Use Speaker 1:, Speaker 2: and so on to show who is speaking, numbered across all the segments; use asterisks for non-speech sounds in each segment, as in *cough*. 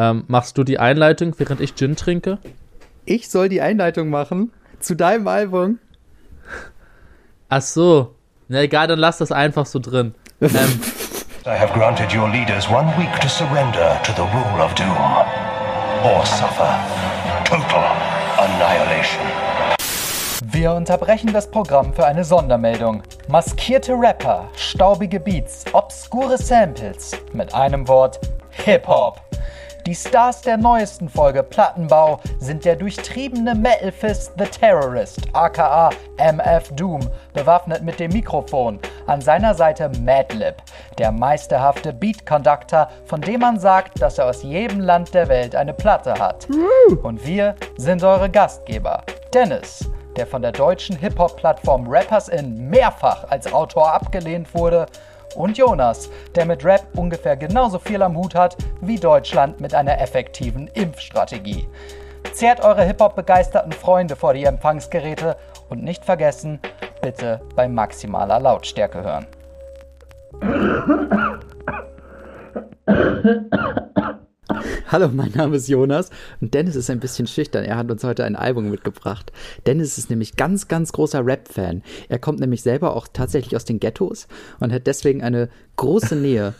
Speaker 1: Ähm, machst du die Einleitung, während ich Gin trinke?
Speaker 2: Ich soll die Einleitung machen? Zu deinem Album?
Speaker 1: Ach so. Na egal, dann lass das einfach so drin. ähm,
Speaker 3: I have granted your leaders one week to surrender to the rule of doom. Or suffer total annihilation.
Speaker 4: Wir unterbrechen das Programm für eine Sondermeldung. Maskierte Rapper, staubige Beats, obskure Samples. Mit einem Wort Hip-Hop. Die Stars der neuesten Folge Plattenbau sind der durchtriebene Metal Fist The Terrorist, aka MF Doom, bewaffnet mit dem Mikrofon. An seiner Seite Madlib, der meisterhafte Beat Conductor, von dem man sagt, dass er aus jedem Land der Welt eine Platte hat. Und wir sind eure Gastgeber. Dennis, der von der deutschen Hip-Hop-Plattform Rappers in mehrfach als Autor abgelehnt wurde, und Jonas, der mit Rap ungefähr genauso viel am Hut hat wie Deutschland mit einer effektiven Impfstrategie. Zehrt eure Hip-Hop-begeisterten Freunde vor die Empfangsgeräte und nicht vergessen, bitte bei maximaler Lautstärke hören.
Speaker 2: Hallo, mein Name ist Jonas und Dennis ist ein bisschen schüchtern. Er hat uns heute ein Album mitgebracht. Dennis ist nämlich ganz, ganz großer Rap-Fan. Er kommt nämlich selber auch tatsächlich aus den Ghettos und hat deswegen eine große Nähe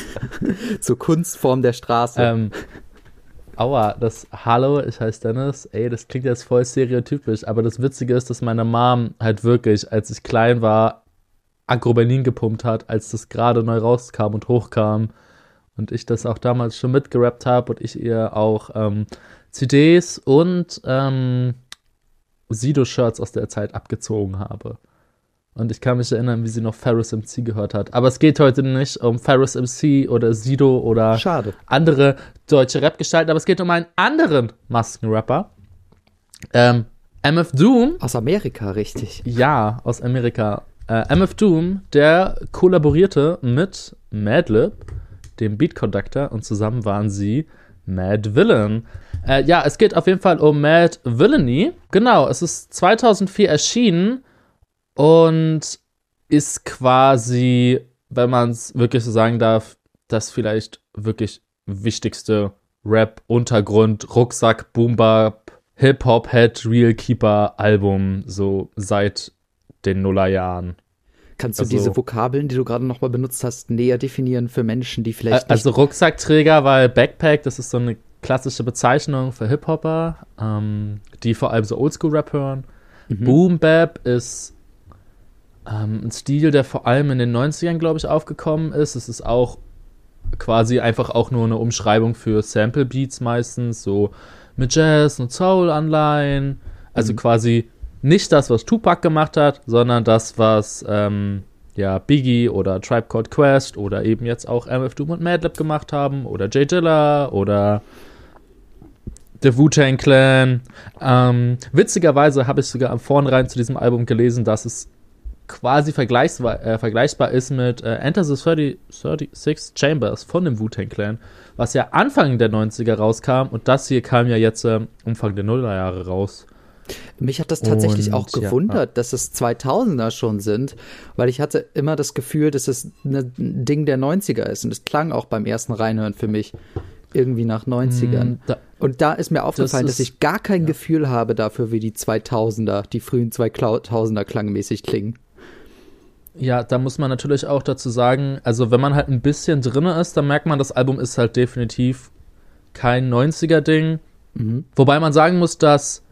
Speaker 2: *laughs* zur Kunstform der Straße.
Speaker 1: ähm, aua, das Hallo, ich heiße Dennis. Ey, das klingt jetzt voll stereotypisch, aber das Witzige ist, dass meine Mom halt wirklich, als ich klein war, Agro Berlin gepumpt hat, als das gerade neu rauskam und hochkam und ich das auch damals schon mitgerappt habe und ich ihr auch ähm, CDs und ähm, Sido-Shirts aus der Zeit abgezogen habe. Und ich kann mich erinnern, wie sie noch Ferris MC gehört hat. Aber es geht heute nicht um Ferris MC oder Sido oder
Speaker 2: Schade.
Speaker 1: andere deutsche Rap-Gestalten, aber es geht um einen anderen Maskenrapper. Ähm, MF Doom,
Speaker 2: Aus Amerika, richtig.
Speaker 1: ja, aus Amerika. Äh, MF Doom, der kollaborierte mit Madlib, dem Beat Conductor, und zusammen waren sie Mad Villain. Äh, ja, es geht auf jeden Fall um Mad Villainy. Genau, es ist 2004 erschienen und ist quasi, wenn man es wirklich so sagen darf, das vielleicht wirklich wichtigste Rap-Untergrund, Rucksack, Boombap, Hip-Hop, Head, Real Keeper Album so seit den Nullerjahren.
Speaker 2: Kannst du
Speaker 1: Also-
Speaker 2: diese Vokabeln, die du gerade nochmal benutzt hast, näher definieren für Menschen, die vielleicht
Speaker 1: Also Rucksackträger, weil Backpack, das ist so eine klassische Bezeichnung für Hip-Hopper, ähm, die vor allem so Oldschool-Rap hören. Boom Bap ist ähm, ein Stil, der vor allem in den 90ern, glaube ich, aufgekommen ist. Es ist auch quasi einfach auch nur eine Umschreibung für Sample-Beats meistens, so mit Jazz und Soul-Anleihen. Also quasi nicht das, was Tupac gemacht hat, sondern das, was ähm, ja, Biggie oder Tribe Called Quest oder eben jetzt auch MF Doom und Madlib gemacht haben oder Jay Dilla oder der Wu-Tang Clan. Ähm, witzigerweise habe ich sogar am Vornherein zu diesem Album gelesen, dass es quasi vergleichsbar, äh, vergleichbar ist mit äh, Enter the 30, 36 Chambers von dem Wu-Tang Clan, was ja Anfang der 90er rauskam und das hier kam ja jetzt ähm, Anfang der Nullerjahre raus.
Speaker 2: Mich hat das tatsächlich
Speaker 1: Und,
Speaker 2: auch
Speaker 1: ja,
Speaker 2: gewundert, dass es 2000er schon sind, weil ich hatte immer das Gefühl, dass es ne- ein Ding der 90er ist und es klang auch beim ersten Reinhören für mich irgendwie nach 90ern.
Speaker 1: Mm, da-
Speaker 2: und da ist mir aufgefallen, dass
Speaker 1: ist-
Speaker 2: ich gar kein Gefühl habe dafür, wie die 2000er, die frühen 2000er klangmäßig klingen.
Speaker 1: Ja, da muss man natürlich auch dazu sagen, also wenn man halt ein bisschen drinne ist, dann merkt man, das Album ist halt definitiv kein 90er-Ding. Wobei man sagen muss, dass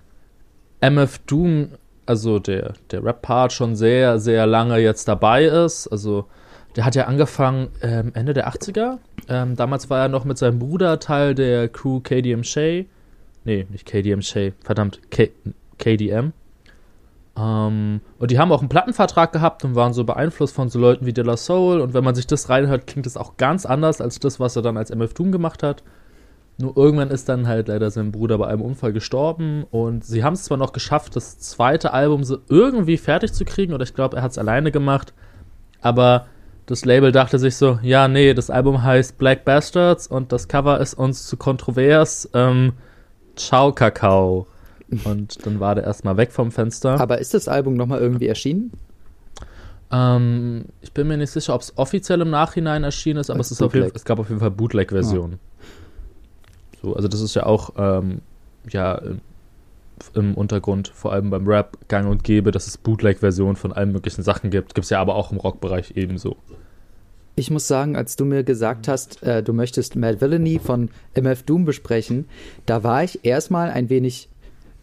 Speaker 1: MF Doom, also der, der Rap-Part, schon sehr, sehr lange jetzt dabei ist. Also der hat ja angefangen ähm, Ende der 80er. Ähm, damals war er noch mit seinem Bruder Teil der Crew KDM Shay. Nee, nicht KDM Shay, verdammt, K KDM. Ähm, und die haben auch einen Plattenvertrag gehabt und waren so beeinflusst von so Leuten wie De La Soul. Und wenn man sich das reinhört, klingt es auch ganz anders als das, was er dann als MF Doom gemacht hat. Nur irgendwann ist dann halt leider sein Bruder bei einem Unfall gestorben. Und sie haben es zwar noch geschafft, das zweite Album so irgendwie fertig zu kriegen. Oder ich glaube, er hat es alleine gemacht. Aber das Label dachte sich so, ja, nee, das Album heißt Black Bastards und das Cover ist uns zu kontrovers. Ähm, ciao, Kakao. Und dann war der erstmal weg vom Fenster.
Speaker 2: Aber ist das Album nochmal irgendwie erschienen?
Speaker 1: Ähm, ich bin mir nicht sicher, ob es offiziell im Nachhinein erschienen ist, aber es, ist auf jeden, es gab auf jeden Fall Bootleg-Versionen. So, also das ist ja auch ähm, ja im, Untergrund, vor allem beim Rap, gang und gäbe, dass es Bootleg-Versionen von allen möglichen Sachen gibt. Gibt es ja aber auch im Rockbereich ebenso.
Speaker 2: Ich muss sagen, als du mir gesagt hast, äh, du möchtest Mad Villainy von MF Doom besprechen, da war ich erstmal ein wenig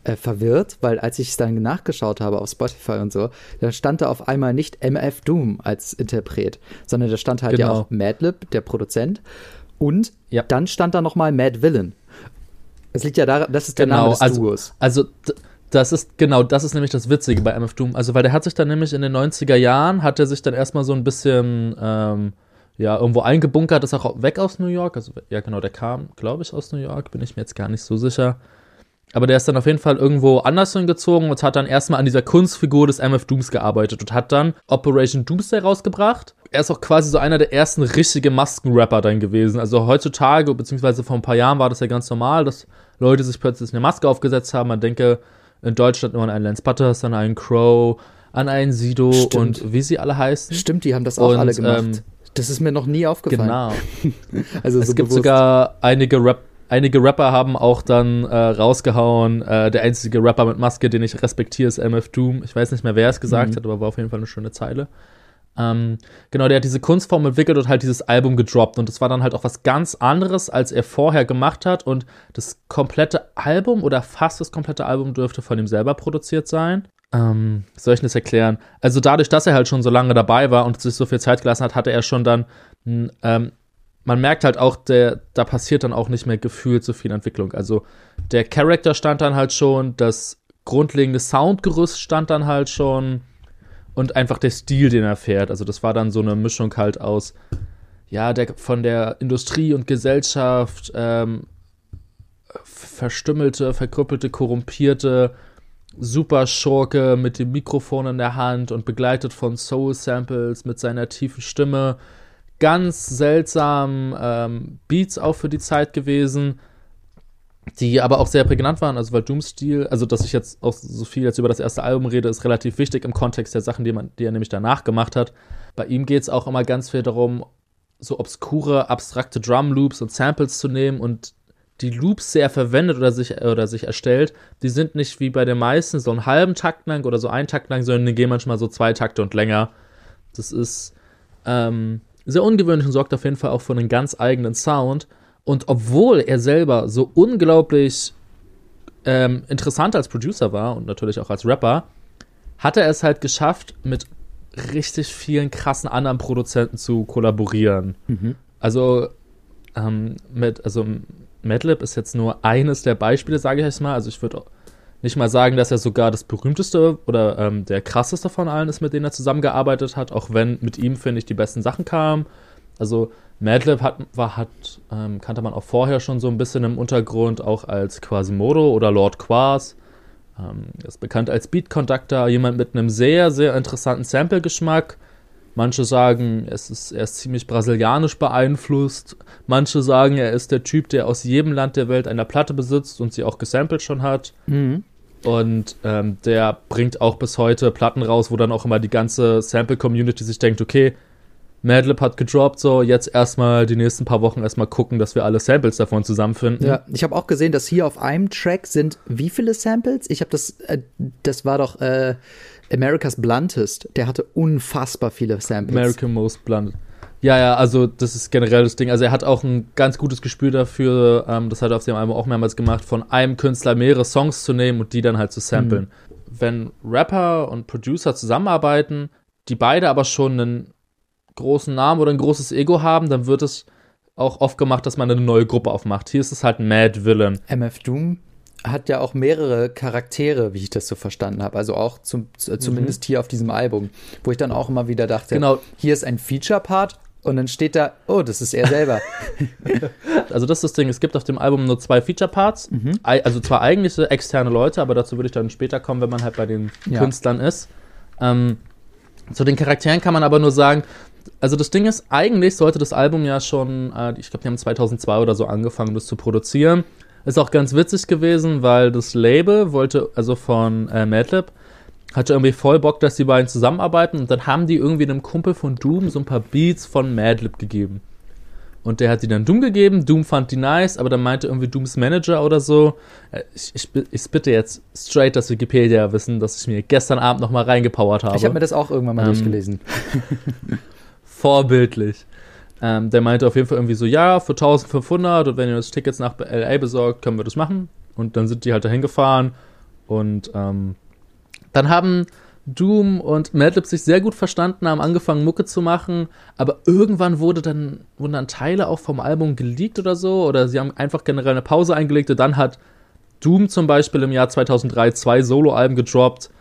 Speaker 2: äh, verwirrt, weil als ich es dann nachgeschaut habe auf Spotify und so, da stand da auf einmal nicht MF Doom als Interpret, sondern da stand halt genau. ja auch Madlib, der Produzent, und ja. dann stand da nochmal Mad Villain. Es liegt ja daran, das ist der genau, Name des
Speaker 1: also,
Speaker 2: Duos.
Speaker 1: Also das ist, genau, das ist nämlich das Witzige bei MF Doom. Also, weil der hat sich dann nämlich in den 90er Jahren, hat er sich dann erstmal so ein bisschen, ähm, ja, irgendwo eingebunkert, ist auch weg aus New York. Also, ja, genau, der kam, glaube ich, aus New York, bin ich mir jetzt gar nicht so sicher. Aber der ist dann auf jeden Fall irgendwo anders hingezogen und hat dann erstmal an dieser Kunstfigur des MF Dooms gearbeitet und hat dann Operation Doomsday rausgebracht. Er ist auch quasi so einer der ersten richtigen Maskenrapper dann gewesen. Also heutzutage, beziehungsweise vor ein paar Jahren war das ja ganz normal, dass Leute sich plötzlich eine Maske aufgesetzt haben. Man denke in Deutschland nur an einen Lance Butters, an einen Crow, an einen Sido Stimmt. und wie sie alle heißen.
Speaker 2: Stimmt, die haben das auch und, alle gemacht. Ähm, das ist mir noch nie aufgefallen.
Speaker 1: Genau. *laughs* also es so gibt bewusst. sogar einige Rap einige Rapper haben auch dann äh, rausgehauen. Äh, der einzige Rapper mit Maske, den ich respektiere, ist MF Doom. Ich weiß nicht mehr, wer es gesagt mhm. hat, aber war auf jeden Fall eine schöne Zeile. Ähm, genau, der hat diese Kunstform entwickelt und halt dieses Album gedroppt. Und das war dann halt auch was ganz anderes, als er vorher gemacht hat. Und das komplette Album oder fast das komplette Album dürfte von ihm selber produziert sein. Ähm, soll ich das erklären? Also dadurch, dass er halt schon so lange dabei war und sich so viel Zeit gelassen hat, hatte er schon dann ähm, man merkt halt auch, der, da passiert dann auch nicht mehr gefühlt so viel Entwicklung. Also der Charakter stand dann halt schon, das grundlegende Soundgerüst stand dann halt schon und einfach der Stil, den er fährt. Also das war dann so eine Mischung halt aus, ja, der von der Industrie und Gesellschaft ähm, verstümmelte, verkrüppelte, korrumpierte Superschurke mit dem Mikrofon in der Hand und begleitet von Soul-Samples mit seiner tiefen Stimme ganz seltsamen ähm, Beats auch für die Zeit gewesen, die aber auch sehr prägnant waren. Also, weil Doom-Stil, also, dass ich jetzt auch so viel jetzt über das erste Album rede, ist relativ wichtig im Kontext der Sachen, die, man, die er nämlich danach gemacht hat. Bei ihm geht es auch immer ganz viel darum, so obskure, abstrakte Drum-Loops und Samples zu nehmen und die Loops sehr verwendet oder sich, oder sich erstellt, die sind nicht wie bei den meisten so einen halben Takt lang oder so einen Takt lang, sondern die gehen manchmal so zwei Takte und länger. Das ist, ähm, sehr ungewöhnlich und sorgt auf jeden Fall auch für einen ganz eigenen Sound. Und obwohl er selber so unglaublich ähm, interessant als Producer war und natürlich auch als Rapper, hat er es halt geschafft, mit richtig vielen krassen anderen Produzenten zu kollaborieren. Mhm. Also ähm, mit, also Madlib ist jetzt nur eines der Beispiele, sage ich jetzt mal. Also ich würde nicht mal sagen, dass er sogar das berühmteste oder ähm, der krasseste von allen ist, mit denen er zusammengearbeitet hat, auch wenn mit ihm, finde ich, die besten Sachen kamen. Also Madlib hat, war, hat, ähm, kannte man auch vorher schon so ein bisschen im Untergrund, auch als Quasimodo oder Lord Quas. Ähm, ist bekannt als Beat Conductor, jemand mit einem sehr, sehr interessanten Sample-Geschmack. Manche sagen, es ist, er ist ziemlich brasilianisch beeinflusst. Manche sagen, er ist der Typ, der aus jedem Land der Welt eine Platte besitzt und sie auch gesampelt schon hat. Mhm. Und ähm, der bringt auch bis heute Platten raus, wo dann auch immer die ganze Sample-Community sich denkt, okay, Madlib hat gedroppt, so jetzt erstmal die nächsten paar Wochen erstmal gucken, dass wir alle Samples davon zusammenfinden.
Speaker 2: Ja, ich habe auch gesehen, dass hier auf einem Track sind wie viele Samples? Ich habe das, äh, das war doch äh, America's Bluntest. Der hatte unfassbar viele Samples.
Speaker 1: American Most Blunted. Ja, ja, also das ist generell das Ding. Also er hat auch ein ganz gutes Gespür dafür, ähm, das hat er auf dem Album auch mehrmals gemacht, von einem Künstler mehrere Songs zu nehmen und die dann halt zu samplen. Mhm. Wenn Rapper und Producer zusammenarbeiten, die beide aber schon einen großen Namen oder ein großes Ego haben, dann wird es auch oft gemacht, dass man eine neue Gruppe aufmacht. Hier ist es halt Mad Villain.
Speaker 2: MF Doom hat ja auch mehrere Charaktere, wie ich das so verstanden habe. Also auch zum, zumindest mhm. hier auf diesem Album, wo ich dann auch immer wieder dachte, genau. hier ist ein Feature-Part und dann steht da, oh, das ist er selber. *laughs*
Speaker 1: also das ist das Ding, es gibt auf dem Album nur zwei Feature-Parts, mhm. also zwar eigentliche externe Leute, aber dazu würde ich dann später kommen, wenn man halt bei den ja. Künstlern ist. Ähm, zu den Charakteren kann man aber nur sagen, also das Ding ist, eigentlich sollte das Album ja schon, äh, ich glaube, die haben 2002 oder so angefangen, das zu produzieren. Ist auch ganz witzig gewesen, weil das Label wollte, also von äh, Madlib, hatte irgendwie voll Bock, dass die beiden zusammenarbeiten und dann haben die irgendwie einem Kumpel von Doom so ein paar Beats von Madlib gegeben. Und der hat die dann Doom gegeben. Doom fand die nice, aber dann meinte irgendwie Dooms Manager oder so. Äh, ich, ich, ich bitte jetzt straight das Wikipedia wissen, dass ich mir gestern Abend nochmal reingepowert habe.
Speaker 2: Ich habe mir das auch irgendwann mal ähm, durchgelesen. *laughs*
Speaker 1: vorbildlich. Ähm, der meinte auf jeden Fall irgendwie so, ja, für 1500 und wenn ihr das Tickets nach LA besorgt, können wir das machen. Und dann sind die halt dahin gefahren und ähm, dann haben Doom und Madlib sich sehr gut verstanden, haben angefangen Mucke zu machen, aber irgendwann wurde dann, wurden dann Teile auch vom Album geleakt oder so, oder sie haben einfach generell eine Pause eingelegt und dann hat Doom zum Beispiel im Jahr 2003 zwei Soloalben gedroppt,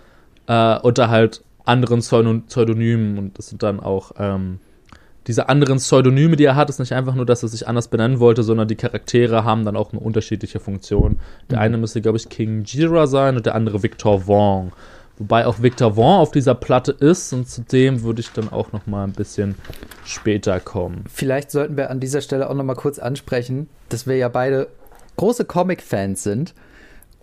Speaker 1: äh, unter halt anderen Pseudonymen und das sind dann auch ähm, diese anderen Pseudonyme, die er hat, ist nicht einfach nur, dass er sich anders benennen wollte, sondern die Charaktere haben dann auch eine unterschiedliche Funktion. Der mhm. eine müsste, glaube ich, King Jira sein und der andere Victor Vaughn. Wobei auch Victor Vaughn auf dieser Platte ist und zu dem würde ich dann auch noch mal ein bisschen später kommen.
Speaker 2: Vielleicht sollten wir an dieser Stelle auch noch mal kurz ansprechen, dass wir ja beide große Comic-Fans sind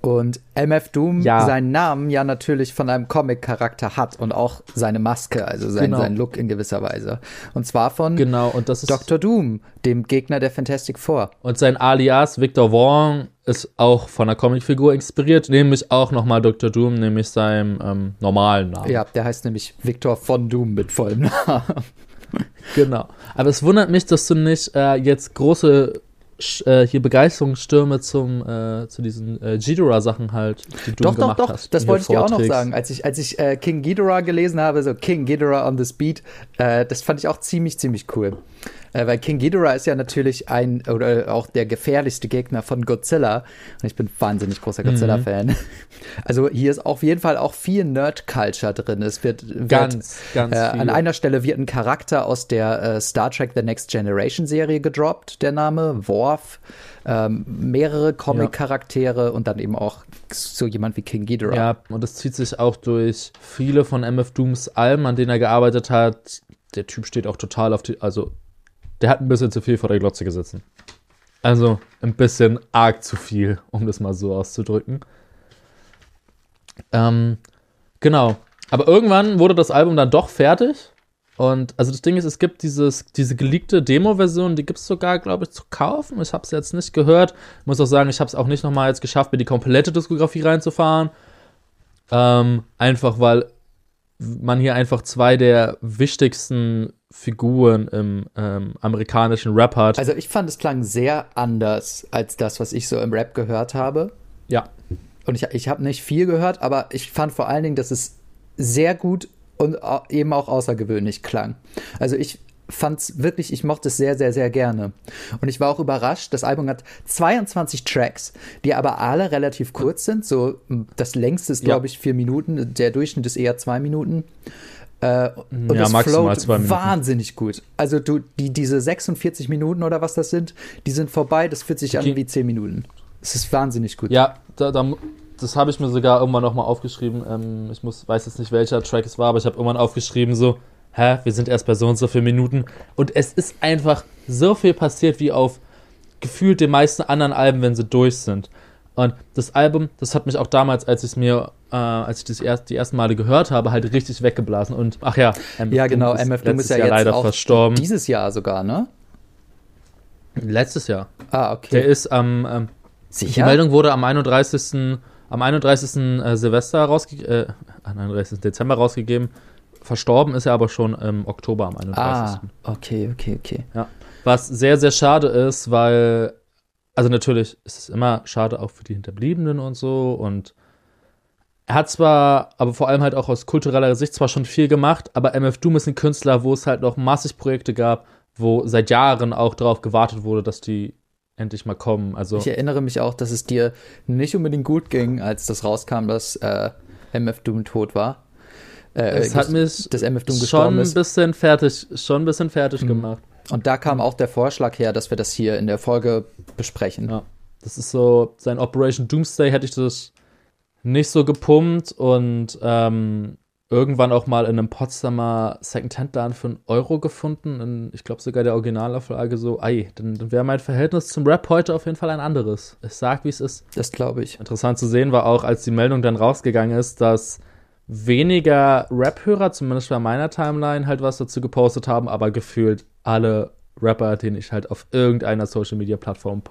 Speaker 2: und MF Doom ja. seinen Namen ja natürlich von einem Comic-Charakter hat und auch seine Maske, also sein, genau. sein Look in gewisser Weise. Und zwar von
Speaker 1: genau, und das ist
Speaker 2: Dr. Doom, dem Gegner der Fantastic Four.
Speaker 1: Und sein Alias Victor Vaughn ist auch von einer Comicfigur inspiriert, nämlich auch nochmal Dr. Doom, nämlich seinem ähm, normalen Namen.
Speaker 2: Ja, der heißt nämlich Victor von Doom mit vollem Namen. *laughs*
Speaker 1: genau. Aber es wundert mich, dass du nicht äh, jetzt große äh, hier Begeisterungsstürme zum, äh, zu diesen äh, Ghidorah-Sachen halt,
Speaker 2: die du doch, gemacht doch, doch. hast. Das wollte ich dir auch noch sagen. Als ich, als ich äh, King Ghidorah gelesen habe, so King Ghidorah on the Speed, äh, das fand ich auch ziemlich, ziemlich cool. Äh, weil King Ghidorah ist ja natürlich ein, oder auch der gefährlichste Gegner von Godzilla. Und ich bin wahnsinnig großer mhm. Godzilla-Fan. Mhm. *laughs* Also hier ist auf jeden Fall auch viel Nerd-Culture drin. Es wird, wird
Speaker 1: ganz, ganz
Speaker 2: äh, An einer Stelle wird ein Charakter aus der äh, Star Trek The Next Generation Serie gedroppt, der Name, Worf. Ähm, mehrere Comic-Charaktere ja. und dann eben auch so jemand wie King Ghidorah.
Speaker 1: Ja, und das zieht sich auch durch viele von MF Dooms Alben, an denen er gearbeitet hat. Der Typ steht auch total auf die, also der hat ein bisschen zu viel vor der Glotze gesessen. Also ein bisschen arg zu viel, um das mal so auszudrücken. Ähm, genau. Aber irgendwann wurde das Album dann doch fertig. Und also das Ding ist, es gibt dieses, diese geleakte Demo-Version, die gibt es sogar, glaube ich, zu kaufen. Ich habe es jetzt nicht gehört. Muss auch sagen, ich habe es auch nicht nochmal jetzt geschafft, mir die komplette Diskografie reinzufahren. Ähm, einfach weil man hier einfach zwei der wichtigsten Figuren im ähm, amerikanischen Rap hat.
Speaker 2: Also ich fand, es klang sehr anders als das, was ich so im Rap gehört habe.
Speaker 1: Ja.
Speaker 2: Und ich, ich habe nicht viel gehört, aber ich fand vor allen Dingen, dass es sehr gut und eben auch außergewöhnlich klang. Also ich fand es wirklich, ich mochte es sehr, sehr, sehr gerne. Und ich war auch überrascht. Das Album hat 22 Tracks, die aber alle relativ kurz sind. So, das längste ist, glaube ich, vier Minuten. Der Durchschnitt ist eher zwei Minuten. Äh, und ja, das float wahnsinnig gut. Also du, die, diese 46 Minuten oder was das sind, die sind vorbei, das fühlt sich okay. an wie 10 Minuten. Es ist wahnsinnig gut.
Speaker 1: Ja, da, da, das habe ich mir sogar irgendwann nochmal aufgeschrieben. Ähm, ich muss, weiß jetzt nicht, welcher Track es war, aber ich habe irgendwann aufgeschrieben, so, hä, wir sind erst bei so und so vielen Minuten. Und es ist einfach so viel passiert wie auf gefühlt den meisten anderen Alben, wenn sie durch sind. Und das Album, das hat mich auch damals, als ich es mir, äh, als ich das erst, die ersten Male gehört habe, halt richtig weggeblasen. Und ach ja,
Speaker 2: MF ja genau, Doom MF Doom ist ja Jahr jetzt leider auch verstorben. Dieses Jahr sogar, ne?
Speaker 1: Letztes Jahr.
Speaker 2: Ah, okay.
Speaker 1: Der ist am, ähm, ähm, Sicher? Die Meldung wurde am 31. am 31. Äh, Silvester rausgegeben, äh, 31. Dezember rausgegeben. Verstorben ist er aber schon im Oktober am 31.
Speaker 2: Ah, okay, okay, okay.
Speaker 1: Ja. Was sehr, sehr schade ist, weil also natürlich ist es immer schade auch für die Hinterbliebenen und so und er hat zwar, aber vor allem halt auch aus kultureller Sicht zwar schon viel gemacht, aber MF Doom ist ein Künstler, wo es halt noch massig Projekte gab, wo seit Jahren auch darauf gewartet wurde, dass die endlich mal kommen. Also
Speaker 2: ich erinnere mich auch, dass es dir nicht unbedingt gut ging, als das rauskam, dass äh, MF Doom tot war.
Speaker 1: Äh, es hat mich das MF Doom schon ein bisschen fertig, schon ein bisschen fertig mhm. gemacht.
Speaker 2: Und da kam auch der Vorschlag her, dass wir das hier in der Folge besprechen.
Speaker 1: Ja. Das ist so, sein Operation Doomsday hätte ich das nicht so gepumpt und ähm, irgendwann auch mal in einem Potsdamer Second-Hand-Laden für einen Euro gefunden. In, ich glaube sogar der Originalauflage so, ei, dann, dann wäre mein Verhältnis zum Rap heute auf jeden Fall ein anderes. Ich sag, wie es ist.
Speaker 2: Das glaube ich.
Speaker 1: Interessant zu sehen war auch, als die Meldung dann rausgegangen ist, dass weniger Rap-Hörer, zumindest bei meiner Timeline, halt was dazu gepostet haben, aber gefühlt alle Rapper, den ich halt auf irgendeiner Social Media Plattform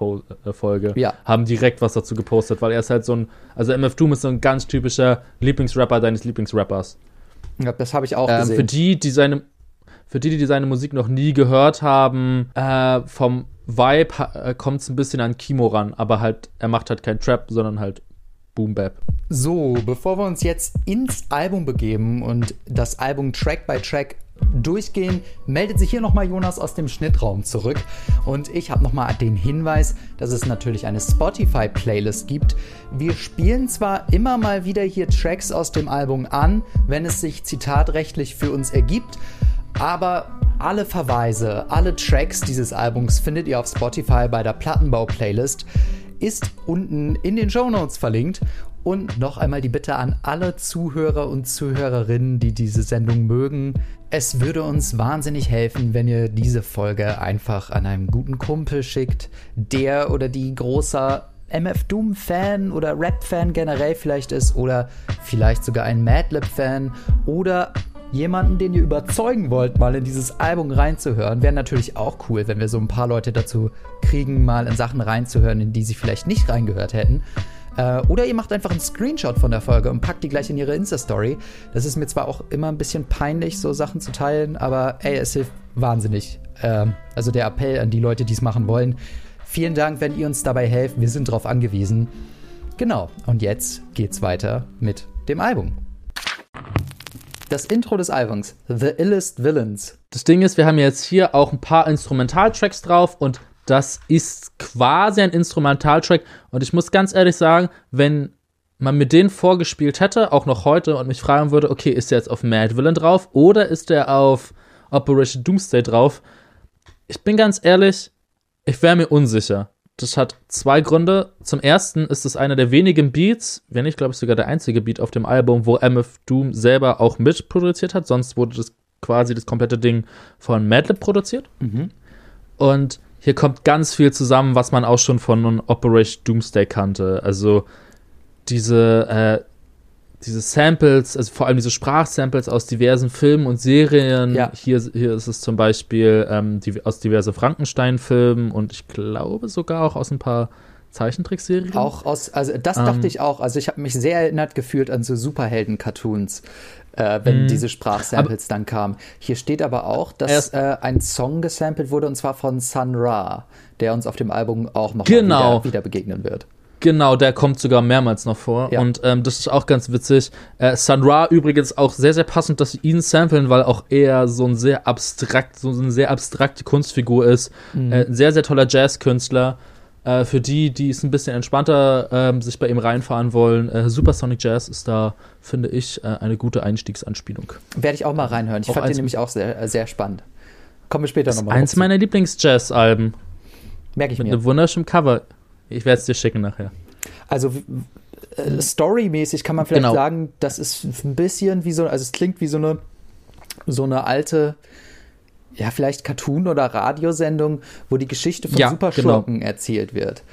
Speaker 1: äh, folge,
Speaker 2: ja.
Speaker 1: haben direkt was dazu gepostet, weil er ist halt so ein, also MF Doom ist so ein ganz typischer Lieblingsrapper deines Lieblingsrappers.
Speaker 2: Ja, das habe ich auch
Speaker 1: ähm,
Speaker 2: gesehen.
Speaker 1: Für die, die seine, für die, die seine Musik noch nie gehört haben, äh, vom Vibe äh, kommt es ein bisschen an Kimo ran, aber halt, er macht halt kein Trap, sondern halt Boom Bap.
Speaker 2: So, bevor wir uns jetzt ins Album begeben und das Album Track by Track durchgehen, meldet sich hier nochmal Jonas aus dem Schnittraum zurück. Und ich habe nochmal den Hinweis, dass es natürlich eine Spotify-Playlist gibt. Wir spielen zwar immer mal wieder hier Tracks aus dem Album an, wenn es sich zitatrechtlich für uns ergibt, aber alle Verweise, alle Tracks dieses Albums findet ihr auf Spotify bei der Plattenbau-Playlist. Ist unten in den Show Notes verlinkt. Und noch einmal die Bitte an alle Zuhörer und Zuhörerinnen, die diese Sendung mögen. Es würde uns wahnsinnig helfen, wenn ihr diese Folge einfach an einen guten Kumpel schickt, der oder die großer MF Doom-Fan oder Rap-Fan generell vielleicht ist oder vielleicht sogar ein Madlib-Fan oder jemanden, den ihr überzeugen wollt, mal in dieses Album reinzuhören. Wäre natürlich auch cool, wenn wir so ein paar Leute dazu kriegen, mal in Sachen reinzuhören, in die sie vielleicht nicht reingehört hätten. Äh, oder ihr macht einfach einen Screenshot von der Folge und packt die gleich in ihre Insta-Story. Das ist mir zwar auch immer ein bisschen peinlich, so Sachen zu teilen, aber ey, es hilft wahnsinnig. Ähm, also der Appell an die Leute, die es machen wollen. Vielen Dank, wenn ihr uns dabei helft. Wir sind darauf angewiesen. Genau, und jetzt geht's weiter mit dem Album. Das Intro des Albums, The Illest Villains.
Speaker 1: Das Ding ist, wir haben jetzt hier auch ein paar Instrumentaltracks drauf und das ist quasi ein Instrumentaltrack. Und ich muss ganz ehrlich sagen, wenn man mir den vorgespielt hätte, auch noch heute, und mich fragen würde, okay, ist der jetzt auf Mad Villain drauf oder ist der auf Operation Doomsday drauf? Ich bin ganz ehrlich, ich wäre mir unsicher. Das hat zwei Gründe. Zum ersten ist es einer der wenigen Beats, wenn nicht, glaube ich, sogar der einzige Beat auf dem Album, wo MF Doom selber auch mitproduziert hat. Sonst wurde das quasi das komplette Ding von Madlib produziert.
Speaker 2: Mhm.
Speaker 1: Und hier kommt ganz viel zusammen, was man auch schon von Operation Doomsday kannte. Also diese, äh, diese Samples, also vor allem diese Sprachsamples aus diversen Filmen und Serien.
Speaker 2: Ja.
Speaker 1: Hier, hier ist es zum Beispiel ähm, die, aus diverse Frankenstein-Filmen und ich glaube sogar auch aus ein paar Zeichentrickserien.
Speaker 2: Auch aus, also das dachte ich auch. Also ich habe mich sehr erinnert gefühlt an so Superhelden-Cartoons, äh, wenn
Speaker 1: Mhm.
Speaker 2: diese Sprachsamples dann kamen. Hier steht aber auch, dass äh, ein Song gesampelt wurde und zwar von Sun Ra, der uns auf dem Album auch noch
Speaker 1: Genau.
Speaker 2: mal wieder, wieder begegnen wird.
Speaker 1: Genau, der kommt sogar mehrmals noch vor.
Speaker 2: Ja.
Speaker 1: Und ähm, das ist auch ganz witzig. Äh, Sun Ra übrigens auch sehr, sehr passend, dass sie ihn samplen, weil auch er so ein sehr abstrakt, so eine sehr abstrakte Kunstfigur ist. Äh, ein sehr, sehr toller Jazzkünstler. Äh, für die, die es ein bisschen entspannter ähm, sich bei ihm reinfahren wollen, äh, Supersonic Jazz ist da, finde ich, äh, eine gute Einstiegsanspielung.
Speaker 2: Werde ich auch mal reinhören. Ich
Speaker 1: Auch
Speaker 2: fand den nämlich auch sehr, äh, sehr spannend. Kommen wir später nochmal
Speaker 1: eins meiner Lieblings-Jazz-Alben.
Speaker 2: Merke ich
Speaker 1: Mit
Speaker 2: mir.
Speaker 1: einem wunderschönen Cover. Ich werde es dir schicken nachher.
Speaker 2: Also äh, storymäßig kann man vielleicht
Speaker 1: Genau.
Speaker 2: sagen, das ist ein bisschen wie so, also es klingt wie so eine so eine alte, ja vielleicht Cartoon oder Radiosendung, wo die Geschichte von
Speaker 1: Ja,
Speaker 2: Superschurken erzählt wird.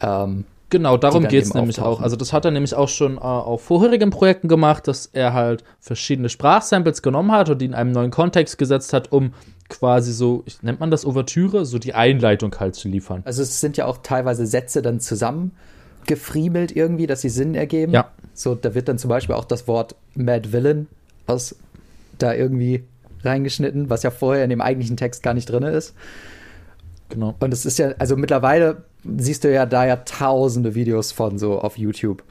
Speaker 2: Ähm,
Speaker 1: Genau, darum geht es nämlich
Speaker 2: auftauchen.
Speaker 1: auch. Also das hat er nämlich auch schon äh, auf vorherigen Projekten gemacht, dass er halt verschiedene Sprachsamples genommen hat und die in einem neuen Kontext gesetzt hat, um quasi so, ich- nennt man das Ouvertüre, so die Einleitung halt zu liefern.
Speaker 2: also es sind ja auch teilweise Sätze dann zusammengefriemelt irgendwie, dass sie Sinn ergeben.
Speaker 1: Ja.
Speaker 2: So, da wird dann zum Beispiel auch das Wort Mad Villain aus da irgendwie reingeschnitten, was ja vorher in dem eigentlichen Text gar nicht drin ist.
Speaker 1: Genau.
Speaker 2: Und es ist ja, also mittlerweile siehst du ja da ja tausende Videos von so auf YouTube,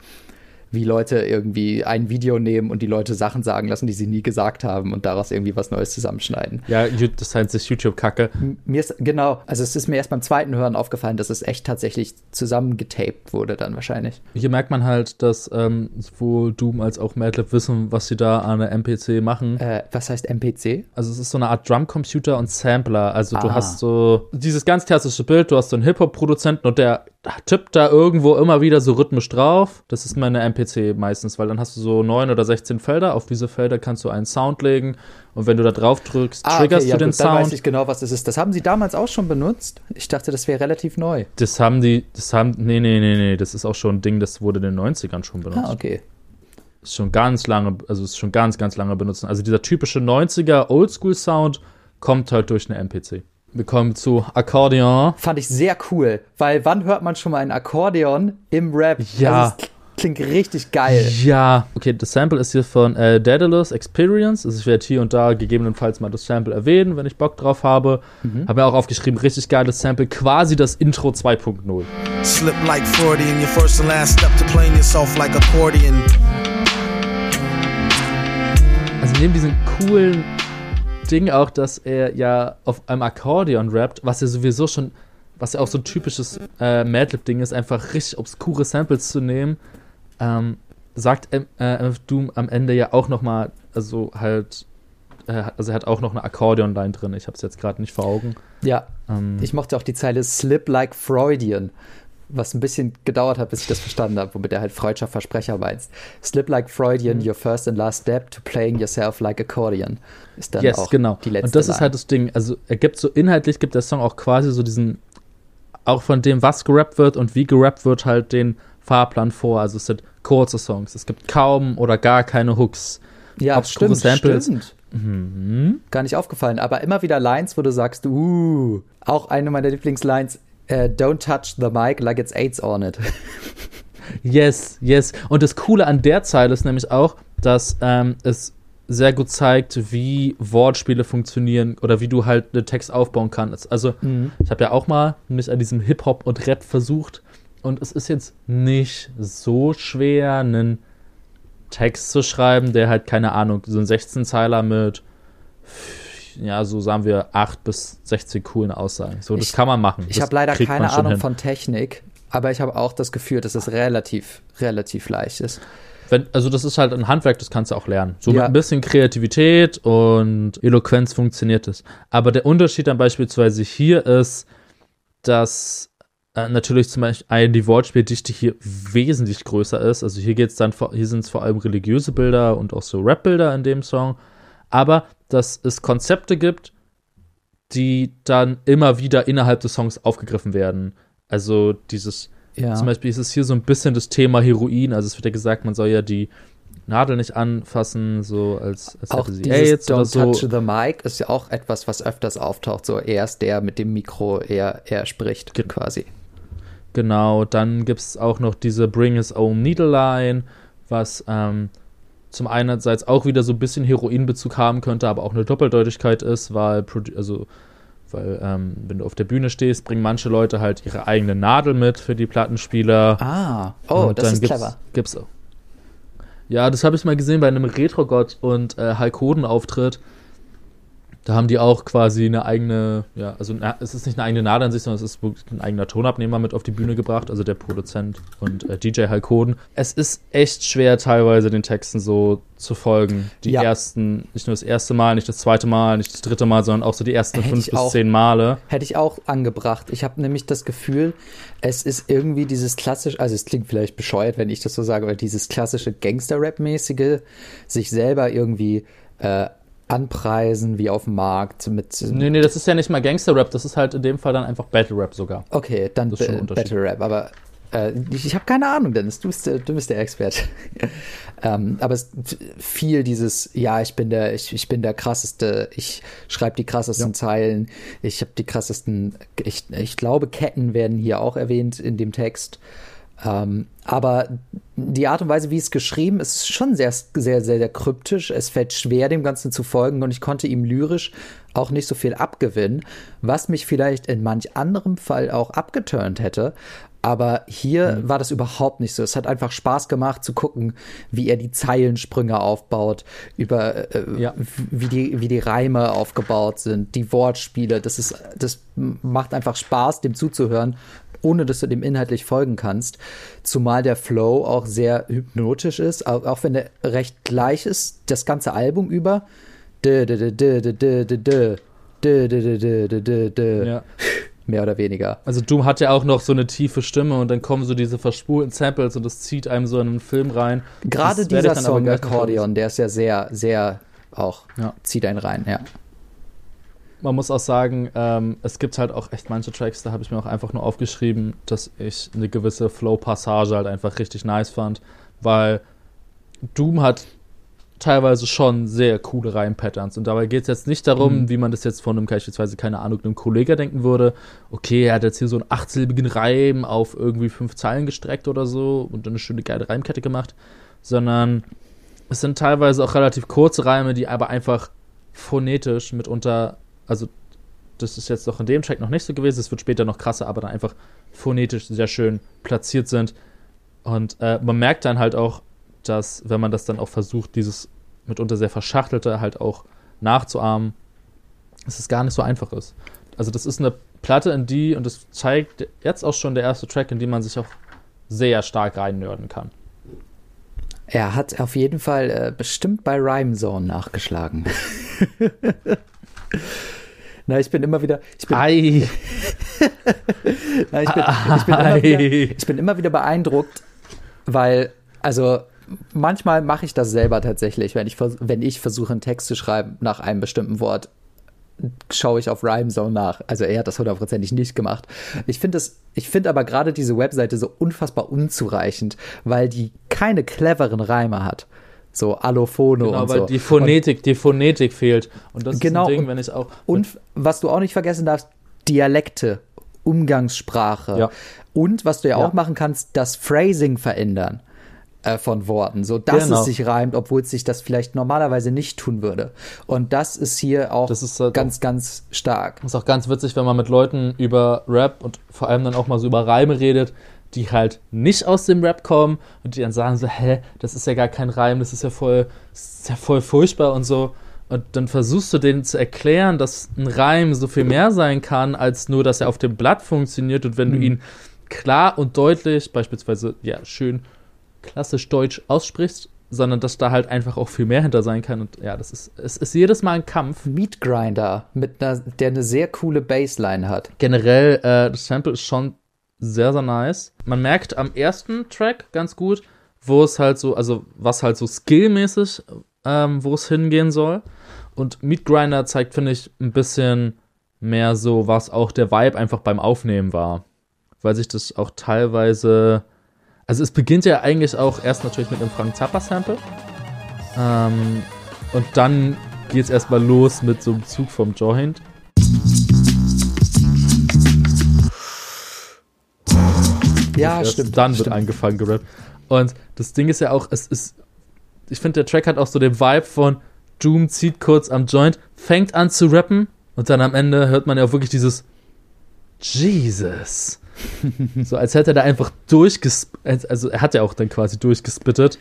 Speaker 2: wie Leute irgendwie ein Video nehmen und die Leute Sachen sagen lassen, die sie nie gesagt haben und daraus irgendwie was Neues zusammenschneiden.
Speaker 1: Ja, das heißt sich YouTube-Kacke.
Speaker 2: Mir ist, genau, also es ist mir erst beim zweiten Hören aufgefallen, dass es echt tatsächlich zusammengetaped wurde dann wahrscheinlich.
Speaker 1: Hier merkt man halt, dass ähm, sowohl Doom als auch Madlib wissen, was sie da an der MPC machen.
Speaker 2: Äh, was heißt MPC?
Speaker 1: Also es ist so eine Art Drumcomputer und Sampler. Also du
Speaker 2: Ah.
Speaker 1: hast so dieses ganz klassische Bild, du hast so einen Hip-Hop-Produzenten und der tippt da irgendwo immer wieder so rhythmisch drauf. Das ist meine MPC meistens, weil dann hast du so neun oder 16 Felder. Auf diese Felder kannst du einen Sound legen und wenn du da drauf drückst, triggerst
Speaker 2: ja,
Speaker 1: du den
Speaker 2: gut, dann weiß
Speaker 1: Sound.
Speaker 2: ich genau, was das ist. Das haben sie damals auch schon benutzt. Ich dachte, das wäre relativ neu.
Speaker 1: Das haben die, das haben, nee, nee, nee, nee, das ist auch schon ein Ding, das wurde in den 90ern schon benutzt.
Speaker 2: Ah, okay.
Speaker 1: Ist schon ganz lange, also ist schon ganz, ganz lange benutzt. Also dieser typische 90er Oldschool-Sound kommt halt durch eine MPC. Wir kommen zu Akkordeon.
Speaker 2: Fand ich sehr cool, weil wann hört man schon mal ein Akkordeon im Rap?
Speaker 1: Ja.
Speaker 2: Also, klingt richtig geil.
Speaker 1: Ja. Okay, das Sample ist hier von äh, Daedalus Experience. Also ich werde hier und da gegebenenfalls mal das Sample erwähnen, wenn ich Bock drauf habe.
Speaker 2: Mhm.
Speaker 1: Habe mir auch aufgeschrieben, richtig geiles Sample, quasi das Intro 2.0.
Speaker 5: Slip like Freudian, your first and last step to playing yourself like accordion.
Speaker 1: Also neben diesem coolen Ding auch, dass er ja auf einem Akkordeon rappt, was ja sowieso schon, was ja auch so ein typisches äh, Madlib-Ding ist, einfach richtig obskure Samples zu nehmen, ähm, sagt M äh, MF Doom am Ende ja auch nochmal, also halt, äh, also er hat auch noch eine Akkordeon-Line drin, ich habe es jetzt gerade nicht vor Augen.
Speaker 2: Ja,
Speaker 1: Ähm,
Speaker 2: ich mochte auch die Zeile Slip like Freudian, was ein bisschen gedauert hat, bis ich das verstanden habe, womit er halt freudscher Versprecher meinst. Slip like Freudian,
Speaker 1: Mhm.
Speaker 2: your first and last step to playing yourself like accordion. Ist dann
Speaker 1: yes,
Speaker 2: auch
Speaker 1: genau.
Speaker 2: die letzte
Speaker 1: Und das ist
Speaker 2: Line.
Speaker 1: halt das Ding. Also er gibt so inhaltlich gibt der Song auch quasi so diesen, auch von dem, was gerappt wird und wie gerappt wird, halt den Fahrplan vor. Also es sind kurze Songs. Es gibt kaum oder gar keine Hooks.
Speaker 2: Ja,
Speaker 1: obskure
Speaker 2: stimmt,
Speaker 1: Samples.
Speaker 2: stimmt.
Speaker 1: Mhm.
Speaker 2: Gar nicht aufgefallen, aber immer wieder Lines, wo du sagst, uh, auch eine meiner Lieblingslines, äh, don't touch the mic like it's AIDS on it. *laughs*
Speaker 1: Yes, yes. Und das Coole an der Zeile ist nämlich auch, dass ähm, es sehr gut zeigt, wie Wortspiele funktionieren oder wie du halt einen Text aufbauen kannst. Also, ich habe ja auch mal mich an diesem Hip-Hop und Rap versucht und es ist jetzt nicht so schwer, einen Text zu schreiben, der halt, keine Ahnung, so ein 16-Zeiler mit, ja, so sagen wir, 8 bis 16 coolen Aussagen. So, das
Speaker 2: Ich-
Speaker 1: kann man machen.
Speaker 2: Ich habe leider keine Ahnung
Speaker 1: hin.
Speaker 2: von Technik, aber ich habe auch das Gefühl, dass es relativ, relativ leicht ist.
Speaker 1: Wenn, also das ist halt ein Handwerk, das kannst du auch lernen. So
Speaker 2: Ja.
Speaker 1: mit ein bisschen Kreativität und Eloquenz funktioniert es. Aber der Unterschied dann beispielsweise hier ist, dass äh, natürlich zum Beispiel die Wortspieldichte hier wesentlich größer ist. Also hier geht's dann, vor- hier sind es vor allem religiöse Bilder und auch so Rap-Bilder in dem Song. Aber dass es Konzepte gibt, die dann immer wieder innerhalb des Songs aufgegriffen werden. Also dieses
Speaker 2: Ja.
Speaker 1: zum Beispiel ist es hier so ein bisschen das Thema Heroin. Also es wird ja gesagt, man soll ja die Nadel nicht anfassen, so als, als
Speaker 2: Auch
Speaker 1: hätte sie
Speaker 2: dieses
Speaker 1: AIDS oder
Speaker 2: Don't
Speaker 1: so.
Speaker 2: touch the mic ist ja auch etwas, was öfters auftaucht. So er ist der mit dem Mikro, er, er spricht
Speaker 1: Ge-
Speaker 2: quasi.
Speaker 1: Genau, dann gibt es auch noch diese Bring His Own Needle Line, was ähm, zum einerseits auch wieder so ein bisschen Heroinbezug haben könnte, aber auch eine Doppeldeutigkeit ist, weil, also, weil ähm, wenn du auf der Bühne stehst, bringen manche Leute halt ihre eigene Nadel mit für die Plattenspieler.
Speaker 2: Ah, oh,
Speaker 1: Und
Speaker 2: das
Speaker 1: dann
Speaker 2: ist
Speaker 1: gibt's,
Speaker 2: clever.
Speaker 1: Gibt's. Ja, das habe ich mal gesehen bei einem Retro-Gott und äh, Halkoden-Auftritt. Da haben die auch quasi eine eigene, ja, also na, es ist nicht eine eigene Nadel an sich, sondern es ist wirklich ein eigener Tonabnehmer mit auf die Bühne gebracht, also der Produzent und äh, DJ Halkoden. Es ist echt schwer, teilweise den Texten so zu folgen. Die
Speaker 2: Ja.
Speaker 1: ersten, nicht nur das erste Mal, nicht das zweite Mal, nicht das dritte Mal, sondern auch so die ersten
Speaker 2: Hätte
Speaker 1: fünf bis
Speaker 2: auch.
Speaker 1: zehn Male.
Speaker 2: Hätte ich auch angebracht. Ich habe nämlich das Gefühl, es ist irgendwie dieses klassische, also es klingt vielleicht bescheuert, wenn ich das so sage, aber dieses klassische Gangster-Rap-mäßige, sich selber irgendwie äh, anpreisen wie auf dem Markt mit.
Speaker 1: Nee, nee, das ist ja nicht mal Gangster-Rap, das ist halt in dem Fall dann einfach Battle-Rap sogar.
Speaker 2: Okay, dann
Speaker 1: Das ist schon ein
Speaker 2: Ba-
Speaker 1: Unterschied.
Speaker 2: Battle Rap, aber äh, ich, ich habe keine Ahnung, Dennis, du bist, der- du bist der Experte. *laughs* ähm, aber es viel dieses, ja, ich bin der, ich, ich bin der krasseste, ich schreibe die krassesten Zeilen, ich habe die krassesten, ich, ich glaube, Ketten werden hier auch erwähnt in dem Text. Ähm, aber die Art und Weise, wie es geschrieben ist, ist schon sehr, sehr, sehr, sehr kryptisch. Es fällt schwer, dem Ganzen zu folgen und ich konnte ihm lyrisch auch nicht so viel abgewinnen, was mich vielleicht in manch anderem Fall auch abgeturnt hätte. Aber hier war das überhaupt nicht so. Es hat einfach Spaß gemacht zu gucken, wie er die Zeilensprünge aufbaut, über äh,
Speaker 1: Ja.
Speaker 2: wie die wie die Reime aufgebaut sind, die Wortspiele. Das ist das macht einfach Spaß, dem zuzuhören, ohne dass du dem inhaltlich folgen kannst. Zumal der Flow auch sehr hypnotisch ist, auch, auch wenn der recht gleich ist, das ganze Album über.
Speaker 1: Ja.
Speaker 2: Mehr oder weniger.
Speaker 1: Also Doom hat ja auch noch so eine tiefe Stimme und dann kommen so diese verspulten Samples und das zieht einem so in einen Film rein.
Speaker 2: Gerade
Speaker 1: Das
Speaker 2: dieser Song Akkordeon, der ist ja sehr, sehr auch,
Speaker 1: Ja.
Speaker 2: zieht einen rein, ja.
Speaker 1: Man muss auch sagen, ähm, es gibt halt auch echt manche Tracks, da habe ich mir auch einfach nur aufgeschrieben, dass ich eine gewisse Flow-Passage halt einfach richtig nice fand, weil Doom hat teilweise schon sehr coole Reimpatterns. Und dabei geht es jetzt nicht darum,
Speaker 2: Mhm.
Speaker 1: wie man das jetzt von einem beispielsweise, keine Ahnung, einem Kollegen denken würde. Okay, er hat jetzt hier so einen achtsilbigen Reim auf irgendwie fünf Zeilen gestreckt oder so und dann eine schöne geile Reimkette gemacht. Sondern es sind teilweise auch relativ kurze Reime, die aber einfach phonetisch mitunter, also das ist jetzt noch in dem Track noch nicht so gewesen, es wird später noch krasser, aber dann einfach phonetisch sehr schön platziert sind. Und äh, man merkt dann halt auch, dass, wenn man das dann auch versucht, dieses mitunter sehr verschachtelte halt auch nachzuahmen, dass es gar nicht so einfach ist. Also das ist eine Platte, in die, und das zeigt jetzt auch schon der erste Track, in die man sich auch sehr stark reinnörden kann.
Speaker 2: Er hat auf jeden Fall äh, bestimmt bei Rhyme Zone nachgeschlagen. *laughs* Na, ich bin immer wieder. Ich bin,
Speaker 1: Ei, *laughs*
Speaker 2: na, ich bin, ich bin, immer, wieder, ich bin immer wieder beeindruckt, weil, also manchmal mache ich das selber tatsächlich, wenn ich, wenn ich versuche, einen Text zu schreiben nach einem bestimmten Wort, schaue ich auf Rhymezone nach. Also er hat das hundertprozentig nicht gemacht. Ich finde es, ich finde aber gerade diese Webseite so unfassbar unzureichend, weil die keine cleveren Reime hat. So Allophone
Speaker 1: Genau,
Speaker 2: und
Speaker 1: weil
Speaker 2: so.
Speaker 1: die Phonetik, die Phonetik fehlt. Und das
Speaker 2: Genau,
Speaker 1: ist ein Ding,
Speaker 2: und-
Speaker 1: wenn ich auch.
Speaker 2: Und was du auch nicht vergessen darfst, Dialekte, Umgangssprache.
Speaker 1: Ja.
Speaker 2: Und was du ja,
Speaker 1: Ja.
Speaker 2: auch machen kannst, das Phrasing verändern äh, von Worten, so dass
Speaker 1: Genau.
Speaker 2: es sich reimt, obwohl es sich das vielleicht normalerweise nicht tun würde. Und das ist hier auch
Speaker 1: Das ist halt
Speaker 2: ganz, ganz stark.
Speaker 1: ist auch ganz witzig, wenn man mit Leuten über Rap und vor allem dann auch mal so über Reime redet, die halt nicht aus dem Rap kommen und die dann sagen so, hä, das ist ja gar kein Reim, das ist ja voll, das ist ja voll furchtbar und so. Und dann versuchst du denen zu erklären, dass ein Reim so viel mehr sein kann, als nur, dass er auf dem Blatt funktioniert. Und wenn du ihn klar und deutlich, beispielsweise, ja, schön klassisch deutsch aussprichst, sondern dass da halt einfach auch viel mehr hinter sein kann. Und ja, das ist, es ist jedes Mal ein Kampf.
Speaker 2: Meat Grinder, mit einer, der eine sehr coole Bassline hat.
Speaker 1: generell, äh, das Sample ist schon sehr, sehr nice. Man merkt am ersten Track ganz gut, wo es halt so, also was halt so skillmäßig, ähm, wo es hingehen soll. Und Meat Grinder zeigt, finde ich, ein bisschen mehr so, was auch der Vibe einfach beim Aufnehmen war. Weil sich das auch teilweise. Also es beginnt ja eigentlich auch erst natürlich mit einem Frank Zappa Sample. Ähm, und dann geht es erstmal los mit so einem Zug vom Joint.
Speaker 2: Ja, stimmt.
Speaker 1: Dann wird
Speaker 2: stimmt.
Speaker 1: angefangen gerappt. Und das Ding ist ja auch, es ist, ich finde, der Track hat auch so den Vibe von Doom zieht kurz am Joint, fängt an zu rappen und dann am Ende hört man ja auch wirklich dieses Jesus. *laughs* so als hätte er da einfach durchgespittet, also er hat ja auch dann quasi durchgespittet.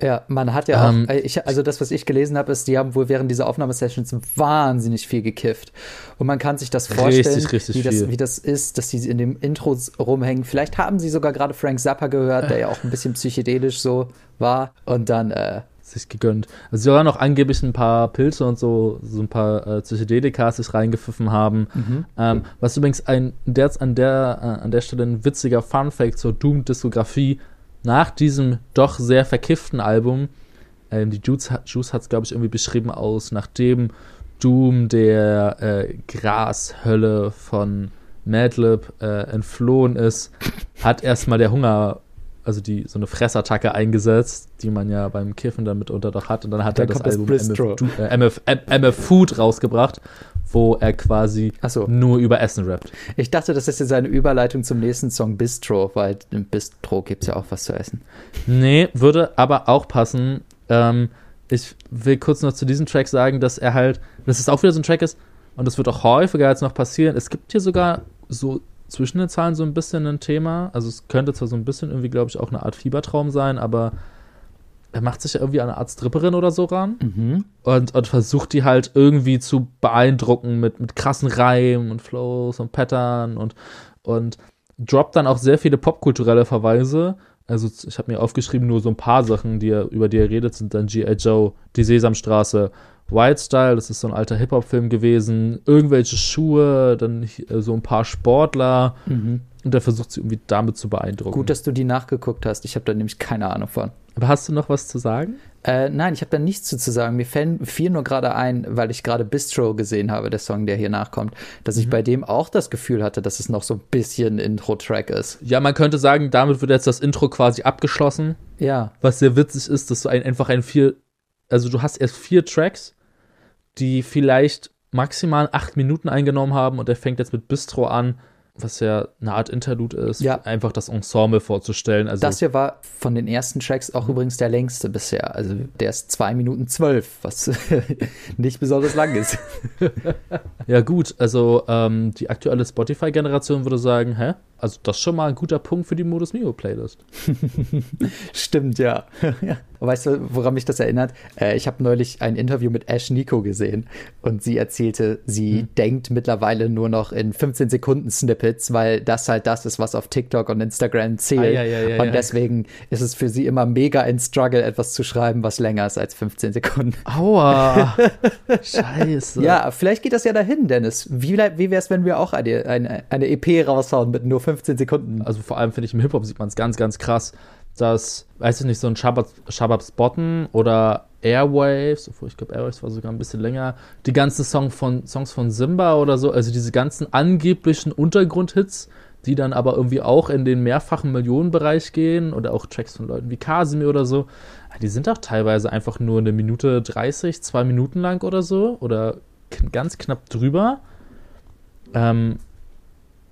Speaker 2: Ja, man hat ja
Speaker 1: Ähm,
Speaker 2: auch, äh, ich, also das, was ich gelesen habe, ist, die haben wohl während dieser Aufnahmesessions wahnsinnig viel gekifft. Und man kann sich das vorstellen,
Speaker 1: Richtig, richtig
Speaker 2: wie, das, wie das ist, dass die in dem Intro rumhängen. Vielleicht haben sie sogar gerade Frank Zappa gehört, der ja auch ein bisschen psychedelisch so war. Und dann, äh,
Speaker 1: sich gegönnt. Also sie waren auch angeblich ein paar Pilze und so, so ein paar äh, Psychedelikas sich reingepfiffen haben. Ähm, was übrigens ein, der, an, der, äh, an der Stelle ein witziger Funfact zur Doom-Diskografie nach diesem doch sehr verkifften Album, ähm, die Juice, hat- Juice hat es, glaube ich, irgendwie beschrieben aus, nachdem Doom der äh, Grashölle von Madlib äh, entflohen ist, hat erstmal der Hunger, also die so eine Fressattacke eingesetzt, die man ja beim Kiffen dann mitunter doch hat. Und dann hat
Speaker 2: Dann
Speaker 1: er das Album. MF, äh, MF, MF Food rausgebracht, wo er quasi
Speaker 2: so.
Speaker 1: nur über Essen rappt.
Speaker 2: ich dachte, das ist jetzt eine Überleitung zum nächsten Song Bistro, weil im Bistro gibt es ja auch was zu essen.
Speaker 1: Nee, würde aber auch passen. Ähm, ich will kurz noch zu diesem Track sagen, dass er halt, dass es auch wieder so ein Track ist und das wird auch häufiger jetzt noch passieren. Es gibt hier sogar so zwischen den Zahlen so ein bisschen ein Thema. Also es könnte zwar so ein bisschen irgendwie, glaube ich, auch eine Art Fiebertraum sein, aber er macht sich ja irgendwie an eine Art Stripperin oder so ran und, und versucht die halt irgendwie zu beeindrucken mit, mit krassen Reimen und Flows und Pattern und, und droppt dann auch sehr viele popkulturelle Verweise. Also ich habe mir aufgeschrieben, nur so ein paar Sachen, die er, über die er redet, sind dann G.I. Joe, die Sesamstraße, Wild Style, das ist so ein alter Hip-Hop-Film gewesen, irgendwelche Schuhe, dann äh, so ein paar Sportler und er versucht sie irgendwie damit zu beeindrucken.
Speaker 2: Gut, dass du die nachgeguckt hast. Ich habe da nämlich keine Ahnung von.
Speaker 1: Aber hast du noch was zu sagen?
Speaker 2: Äh, nein, ich habe da nichts zu, zu sagen. Mir fällt, fiel nur gerade ein, weil ich gerade Bistro gesehen habe, der Song, der hier nachkommt, dass
Speaker 1: Mhm.
Speaker 2: ich bei dem auch das Gefühl hatte, dass es noch so ein bisschen Intro-Track ist.
Speaker 1: Ja, man könnte sagen, damit wird jetzt das Intro quasi abgeschlossen.
Speaker 2: Ja,
Speaker 1: Was sehr witzig ist, dass du ein, einfach ein viel also du hast erst vier Tracks, die vielleicht maximal acht Minuten eingenommen haben und er fängt jetzt mit Bistro an was ja eine Art Interlude ist,
Speaker 2: ja.
Speaker 1: einfach das Ensemble vorzustellen. Also
Speaker 2: das hier war von den ersten Tracks auch übrigens der längste bisher. Also der ist zwei Minuten zwölf, was *laughs* nicht besonders lang ist. *laughs*
Speaker 1: ja gut, also ähm, die aktuelle Spotify-Generation würde sagen, hä? Also das ist schon mal ein guter Punkt für die Modus Mio Playlist. *laughs*
Speaker 2: Stimmt, ja. *laughs* Weißt du, woran mich das erinnert? Äh, ich habe neulich ein Interview mit Ash Nico gesehen und sie erzählte, sie hm. denkt mittlerweile nur noch in 15 Sekunden Snippets, weil das halt das ist, was auf TikTok und Instagram zählt. Ah, ja, ja, ja, und deswegen ist es für sie immer mega ein Struggle, etwas zu schreiben, was länger ist als 15 Sekunden.
Speaker 1: Aua. *laughs* Scheiße.
Speaker 2: Ja, vielleicht geht das ja dahin, Dennis. Wie, wie wäre es, wenn wir auch eine, eine, eine EP raushauen mit nur 15 Sekunden.
Speaker 1: Also vor allem finde ich im Hip-Hop sieht man es ganz, ganz krass, dass, weiß ich nicht, so ein Shabab, Shababs Botten oder Airwaves, obwohl ich glaube Airwaves war sogar ein bisschen länger, die ganzen Song von, Songs von Simba oder so, also diese ganzen angeblichen Untergrundhits, die dann aber irgendwie auch in den mehrfachen Millionenbereich gehen oder auch Tracks von Leuten wie Kasimi oder so, die sind auch teilweise einfach nur eine Minute 30, zwei Minuten lang oder so oder ganz knapp drüber. Ähm,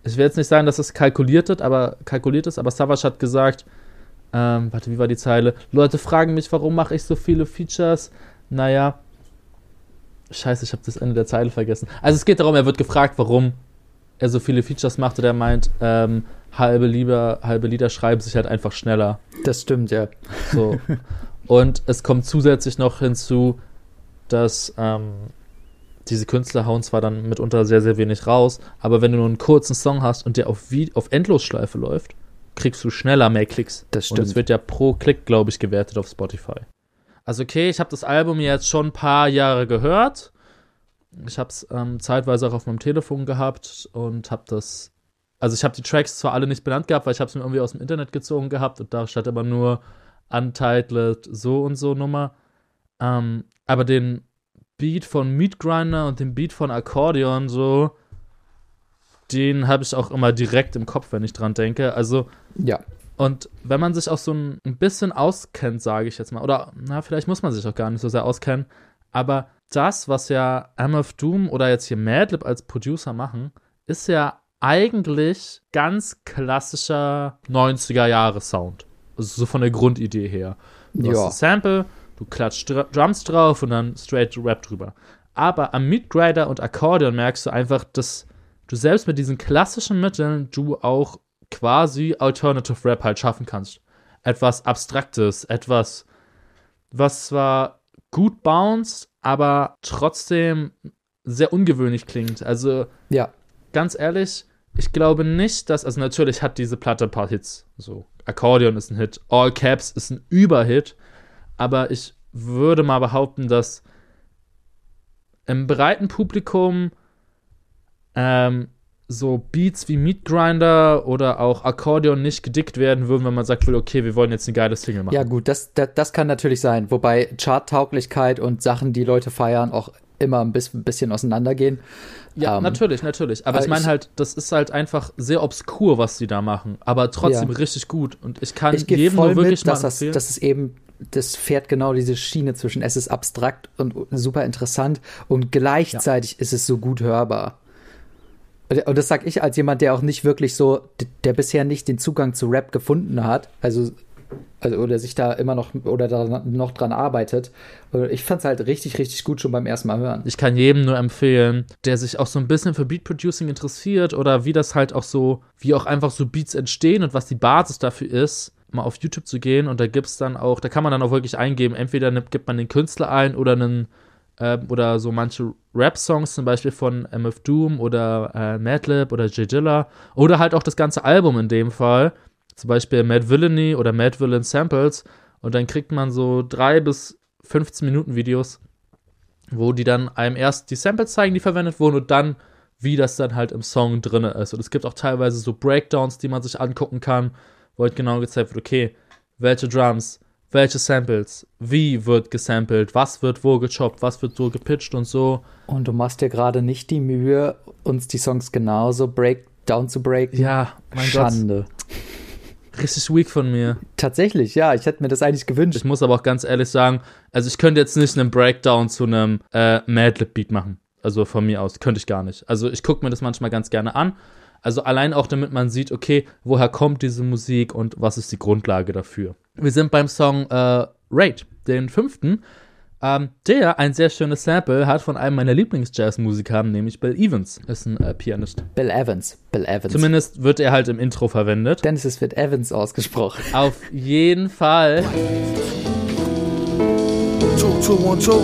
Speaker 1: ich will jetzt nicht sagen, dass es kalkuliert ist, aber kalkuliert ist, aber Savage hat gesagt, ähm, warte, wie war die Zeile? Leute fragen mich, warum mache ich so viele Features? Naja, scheiße, ich habe das Ende der Zeile vergessen. Also es geht darum, er wird gefragt, warum er so viele Features macht und er meint, ähm, halbe, Lieder, halbe Lieder schreiben sich halt einfach schneller.
Speaker 2: Das stimmt, ja.
Speaker 1: So. *laughs* Und es kommt zusätzlich noch hinzu, dass ähm, diese Künstler hauen zwar dann mitunter sehr, sehr wenig raus, aber wenn du nur einen kurzen Song hast und der auf, auf Endlosschleife läuft, kriegst du schneller mehr Klicks.
Speaker 2: Das stimmt.
Speaker 1: Und es wird ja pro Klick, glaube ich, gewertet auf Spotify. Also okay, ich habe das Album jetzt schon ein paar Jahre gehört. Ich habe es ähm, zeitweise auch auf meinem Telefon gehabt und habe das. Also ich habe die Tracks zwar alle nicht benannt gehabt, weil ich habe es mir irgendwie aus dem Internet gezogen gehabt und da stand aber nur Untitled so und so Nummer. Ähm, aber den Beat von Meat Grinder und den Beat von Akkordeon so, den habe ich auch immer direkt im Kopf, wenn ich dran denke. Also,
Speaker 2: ja.
Speaker 1: Und wenn man sich auch so ein, bisschen auskennt, sage ich jetzt mal, oder na, vielleicht muss man sich auch gar nicht so sehr auskennen, aber das, was ja MF Doom oder jetzt hier Madlib als Producer machen, ist ja eigentlich ganz klassischer 90er-Jahre-Sound. Also so von der Grundidee her. Du ja. hast ein Sample, Du klatscht Drums drauf und dann straight Rap drüber. Aber am Meatgrider und Akkordeon merkst du einfach, dass du selbst mit diesen klassischen Mitteln du auch quasi Alternative Rap halt schaffen kannst. Etwas Abstraktes, etwas, was zwar gut bounced, aber trotzdem sehr ungewöhnlich klingt. Also,
Speaker 2: ja.
Speaker 1: ganz ehrlich, ich glaube nicht, dass, also natürlich hat diese Platte ein paar Hits. So, Akkordeon ist ein Hit, All Caps ist ein Überhit, aber ich würde mal behaupten, dass im breiten Publikum ähm, so Beats wie Meat Grinder oder auch Akkordeon nicht gedickt werden würden, wenn man sagt, okay, wir wollen jetzt eine geile Single machen.
Speaker 2: Ja, gut, das, das, das kann natürlich sein. Wobei Charttauglichkeit und Sachen, die Leute feiern, auch immer ein bisschen auseinandergehen.
Speaker 1: Ja, ähm, natürlich, natürlich. Aber ich meine halt, das ist halt einfach sehr obskur, was sie da machen, aber trotzdem ja. richtig gut. Und ich kann
Speaker 2: ich jedem voll nur wirklich mit, mal dass, das, dass es eben das fährt genau diese Schiene zwischen es ist abstrakt und super interessant und gleichzeitig ja. ist es so gut hörbar. Und das sag ich als jemand, der auch nicht wirklich so, der bisher nicht den Zugang zu Rap gefunden hat, also, also oder sich da immer noch oder da noch dran arbeitet. Ich fand es halt richtig, richtig gut schon beim ersten Mal hören.
Speaker 1: Ich kann jedem nur empfehlen, der sich auch so ein bisschen für Beat Producing interessiert oder wie das halt auch so, wie auch einfach so Beats entstehen und was die Basis dafür ist, mal auf YouTube zu gehen und da gibt es dann auch, da kann man dann auch wirklich eingeben, entweder gibt man den Künstler ein oder einen, äh, oder so manche Rap-Songs zum Beispiel von MF Doom oder äh, Madlib oder J Dilla oder halt auch das ganze Album in dem Fall, zum Beispiel Mad Villainy oder Mad Villain Samples und dann kriegt man so drei bis 15 Minuten Videos, wo die dann einem erst die Samples zeigen, die verwendet wurden und dann wie das dann halt im Song drin ist. Und es gibt auch teilweise so Breakdowns, die man sich angucken kann, wo halt genau gezeigt wird, okay, welche Drums, welche Samples, wie wird gesampelt, was wird wo gechoppt, was wird so gepitcht und so.
Speaker 2: Und du machst dir gerade nicht die Mühe, uns die Songs genauso break down zu breaken.
Speaker 1: Ja,
Speaker 2: mein Schande. Gott.
Speaker 1: Richtig weak von mir.
Speaker 2: Tatsächlich, ja, ich hätte mir das eigentlich gewünscht.
Speaker 1: Ich muss aber auch ganz ehrlich sagen, also ich könnte jetzt nicht einen Breakdown zu einem äh, Madlib-Beat machen. Also von mir aus, könnte ich gar nicht. Also ich gucke mir das manchmal ganz gerne an. Also allein auch damit man sieht, okay, woher kommt diese Musik und was ist die Grundlage dafür. Wir sind beim Song äh, Raid, den fünften, ähm, der ein sehr schönes Sample hat von einem meiner Lieblings-Jazz-Musiker, nämlich Bill Evans, ist ein äh, Pianist.
Speaker 2: Bill Evans, Bill Evans.
Speaker 1: Zumindest wird er halt im Intro verwendet.
Speaker 2: Dennis, es wird Evans ausgesprochen.
Speaker 1: Auf jeden Fall.
Speaker 5: Two, two, one, two.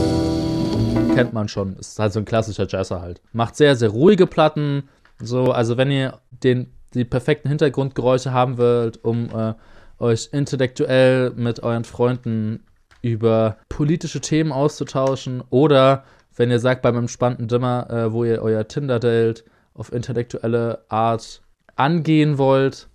Speaker 1: Kennt man schon. Ist halt so ein klassischer Jazzer halt. Macht sehr, sehr ruhige Platten. So, also wenn ihr den, die perfekten Hintergrundgeräusche haben wollt, um äh, euch intellektuell mit euren Freunden über politische Themen auszutauschen oder wenn ihr sagt beim entspannten Dimmer, äh, wo ihr euer Tinder-Date auf intellektuelle Art angehen wollt,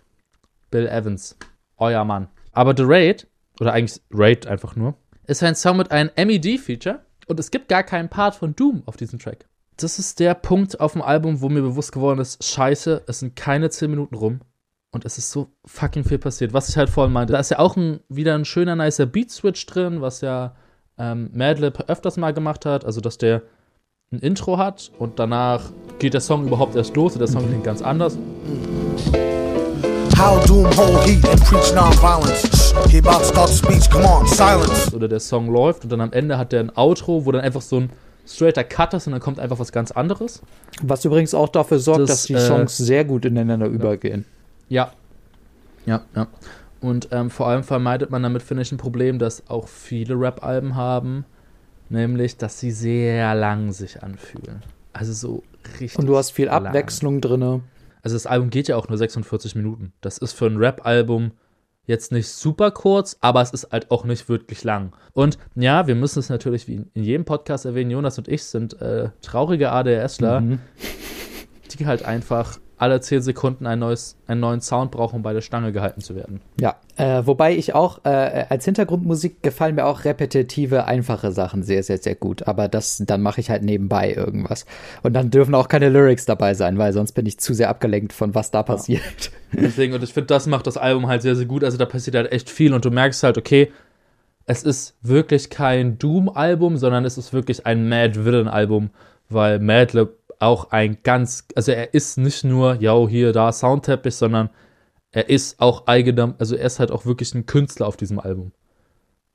Speaker 1: Bill Evans, euer Mann. Aber The Raid, oder eigentlich Raid einfach nur, ist ein Song mit einem MED-Feature und es gibt gar keinen Part von Doom auf diesem Track. Das ist der Punkt auf dem Album, wo mir bewusst geworden ist, scheiße, es sind keine 10 Minuten rum und es ist so fucking viel passiert. Was ich halt vorhin meinte, da ist ja auch ein, wieder ein schöner, nicer Beat-Switch drin, was ja ähm, Madlib öfters mal gemacht hat, also dass der ein Intro hat und danach geht der Song überhaupt erst los und der Song klingt ganz anders.
Speaker 5: How doom hold heat and preach nonviolence. Shh, He about to start the speech. Come on, silence.
Speaker 1: Oder der Song läuft und dann am Ende hat der ein Outro, wo dann einfach so ein straighter Cut ist und dann kommt einfach was ganz anderes.
Speaker 2: Was übrigens auch dafür sorgt,
Speaker 1: Das,
Speaker 2: dass die
Speaker 1: äh,
Speaker 2: Songs sehr gut ineinander übergehen.
Speaker 1: Ja. Ja, ja. Und ähm, vor allem vermeidet man damit, finde ich, ein Problem, das auch viele Rap-Alben haben, nämlich, dass sie sehr lang sich anfühlen. Also so richtig.
Speaker 2: Und du hast viel
Speaker 1: lang.
Speaker 2: Abwechslung drin.
Speaker 1: Also das Album geht ja auch nur 46 Minuten. Das ist für ein Rap-Album jetzt nicht super kurz, aber es ist halt auch nicht wirklich lang. Und ja, wir müssen es natürlich wie in jedem Podcast erwähnen, Jonas und ich sind äh, traurige ADHSler, die halt einfach alle 10 Sekunden ein neues, einen neuen Sound brauchen, um bei der Stange gehalten zu werden.
Speaker 2: Ja, äh, wobei ich auch, äh, als Hintergrundmusik gefallen mir auch repetitive, einfache Sachen sehr, sehr, sehr gut. Aber das, dann mache ich halt nebenbei irgendwas. Und dann dürfen auch keine Lyrics dabei sein, weil sonst bin ich zu sehr abgelenkt von was da passiert.
Speaker 1: Deswegen, und ich finde, das macht das Album halt sehr, sehr gut. Also da passiert halt echt viel und du merkst halt, okay, es ist wirklich kein Doom-Album, sondern es ist wirklich ein Mad Villain-Album, weil Madlib auch ein ganz, also er ist nicht nur, ja, hier, da, Soundteppich, sondern er ist auch eigener, also er ist halt auch wirklich ein Künstler auf diesem Album.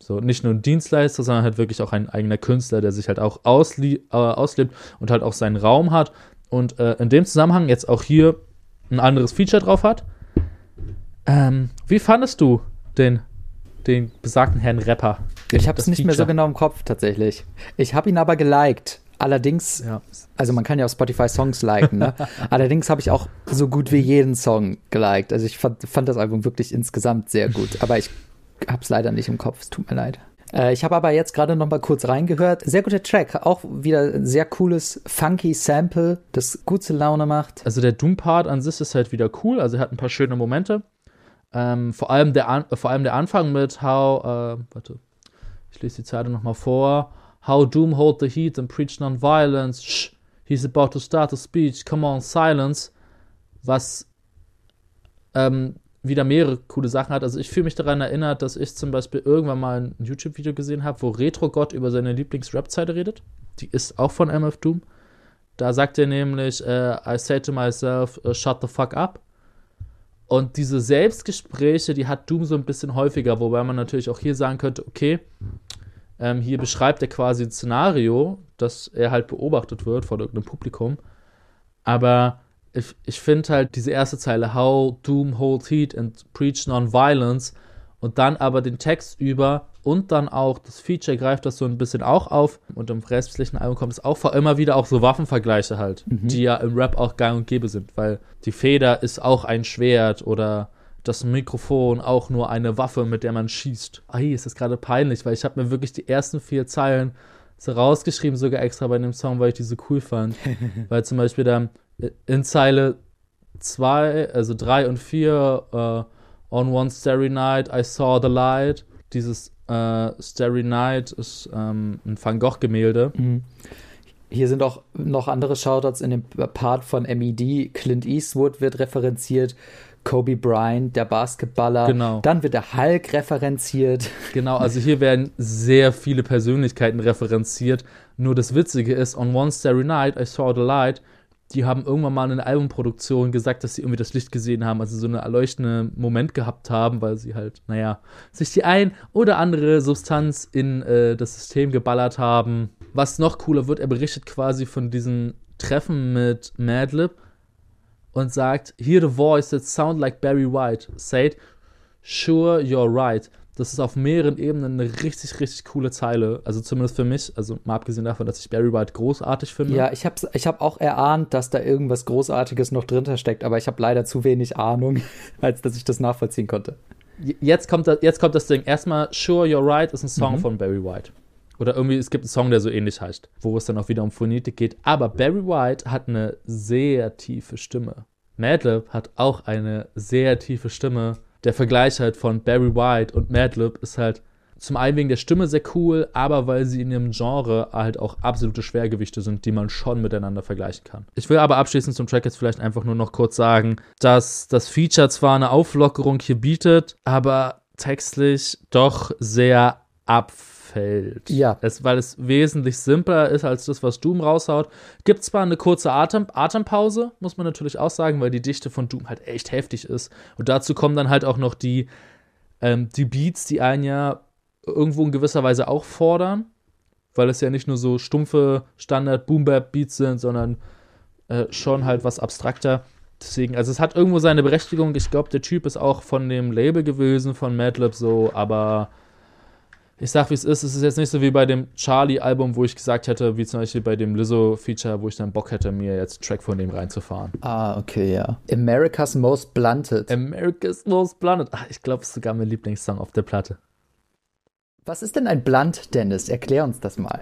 Speaker 1: So, nicht nur ein Dienstleister, sondern halt wirklich auch ein eigener Künstler, der sich halt auch auslie äh, auslebt und halt auch seinen Raum hat. Und äh, in dem Zusammenhang jetzt auch hier ein anderes Feature drauf hat. Ähm, wie fandest du den, den besagten Herrn Rapper?
Speaker 2: Ich habe es nicht mehr so
Speaker 1: Feature.
Speaker 2: genau im Kopf tatsächlich. Ich habe ihn aber geliked. Allerdings,
Speaker 1: Ja.
Speaker 2: also man kann ja auf Spotify Songs liken, ne? *laughs* Allerdings habe ich auch so gut wie jeden Song geliked. Also ich fand, fand das Album wirklich insgesamt sehr gut. Aber ich habe es leider nicht im Kopf. Es tut mir leid. Äh, ich habe aber jetzt gerade noch mal kurz reingehört. Sehr guter Track. Auch wieder ein sehr cooles, funky Sample, das gute Laune macht.
Speaker 1: Also der Doom-Part an sich ist halt wieder cool, also er hat ein paar schöne Momente. Ähm, vor, allem der An vor allem der Anfang mit How, äh, warte, ich lese die Zeile nochmal vor. How Doom hold the heat and preach non-violence. Shh, he's about to start a speech. Come on, silence. Was ähm, wieder mehrere coole Sachen hat. Also ich fühle mich daran erinnert, dass ich zum Beispiel irgendwann mal ein YouTube-Video gesehen habe, wo Retro-Gott über seine Lieblings-Rap-Zeile redet. Die ist auch von MF Doom. Da sagt er nämlich, äh, I say to myself, uh, shut the fuck up. Und diese Selbstgespräche, die hat Doom so ein bisschen häufiger, wobei man natürlich auch hier sagen könnte, okay, ähm, hier beschreibt er quasi ein Szenario, dass er halt beobachtet wird von irgendeinem Publikum. Aber ich, ich finde halt diese erste Zeile, How Doom hold heat and preach non-violence, und dann aber den Text über und dann auch das Feature greift das so ein bisschen auch auf. Und im restlichen Album kommt es auch vor immer wieder auch so Waffenvergleiche halt, die ja im Rap auch gang und gäbe sind, weil die Feder ist auch ein Schwert oder das Mikrofon auch nur eine Waffe, mit der man schießt. Ei, ist das gerade peinlich, weil ich habe mir wirklich die ersten vier Zeilen so rausgeschrieben, sogar extra bei dem Song, weil ich die so cool fand. *laughs* weil zum Beispiel dann in Zeile 2, also 3 und 4, äh, On one starry night I saw the light. Dieses äh, Starry Night ist ähm, ein Van Gogh-Gemälde.
Speaker 2: Hier sind auch noch andere Shoutouts in dem Part von MED. Clint Eastwood wird referenziert. Kobe Bryant, der Basketballer.
Speaker 1: Genau.
Speaker 2: Dann wird der Hulk referenziert.
Speaker 1: Genau, also hier werden sehr viele Persönlichkeiten referenziert. Nur das Witzige ist, on one starry night I saw the light. Die haben irgendwann mal in einer Albumproduktion gesagt, dass sie irgendwie das Licht gesehen haben, also so einen erleuchtenden Moment gehabt haben, weil sie halt, naja, sich die ein oder andere Substanz in äh, das System geballert haben. Was noch cooler wird, er berichtet quasi von diesen Treffen mit Madlib und sagt, hear the voice that sound like Barry White. Said, sure, you're right. Das ist auf mehreren Ebenen eine richtig, richtig coole Zeile. Also zumindest für mich. Also mal abgesehen davon, dass ich Barry White großartig finde.
Speaker 2: Ja, ich habe ich hab auch erahnt, dass da irgendwas Großartiges noch drin steckt, aber ich habe leider zu wenig Ahnung, *laughs* als dass ich das nachvollziehen konnte.
Speaker 1: Jetzt kommt, das, jetzt kommt das Ding. Erstmal, Sure, You're Right ist ein Song mhm. von Barry White. Oder irgendwie, es gibt einen Song, der so ähnlich heißt, wo es dann auch wieder um Phonetik geht. Aber Barry White hat eine sehr tiefe Stimme. Madlib hat auch eine sehr tiefe Stimme. Der Vergleich halt von Barry White und Madlib ist halt zum einen wegen der Stimme sehr cool, aber weil sie in ihrem Genre halt auch absolute Schwergewichte sind, die man schon miteinander vergleichen kann. Ich will aber abschließend zum Track jetzt vielleicht einfach nur noch kurz sagen, dass das Feature zwar eine Auflockerung hier bietet, aber textlich doch sehr abfällt fällt.
Speaker 2: Ja.
Speaker 1: Es, weil es wesentlich simpler ist als das, was Doom raushaut. Gibt zwar eine kurze Atem, Atempause, muss man natürlich auch sagen, weil die Dichte von Doom halt echt heftig ist. Und dazu kommen dann halt auch noch die, ähm, die Beats, die einen ja irgendwo in gewisser Weise auch fordern, weil es ja nicht nur so stumpfe Standard-Boom-Bap-Beats sind, sondern äh, schon halt was abstrakter. Deswegen, also es hat irgendwo seine Berechtigung. Ich glaube, der Typ ist auch von dem Label gewesen, von Madlib so, aber ich sag, wie es ist, es ist jetzt nicht so wie bei dem Charlie-Album, wo ich gesagt hätte, wie zum Beispiel bei dem Lizzo-Feature, wo ich dann Bock hätte, mir jetzt Track von dem reinzufahren.
Speaker 2: Ah, okay, ja. America's Most Blunted.
Speaker 1: America's Most Blunted. Ach, ich glaube, es ist sogar mein Lieblingssong auf der Platte.
Speaker 2: Was ist denn ein Blunt, Dennis? Erklär uns das mal.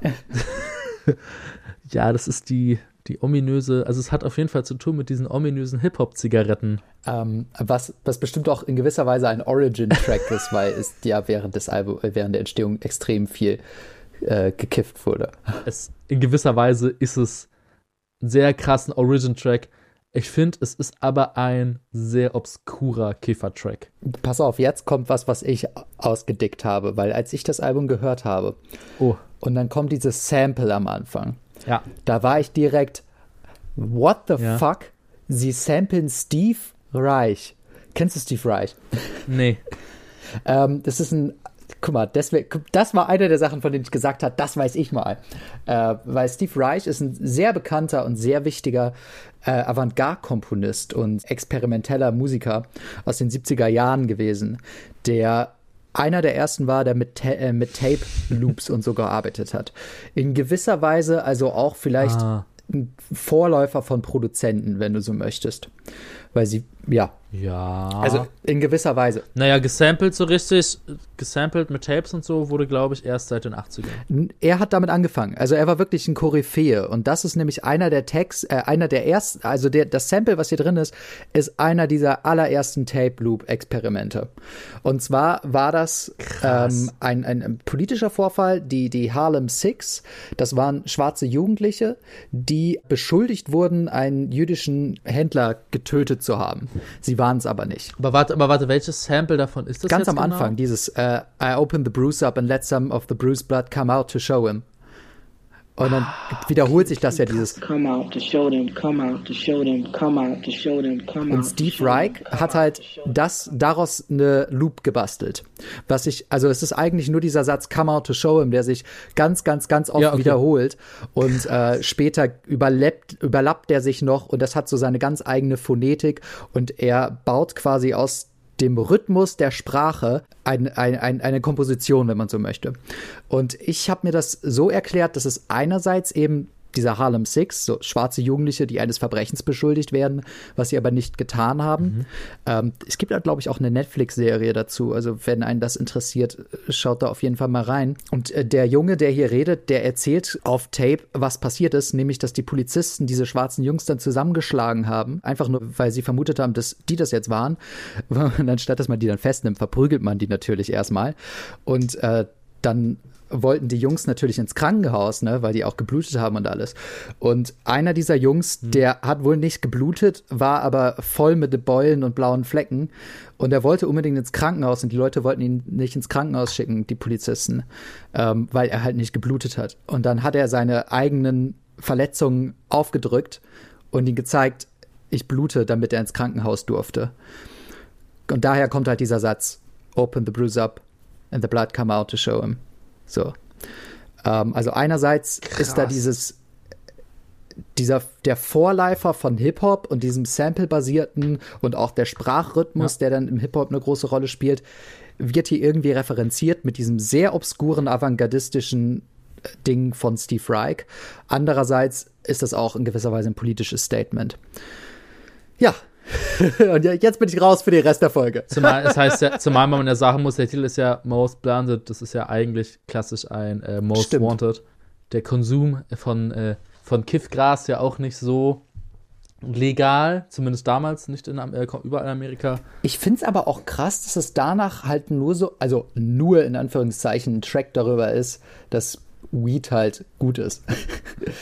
Speaker 2: *laughs*
Speaker 1: ja, das ist die die ominöse, also es hat auf jeden Fall zu tun mit diesen ominösen Hip-Hop-Zigaretten.
Speaker 2: Ähm, was, was bestimmt auch in gewisser Weise ein Origin-Track *laughs* ist, weil es ja während des Albums, während der Entstehung extrem viel äh, gekifft wurde.
Speaker 1: Es, in gewisser Weise ist es ein sehr krassen Origin-Track. Ich finde, es ist aber ein sehr obskurer Kiffer-Track.
Speaker 2: Pass auf, jetzt kommt was, was ich ausgedickt habe, weil als ich das Album gehört habe
Speaker 1: oh.
Speaker 2: und dann kommt dieses Sample am Anfang
Speaker 1: ja.
Speaker 2: Da war ich direkt, what the ja. fuck? Sie samplen Steve Reich. Kennst du Steve Reich?
Speaker 1: Nee. *laughs*
Speaker 2: ähm, das ist ein guck mal, das, das, war eine der Sachen, von denen ich gesagt habe, das weiß ich mal. Äh, weil Steve Reich ist ein sehr bekannter und sehr wichtiger äh, Avantgarde-Komponist und experimenteller Musiker aus den 70er Jahren gewesen, der einer der ersten war, der mit, Ta äh, mit Tape-Loops und so gearbeitet hat. In gewisser Weise also auch vielleicht ah. ein Vorläufer von Produzenten, wenn du so möchtest. Weil sie, ja,
Speaker 1: ja.
Speaker 2: Also in gewisser Weise.
Speaker 1: Naja, gesampelt so richtig, gesampelt mit Tapes und so, wurde, glaube ich, erst seit den 80ern.
Speaker 2: Er hat damit angefangen. Also er war wirklich ein Koryphäe. Und das ist nämlich einer der Tags, äh, einer der ersten, also der, das Sample, was hier drin ist, ist einer dieser allerersten Tape-Loop-Experimente. Und zwar war das ähm, ein, ein politischer Vorfall, die, die Harlem Six. Das waren schwarze Jugendliche, die beschuldigt wurden, einen jüdischen Händler getötet zu haben. Sie waren es aber nicht.
Speaker 1: Aber warte, aber warte, welches Sample davon ist das?
Speaker 2: Ganz am
Speaker 1: genau?
Speaker 2: Anfang, dieses uh, I open the bruise up and let some of the bruised blood come out to show him. Und dann wiederholt sich das ja dieses. Und Steve Reich hat halt das daraus eine Loop gebastelt. Was ich, also es ist eigentlich nur dieser Satz Come out to show him, der sich ganz, ganz, ganz oft ja, okay. wiederholt. Und äh, später überlappt, überlappt er sich noch und das hat so seine ganz eigene Phonetik und er baut quasi aus dem Rhythmus der Sprache ein, ein, ein, eine Komposition, wenn man so möchte. Und ich habe mir das so erklärt, dass es einerseits eben dieser Harlem Six, so schwarze Jugendliche, die eines Verbrechens beschuldigt werden, was sie aber nicht getan haben. Mhm. Ähm, es gibt da, glaube ich, auch eine Netflix-Serie dazu. Also, wenn einen das interessiert, schaut da auf jeden Fall mal rein. Und äh, der Junge, der hier redet, der erzählt auf Tape, was passiert ist, nämlich, dass die Polizisten diese schwarzen Jungs dann zusammengeschlagen haben, einfach nur, weil sie vermutet haben, dass die das jetzt waren. *laughs* Und anstatt, dass man die dann festnimmt, verprügelt man die natürlich erstmal. Und äh, dann wollten die Jungs natürlich ins Krankenhaus, ne, weil die auch geblutet haben und alles. Und einer dieser Jungs, mhm. der hat wohl nicht geblutet, war aber voll mit Beulen und blauen Flecken. Und er wollte unbedingt ins Krankenhaus und die Leute wollten ihn nicht ins Krankenhaus schicken, die Polizisten, ähm, weil er halt nicht geblutet hat. Und dann hat er seine eigenen Verletzungen aufgedrückt und ihm gezeigt, ich blute, damit er ins Krankenhaus durfte. Und daher kommt halt dieser Satz, open the bruise up and the blood come out to show him. So. Ähm, also einerseits Krass. ist da dieses dieser der Vorläufer von Hip-Hop und diesem Sample-basierten und auch der Sprachrhythmus, ja. der dann im Hip-Hop eine große Rolle spielt, wird hier irgendwie referenziert mit diesem sehr obskuren avantgardistischen äh, Ding von Steve Reich. Andererseits ist das auch in gewisser Weise ein politisches Statement. Ja, *laughs* und jetzt bin ich raus für den Rest der Folge.
Speaker 1: Zumal, es heißt ja, *laughs* zumal man ja sagen muss, der Titel ist ja Most Blunted, das ist ja eigentlich klassisch ein äh, Most Stimmt. Wanted. Der Konsum von, äh, von Kiffgras ja auch nicht so legal, zumindest damals nicht in äh, überall in Amerika.
Speaker 2: Ich finde es aber auch krass, dass es danach halt nur so, also nur in Anführungszeichen ein Track darüber ist, dass Weed halt gut ist.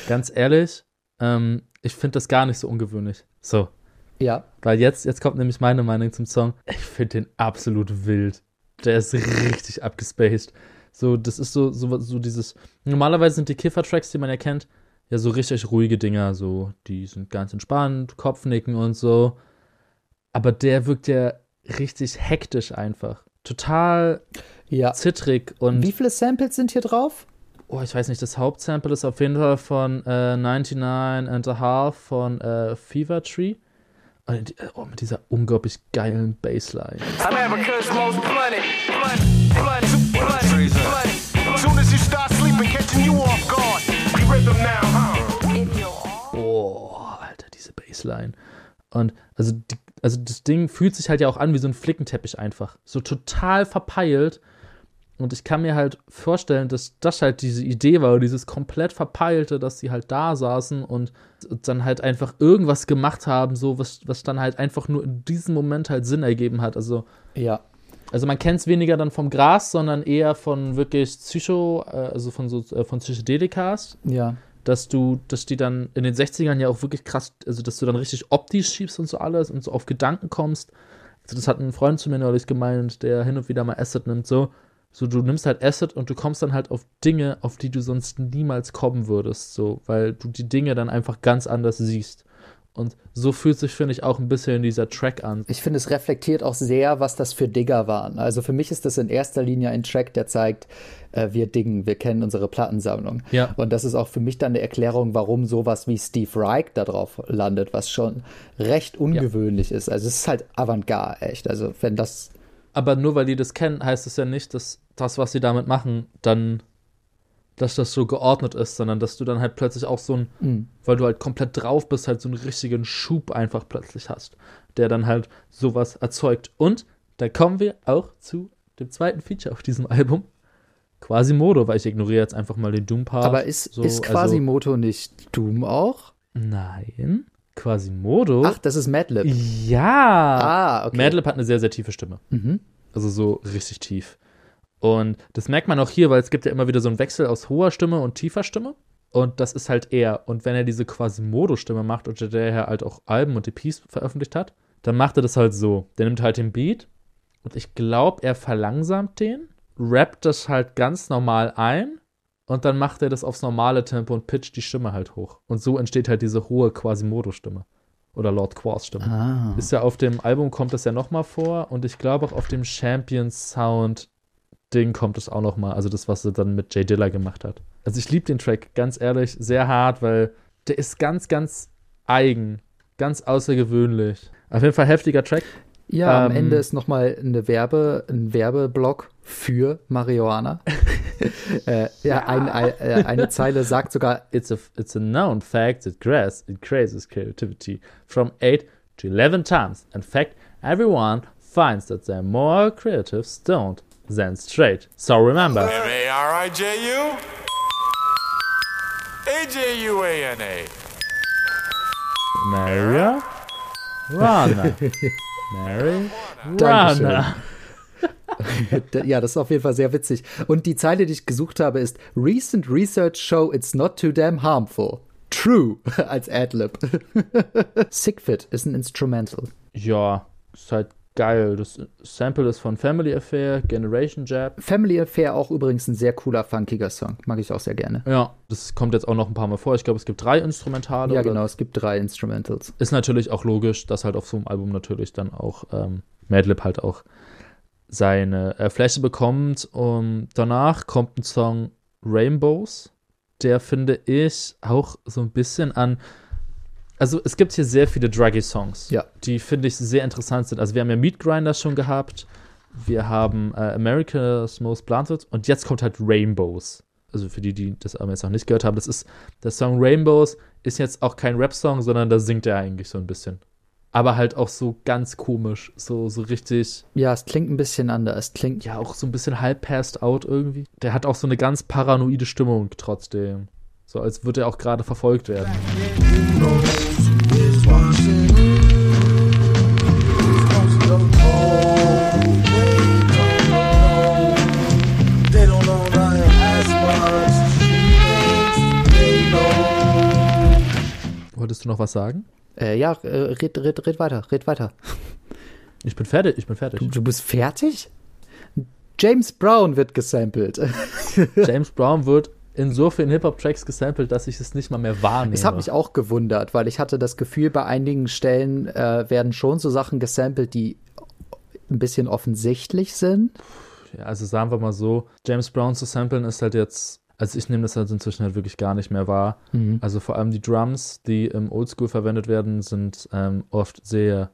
Speaker 1: Ganz ehrlich, ähm, ich finde das gar nicht so ungewöhnlich. So,
Speaker 2: ja.
Speaker 1: Weil jetzt, jetzt kommt nämlich meine Meinung zum Song. Ich finde den absolut wild. Der ist richtig abgespaced. So, das ist so, so, so dieses. Normalerweise sind die Kiffer-Tracks, die man ja kennt, ja so richtig ruhige Dinger. So, die sind ganz entspannt, Kopfnicken und so. Aber der wirkt ja richtig hektisch einfach. Total ja. zittrig und.
Speaker 2: Wie viele Samples sind hier drauf?
Speaker 1: Oh, ich weiß nicht, das Hauptsample ist auf jeden Fall von äh, 99 and a Half von äh, Fever Tree. Und oh, mit dieser unglaublich geilen Bassline. Huh? Oh, Alter, diese Bassline. Und also, die, also das Ding fühlt sich halt ja auch an wie so ein Flickenteppich einfach. So total verpeilt und ich kann mir halt vorstellen, dass das halt diese Idee war, dieses komplett verpeilte, dass sie halt da saßen und dann halt einfach irgendwas gemacht haben, so was, was dann halt einfach nur in diesem Moment halt Sinn ergeben hat. Also,
Speaker 2: ja.
Speaker 1: Also man kennt es weniger dann vom Gras, sondern eher von wirklich Psycho, äh, also von so äh, von Psychedelikas.
Speaker 2: Ja.
Speaker 1: Dass du, dass die dann in den 60ern ja auch wirklich krass, also dass du dann richtig optisch schiebst und so alles und so auf Gedanken kommst. Also das hat ein Freund zu mir neulich gemeint, der hin und wieder mal Acid nimmt, so so, du nimmst halt Acid und du kommst dann halt auf Dinge, auf die du sonst niemals kommen würdest, so, weil du die Dinge dann einfach ganz anders siehst. Und so fühlt sich, finde ich, auch ein bisschen dieser Track an.
Speaker 2: Ich finde, es reflektiert auch sehr, was das für Digger waren. Also für mich ist das in erster Linie ein Track, der zeigt, äh, wir diggen, wir kennen unsere Plattensammlung.
Speaker 1: Ja.
Speaker 2: Und das ist auch für mich dann eine Erklärung, warum sowas wie Steve Reich da drauf landet, was schon recht ungewöhnlich ja. ist. Also es ist halt Avantgarde, echt. Also wenn das
Speaker 1: aber nur weil die das kennen, heißt es ja nicht, dass das, was sie damit machen, dann, dass das so geordnet ist, sondern dass du dann halt plötzlich auch so ein, mhm. weil du halt komplett drauf bist, halt so einen richtigen Schub einfach plötzlich hast, der dann halt sowas erzeugt. Und da kommen wir auch zu dem zweiten Feature auf diesem Album. Quasimodo, weil ich ignoriere jetzt einfach mal den Doom-Part.
Speaker 2: Aber ist, so, ist Quasimodo also, nicht Doom auch?
Speaker 1: Nein. Quasimodo.
Speaker 2: Ach, das ist Madlib.
Speaker 1: Ja.
Speaker 2: Ah, okay.
Speaker 1: Madlib hat eine sehr, sehr tiefe Stimme.
Speaker 2: Mhm.
Speaker 1: Also so richtig tief. Und das merkt man auch hier, weil es gibt ja immer wieder so einen Wechsel aus hoher Stimme und tiefer Stimme. Und das ist halt er. Und wenn er diese Quasimodo-Stimme macht, unter der er halt auch Alben und EPs veröffentlicht hat, dann macht er das halt so. Der nimmt halt den Beat und ich glaube, er verlangsamt den, rappt das halt ganz normal ein und dann macht er das aufs normale Tempo und pitcht die Stimme halt hoch. Und so entsteht halt diese hohe Quasimodo-Stimme. Oder Lord Quas Stimme.
Speaker 2: Ah.
Speaker 1: Ist ja auf dem Album kommt das ja nochmal vor und ich glaube auch auf dem Champion Sound Ding kommt es auch nochmal. Also das, was er dann mit Jay Dilla gemacht hat. Also ich liebe den Track, ganz ehrlich, sehr hart, weil der ist ganz, ganz eigen. Ganz außergewöhnlich. Auf jeden Fall heftiger Track.
Speaker 2: Ja, ähm, am Ende ist nochmal eine Werbe, ein Werbeblock für Marihuana. *laughs* äh, ja, ein, ein, äh, eine Zeile sagt sogar:
Speaker 1: It's a, it's a known fact that grass increases creativity from 8 to 11 times. In fact, everyone finds that they're more creative stoned than straight. So remember.
Speaker 6: M-A-R-I-J-U A-J-U-A-N-A
Speaker 1: Maria Rana. *laughs* Mary Rana. *laughs*
Speaker 2: ja, das ist auf jeden Fall sehr witzig. Und die Zeile, die ich gesucht habe, ist Recent research show it's not too damn harmful. True *laughs* als Adlib. *laughs* Sickfit ist ein Instrumental.
Speaker 1: Ja, ist halt geil. Das Sample ist von Family Affair, Generation Jab.
Speaker 2: Family Affair auch übrigens ein sehr cooler, funkiger Song. Mag ich auch sehr gerne.
Speaker 1: Ja, das kommt jetzt auch noch ein paar Mal vor. Ich glaube, es gibt drei Instrumentale.
Speaker 2: Ja, genau, es gibt drei Instrumentals.
Speaker 1: Ist natürlich auch logisch, dass halt auf so einem Album natürlich dann auch ähm, Madlib halt auch seine äh, Fläche bekommt. Und danach kommt ein Song Rainbows. Der finde ich auch so ein bisschen an. Also es gibt hier sehr viele Druggy-Songs,
Speaker 2: Ja.
Speaker 1: die finde ich sehr interessant sind. Also wir haben ja Meat Grinders schon gehabt, wir haben äh, America's Most Blunted und jetzt kommt halt Rainbows. Also für die, die das aber jetzt noch nicht gehört haben, das ist der Song Rainbows ist jetzt auch kein Rap-Song, sondern da singt er eigentlich so ein bisschen. Aber halt auch so ganz komisch, so, so richtig,
Speaker 2: Ja, es klingt ein bisschen anders. Es klingt,
Speaker 1: ja, auch so ein bisschen halb passed out irgendwie. Der hat auch so eine ganz paranoide Stimmung trotzdem. So als würde er auch gerade verfolgt werden. Wolltest du noch was sagen?
Speaker 2: äh, ja, äh, red, red, red weiter, red weiter.
Speaker 1: Ich bin fertig, ich bin fertig.
Speaker 2: Du, du bist fertig? James Brown wird gesampelt.
Speaker 1: James Brown wird in so vielen Hip-Hop-Tracks gesampelt, dass ich es nicht mal mehr wahrnehme.
Speaker 2: Das hat mich auch gewundert, weil ich hatte das Gefühl, bei einigen Stellen äh, werden schon so Sachen gesampelt, die ein bisschen offensichtlich sind.
Speaker 1: Ja, also sagen wir mal so, James Brown zu samplen ist halt jetzt, also ich nehme das halt inzwischen halt wirklich gar nicht mehr wahr. Also vor allem die Drums, die im Oldschool verwendet werden, sind ähm, oft sehr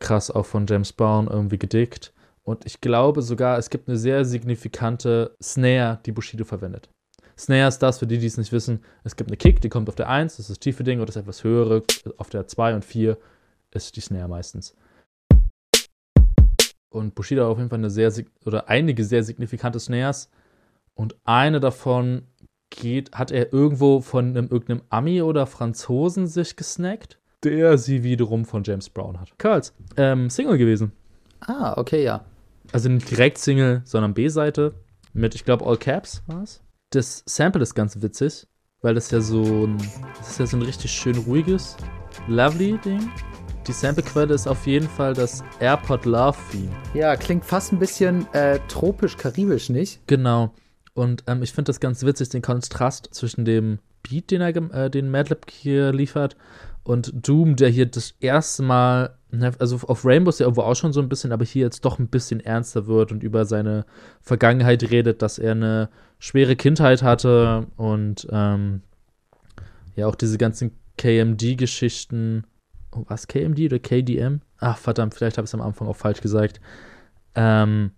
Speaker 1: krass auch von James Brown irgendwie gedickt. Und ich glaube sogar, es gibt eine sehr signifikante Snare, die Bushido verwendet. Snare ist das, für die, die es nicht wissen. Es gibt eine Kick, die kommt auf der 1, das ist das tiefe Ding, und das etwas höhere, auf der 2 und 4 ist die Snare meistens. Und Bushido hat auf jeden Fall eine sehr, oder einige sehr signifikante Snares. Und eine davon geht, hat er irgendwo von einem, irgendeinem Ami oder Franzosen sich gesnackt, der sie wiederum von James Brown hat. Curls, ähm, Single gewesen.
Speaker 2: Ah, okay, ja.
Speaker 1: Also nicht direkt Single, sondern B-Seite. Mit, ich glaube, All Caps war es. Das Sample ist ganz witzig, weil das ja so ein, das ist ja so ein richtig schön ruhiges, lovely Ding. Die Samplequelle ist auf jeden Fall das Airport Love Theme.
Speaker 2: Ja, klingt fast ein bisschen äh, tropisch-karibisch, nicht?
Speaker 1: Genau. Und ähm, ich finde das ganz witzig, den Kontrast zwischen dem Beat, den, er, äh, den Madlib hier liefert, und Doom, der hier das erste Mal, also auf Rainbow ist ja irgendwo auch schon so ein bisschen, aber hier jetzt doch ein bisschen ernster wird und über seine Vergangenheit redet, dass er eine schwere Kindheit hatte und ähm, ja auch diese ganzen KMD-Geschichten. Oh, was, KMD oder KDM? Ach, verdammt, vielleicht habe ich es am Anfang auch falsch gesagt. Ähm,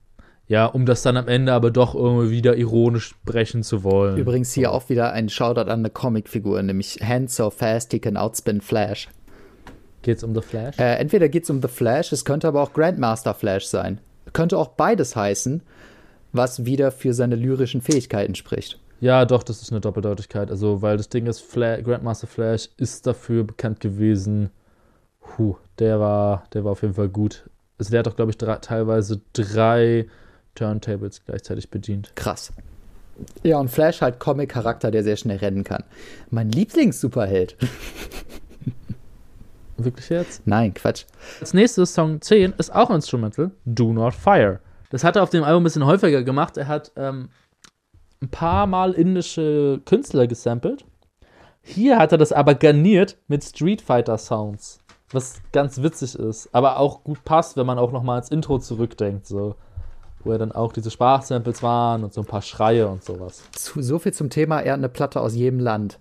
Speaker 1: ja, um das dann am Ende aber doch irgendwie wieder ironisch brechen zu wollen.
Speaker 2: Übrigens hier auch wieder ein Shoutout an eine Comicfigur, nämlich Hand So Fast He Can Outspin Flash.
Speaker 1: Geht's um The Flash?
Speaker 2: Äh, entweder geht es um The Flash, es könnte aber auch Grandmaster Flash sein. Könnte auch beides heißen, was wieder für seine lyrischen Fähigkeiten spricht.
Speaker 1: Ja, doch, das ist eine Doppeldeutigkeit. Also, weil das Ding ist, Fla Grandmaster Flash ist dafür bekannt gewesen. Puh, der war, der war auf jeden Fall gut. Also, der hat doch, glaube ich, drei, teilweise drei Turntables gleichzeitig bedient.
Speaker 2: Krass. Ja, und Flash halt Comic-Charakter, der sehr schnell rennen kann. Mein Lieblings-Superheld. *laughs*
Speaker 1: Wirklich jetzt?
Speaker 2: Nein, Quatsch.
Speaker 1: Als nächstes Song 10 ist auch Instrumental, Do Not Fire. Das hat er auf dem Album ein bisschen häufiger gemacht. Er hat ähm, ein paar Mal indische Künstler gesampelt. Hier hat er das aber garniert mit Street Fighter Sounds, was ganz witzig ist, aber auch gut passt, wenn man auch nochmal ans Intro zurückdenkt, so. Wo er dann auch diese Sprachsamples waren und so ein paar Schreie und sowas.
Speaker 2: Zu, so viel zum Thema, er hat eine Platte aus jedem Land.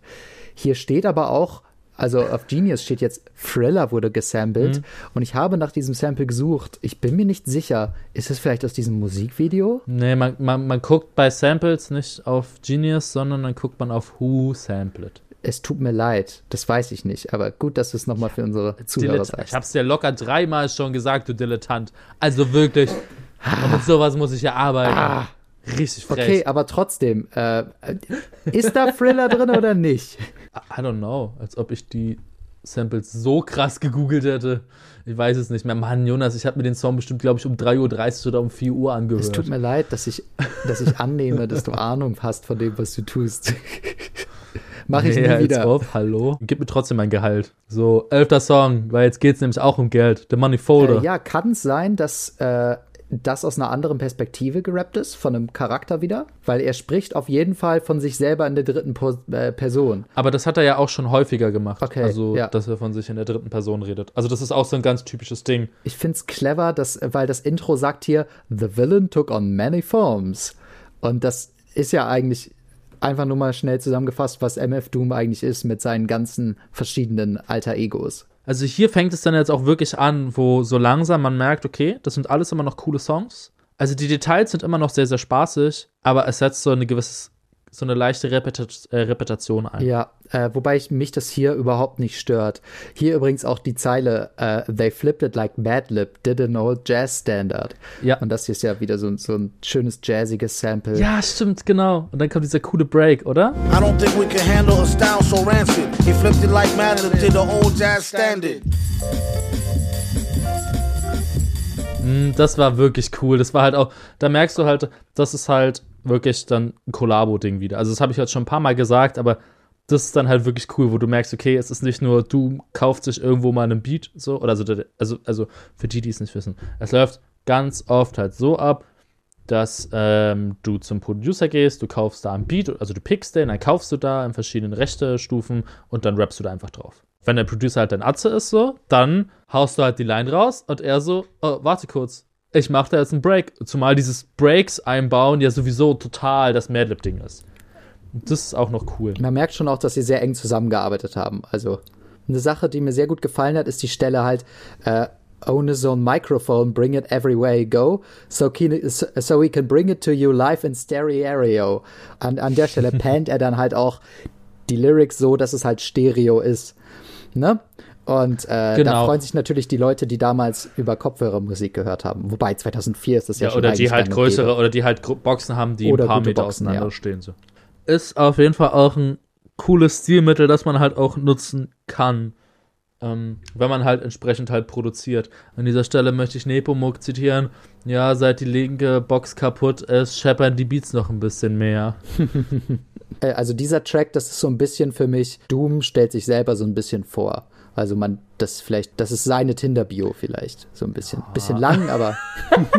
Speaker 2: Hier steht aber auch, also auf Genius steht jetzt, Thriller wurde gesampelt und ich habe nach diesem Sample gesucht. Ich bin mir nicht sicher, ist es vielleicht aus diesem Musikvideo?
Speaker 1: Nee, man, man, man guckt bei Samples nicht auf Genius, sondern dann guckt man auf Who Sampled.
Speaker 2: Es tut mir leid, das weiß ich nicht, aber gut, dass du es nochmal für unsere Zuhörer
Speaker 1: Dilettant.
Speaker 2: sagst.
Speaker 1: Ich hab's dir locker dreimal schon gesagt, du Dilettant. Also wirklich. Und mit sowas muss ich ja arbeiten. Richtig frech.
Speaker 2: Okay, aber trotzdem, äh, ist da Thriller drin oder nicht?
Speaker 1: I don't know. Als ob ich die Samples so krass gegoogelt hätte. Ich weiß es nicht mehr. Mann, Jonas, ich habe mir den Song bestimmt, glaube ich, um 3.30 Uhr oder um 4 Uhr angehört.
Speaker 2: Es tut mir leid, dass ich, dass ich annehme, dass du Ahnung hast von dem, was du tust. *laughs* Mach ich
Speaker 1: ja,
Speaker 2: nie wieder.
Speaker 1: Auf, hallo. Gib mir trotzdem mein Gehalt. So, elfter Song, weil jetzt geht's nämlich auch um Geld. The Money Folder.
Speaker 2: Äh, ja, kann es sein, dass äh, das aus einer anderen Perspektive gerappt ist, von einem Charakter wieder? Weil er spricht auf jeden Fall von sich selber in der dritten po äh, Person.
Speaker 1: Aber das hat er ja auch schon häufiger gemacht.
Speaker 2: Okay,
Speaker 1: Also,
Speaker 2: ja.
Speaker 1: dass er von sich in der dritten Person redet. Also, das ist auch so ein ganz typisches Ding.
Speaker 2: Ich find's clever, dass, weil das Intro sagt hier, The villain took on many forms. Und das ist ja eigentlich einfach nur mal schnell zusammengefasst, was MF Doom eigentlich ist mit seinen ganzen verschiedenen Alter Egos.
Speaker 1: Also hier fängt es dann jetzt auch wirklich an, wo so langsam man merkt, okay, das sind alles immer noch coole Songs. Also die Details sind immer noch sehr, sehr spaßig, aber es setzt so eine gewisse, so eine leichte Repeta äh, Repetation ein.
Speaker 2: Ja, äh, wobei ich, mich das hier überhaupt nicht stört. Hier übrigens auch die Zeile, äh, they flipped it like Madlib, did an old jazz standard.
Speaker 1: Ja.
Speaker 2: Und das hier ist ja wieder so, ein- so ein schönes jazziges Sample.
Speaker 1: Ja, stimmt, genau. Und dann kommt dieser coole Break, oder?
Speaker 5: I don't think we can handle a style so rancid. He flipped it like Madlib did the old jazz standard.
Speaker 1: Mm, Das war wirklich cool. Das war halt auch, da merkst du halt, das ist halt wirklich dann ein Kollabo-Ding wieder. Also das habe ich jetzt schon ein paar Mal gesagt, aber das ist dann halt wirklich cool, wo du merkst, okay, es ist nicht nur, du kaufst sich irgendwo mal einen Beat, so, oder also, also, also für die, die es nicht wissen. Es läuft ganz oft halt so ab, dass ähm, du zum Producer gehst, du kaufst da einen Beat, also du pickst den, dann kaufst du da in verschiedenen Rechtestufen und dann rappst du da einfach drauf. Wenn der Producer halt dein Atze ist, so, dann haust du halt die Line raus und er so, oh, warte kurz, ich mache da jetzt einen Break. Zumal dieses Breaks einbauen ja sowieso total das Madlib-Ding ist. Das ist auch noch cool.
Speaker 2: Man merkt schon auch, dass sie sehr eng zusammengearbeitet haben. Also eine Sache, die mir sehr gut gefallen hat, ist die Stelle halt äh, Own his own microphone, bring it every way go, so, can, so we can bring it to you live in stereo. An, an der Stelle *laughs* pannt er dann halt auch die Lyrics so, dass es halt Stereo ist. Ne? Und äh, da
Speaker 1: Genau.
Speaker 2: freuen sich natürlich die Leute, die damals über Kopfhörermusik gehört haben. Wobei 2004 ist das ja,
Speaker 1: Ja,
Speaker 2: schon
Speaker 1: oder die halt
Speaker 2: und gäbe.
Speaker 1: größere, oder die halt Boxen haben, die
Speaker 2: Oder
Speaker 1: ein paar Meter
Speaker 2: Boxen,
Speaker 1: auseinander
Speaker 2: ja.
Speaker 1: stehen. So. Ist auf jeden Fall auch ein cooles Stilmittel, das man halt auch nutzen kann, ähm, wenn man halt entsprechend halt produziert. An dieser Stelle möchte ich Nepomuk zitieren. Ja, seit die linke Box kaputt ist, scheppern die Beats noch ein bisschen mehr. *laughs*
Speaker 2: Äh, Also dieser Track, das ist so ein bisschen für mich, Doom stellt sich selber so ein bisschen vor. Also man, das vielleicht, das ist seine Tinder-Bio vielleicht. So ein bisschen.
Speaker 1: Ah.
Speaker 2: Bisschen lang, aber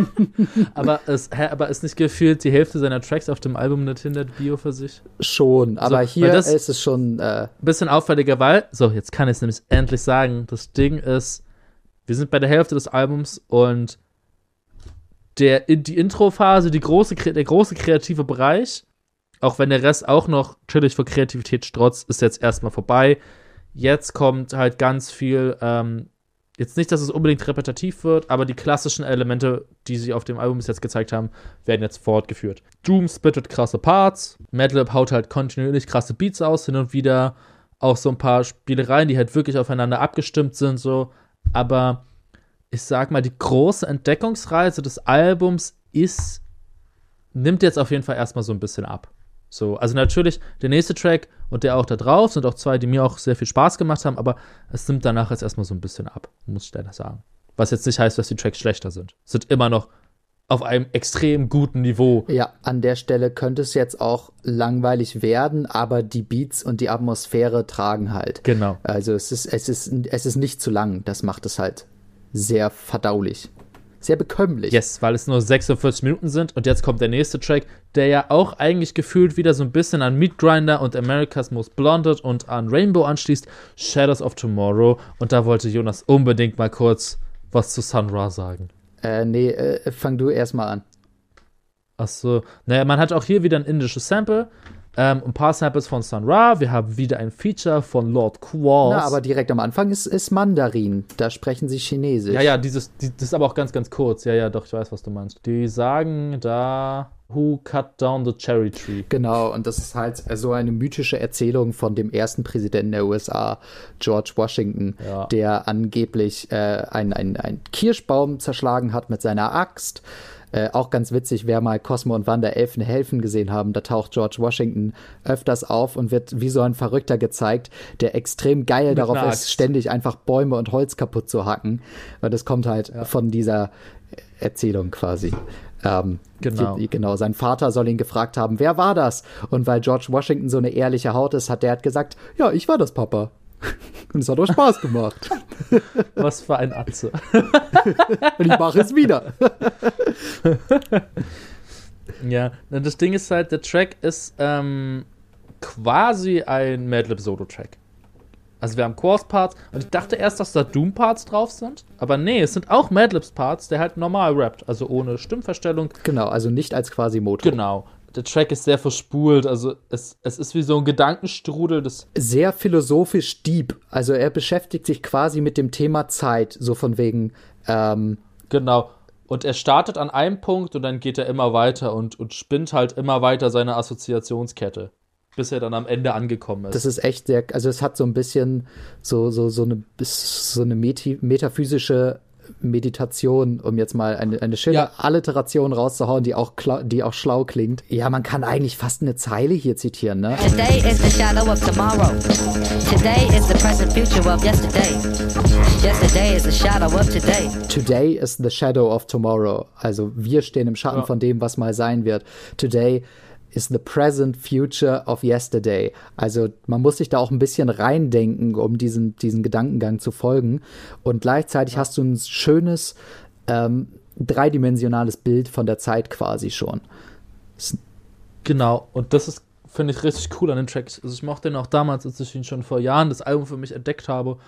Speaker 2: *laughs*
Speaker 1: Aber es hä, aber ist nicht gefühlt die Hälfte seiner Tracks auf dem Album eine Tinder-Bio für sich?
Speaker 2: schon. Aber
Speaker 1: weil
Speaker 2: hier
Speaker 1: das-
Speaker 2: ist es schon, äh,
Speaker 1: bisschen auffälliger, weil, so, jetzt kann ich es nämlich endlich sagen, das Ding ist, wir sind bei der Hälfte des Albums und der, die Introphase, die große, der große kreative Bereich, auch wenn der Rest auch noch chillig vor Kreativität strotzt, ist jetzt erstmal vorbei. Jetzt kommt halt ganz viel, ähm, jetzt nicht, dass es unbedingt repetitiv wird, aber die klassischen Elemente, die sie auf dem Album bis jetzt gezeigt haben, werden jetzt fortgeführt. Doom splittet krasse Parts, Madlib haut halt kontinuierlich krasse Beats aus, hin und wieder auch so ein paar Spielereien, die halt wirklich aufeinander abgestimmt sind, so. Aber ich sag mal, die große Entdeckungsreise des Albums ist, nimmt jetzt auf jeden Fall erstmal so ein bisschen ab. So, also natürlich, der nächste Track und der auch da drauf sind auch zwei, die mir auch sehr viel Spaß gemacht haben, aber es nimmt danach jetzt erstmal so ein bisschen ab, muss ich leider sagen. Was jetzt nicht heißt, dass die Tracks schlechter sind. Sind immer noch auf einem extrem guten Niveau.
Speaker 2: ja, an der Stelle könnte es jetzt auch langweilig werden, aber die Beats und die Atmosphäre tragen halt.
Speaker 1: Genau.
Speaker 2: Also es ist, es ist, es ist nicht zu lang. Das macht es halt sehr verdaulich. Sehr bekömmlich.
Speaker 1: Yes, weil es nur 46 Minuten sind und jetzt kommt der nächste Track, der ja auch eigentlich gefühlt wieder so ein bisschen an Meat Grinder und America's Most Blonded und an Rainbow anschließt, Shadows of Tomorrow. Und da wollte Jonas unbedingt mal kurz was zu Sun Ra sagen.
Speaker 2: Äh, nee, äh, fang du erstmal an.
Speaker 1: Achso, naja, man hat auch hier wieder ein indisches Sample, ähm, ein paar Samples von Sun Ra, wir haben wieder ein Feature von Lord Qualls.
Speaker 2: Na, aber direkt am Anfang ist, ist Mandarin. Da sprechen sie Chinesisch.
Speaker 1: Ja, ja, dieses, die, das ist aber auch ganz, ganz kurz. Ja, ja, doch, ich weiß, was du meinst. Die sagen da, who cut down the cherry tree?
Speaker 2: Genau, und das ist halt so eine mythische Erzählung von dem ersten Präsidenten der USA, George Washington,
Speaker 1: Ja.
Speaker 2: der angeblich äh, einen ein Kirschbaum zerschlagen hat mit seiner Axt. Äh, auch ganz witzig, wer mal Cosmo und Wanda Elfen helfen gesehen haben, da taucht George Washington öfters auf und wird wie so ein Verrückter gezeigt, der extrem geil
Speaker 1: Mit
Speaker 2: darauf ist, ständig einfach Bäume und Holz kaputt zu hacken. Weil das kommt halt von dieser Erzählung quasi. Ähm,
Speaker 1: Genau.
Speaker 2: wie- Genau, sein Vater soll ihn gefragt haben, wer war das? Und weil George Washington so eine ehrliche Haut ist, hat der hat gesagt, ja, ich war das, Papa. Und es hat doch Spaß gemacht. *laughs*
Speaker 1: Was für ein Atze. *laughs*
Speaker 2: Und ich mache es wieder. *laughs*
Speaker 1: Ja, das Ding ist halt, der Track ist ähm, quasi ein Madlib Solo-Track. Also wir haben Chorus-Parts und ich dachte erst, dass da Doom-Parts drauf sind, aber nee, es sind auch Madlibs-Parts, der halt normal rappt, also ohne Stimmverstellung.
Speaker 2: Genau, also nicht als quasi Motor.
Speaker 1: Genau. Der Track ist sehr verspult, also es, es ist wie so ein Gedankenstrudel, das
Speaker 2: Sehr philosophisch deep. Also er beschäftigt sich quasi mit dem Thema Zeit, so von wegen, ähm,
Speaker 1: Genau. Und er startet an einem Punkt und dann geht er immer weiter und, und spinnt halt immer weiter seine Assoziationskette, bis er dann am Ende angekommen ist.
Speaker 2: das ist echt sehr, also es hat so ein bisschen so, so, so eine, so eine metaphysische Meditation, um jetzt mal eine, eine schöne
Speaker 1: Ja.
Speaker 2: Alliteration rauszuhauen, die auch, die auch schlau klingt. Ja, man kann eigentlich fast eine Zeile hier zitieren, ne?
Speaker 7: Today is the shadow of tomorrow. Today is the present future of yesterday. Yesterday is the shadow of today.
Speaker 2: Today is the shadow of tomorrow. Also wir stehen im Schatten
Speaker 1: Ja.
Speaker 2: von dem, was mal sein wird. Today is the present future of yesterday. Also man muss sich da auch ein bisschen reindenken, um diesen, diesen Gedankengang zu folgen. Und gleichzeitig hast du ein schönes ähm, dreidimensionales Bild von der Zeit quasi schon.
Speaker 1: Genau, und das ist, finde ich, richtig cool an den Tracks. Also ich mochte den auch damals, als ich ihn schon vor Jahren das Album für mich entdeckt habe,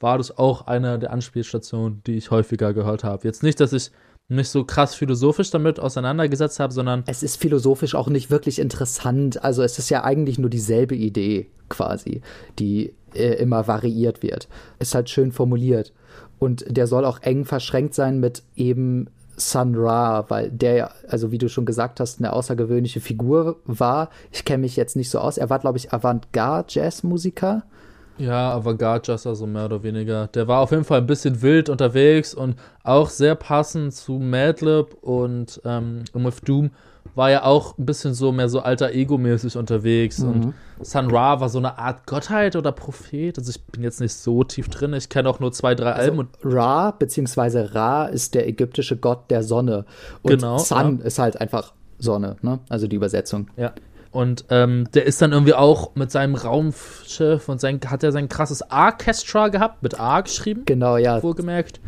Speaker 1: war das auch eine der Anspielstationen, die ich häufiger gehört habe. Jetzt nicht, dass ich mich so krass philosophisch damit auseinandergesetzt habe, sondern
Speaker 2: Es ist philosophisch auch nicht wirklich interessant. Also es ist ja eigentlich nur dieselbe Idee quasi, die äh, immer variiert wird. Ist halt schön formuliert. Und der soll auch eng verschränkt sein mit eben Sun Ra, weil der, ja, also wie du schon gesagt hast, eine außergewöhnliche Figur war. Ich kenne mich jetzt nicht so aus. Er war, glaube ich, Avantgarde-Jazzmusiker.
Speaker 1: Ja, Avantgarde Jazzer so mehr oder weniger. Der war auf jeden Fall ein bisschen wild unterwegs und auch sehr passend zu Madlib und ähm, With Doom war ja auch ein bisschen so mehr so alter Ego-mäßig unterwegs und Sun Ra war so eine Art Gottheit oder Prophet. Also ich bin jetzt nicht so tief drin. Ich kenne auch nur zwei, drei Alben und
Speaker 2: Ra, beziehungsweise Ra ist der ägyptische Gott der Sonne. Und
Speaker 1: Genau,
Speaker 2: Sun ist halt einfach Sonne, ne? Also die Übersetzung.
Speaker 1: Ja. Und ähm, der ist dann irgendwie auch mit seinem Raumschiff und sein, hat er sein krasses Orchestra gehabt, mit A geschrieben,
Speaker 2: Genau, ja.
Speaker 1: wohlgemerkt.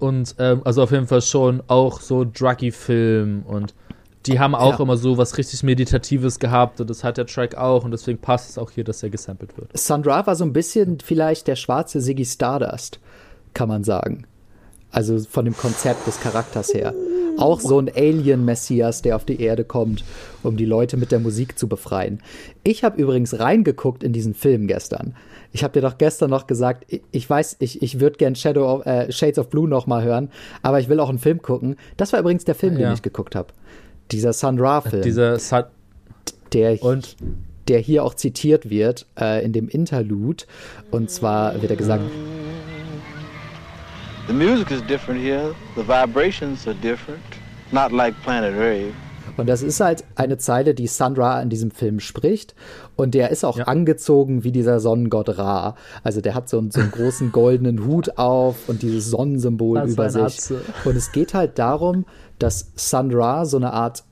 Speaker 1: Und ähm, also auf jeden Fall schon auch so Druggy-Film und die haben auch
Speaker 2: Ja.
Speaker 1: immer so was richtig Meditatives gehabt und das hat der Track auch und deswegen passt es auch hier, dass er gesampelt wird.
Speaker 2: Sandra war so ein bisschen vielleicht der schwarze Ziggy Stardust, kann man sagen. Also von dem Konzept des Charakters her. Auch so ein Alien-Messias, der auf die Erde kommt, um die Leute mit der Musik zu befreien. Ich habe übrigens reingeguckt in diesen Film gestern. Ich habe dir doch gestern noch gesagt, ich- ich weiß, ich, ich würde gern Shadow of, äh, Shades of Blue noch mal hören, aber ich will auch einen Film gucken. Das war übrigens der Film, den
Speaker 1: Ja.
Speaker 2: ich geguckt habe. Dieser Sandra-Film
Speaker 1: Dieser Sa
Speaker 2: der,
Speaker 1: Und-
Speaker 2: der hier auch zitiert wird äh, in dem Interlude. Und zwar wird er gesagt,
Speaker 8: The music is different here. The vibrations are different. Not like Planet Rave.
Speaker 2: und das ist halt eine Zeile, die Sandra in diesem Film spricht. Und der ist auch
Speaker 1: Ja.
Speaker 2: angezogen wie dieser Sonnengott Ra. Also der hat so, einen- so einen großen *laughs* goldenen Hut auf und dieses Sonnensymbol
Speaker 1: Das
Speaker 2: über sich.
Speaker 1: Atze.
Speaker 2: Und es geht halt darum, dass Sandra so eine Art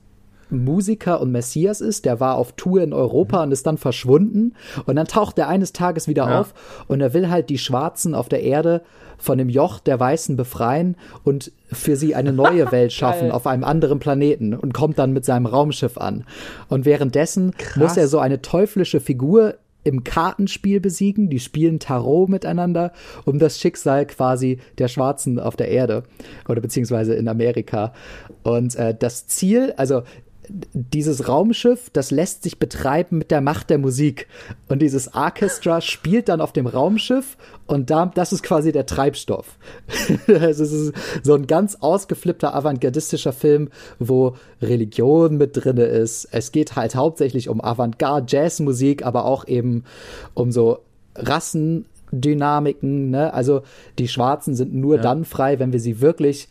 Speaker 2: Musiker und Messias ist, der war auf Tour in Europa und ist dann verschwunden und dann taucht er eines Tages wieder
Speaker 1: Ja.
Speaker 2: auf und er will halt die Schwarzen auf der Erde von dem Joch der Weißen befreien und für sie eine neue *laughs* Welt schaffen auf einem anderen Planeten und kommt dann mit seinem Raumschiff an. Und währenddessen muss er so eine teuflische Figur im Kartenspiel besiegen. Die spielen Tarot miteinander um das Schicksal quasi der Schwarzen auf der Erde oder beziehungsweise in Amerika. Und äh, das Ziel, also dieses Raumschiff, das lässt sich betreiben mit der Macht der Musik. Und dieses Orchestra spielt dann auf dem Raumschiff und da, das ist quasi der Treibstoff. *laughs* Es ist so ein ganz ausgeflippter avantgardistischer Film, wo Religion mit drinne ist. Es geht halt hauptsächlich um Avantgarde-Jazzmusik, aber auch eben um so Rassendynamiken. Ne? Also die Schwarzen sind nur dann frei, wenn wir sie wirklich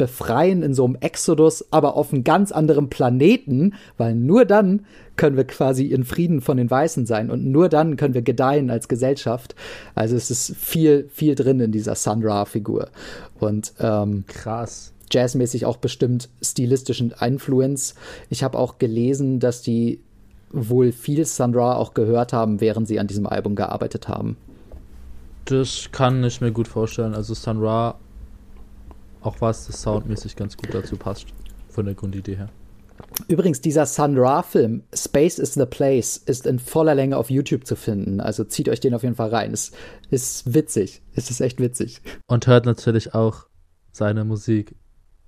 Speaker 2: befreien in so einem Exodus, aber auf einem ganz anderen Planeten, weil nur dann können wir quasi in Frieden von den Weißen sein und nur dann können wir gedeihen als Gesellschaft. Also es ist viel, viel drin in dieser Sun Ra-Figur. Und ähm,
Speaker 1: Krass.
Speaker 2: jazzmäßig auch bestimmt stilistischen Influence. Ich habe auch gelesen, dass die wohl viel Sun Ra auch gehört haben, während sie an diesem Album gearbeitet haben.
Speaker 1: Das kann ich mir gut vorstellen. Also Sun Ra, auch was das soundmäßig ganz gut dazu passt. Von der Grundidee her.
Speaker 2: Übrigens, dieser Sun Ra-Film, Space is the Place, ist in voller Länge auf YouTube zu finden. Also zieht euch den auf jeden Fall rein. Es ist witzig. Es ist echt witzig.
Speaker 1: Und hört natürlich auch seine Musik.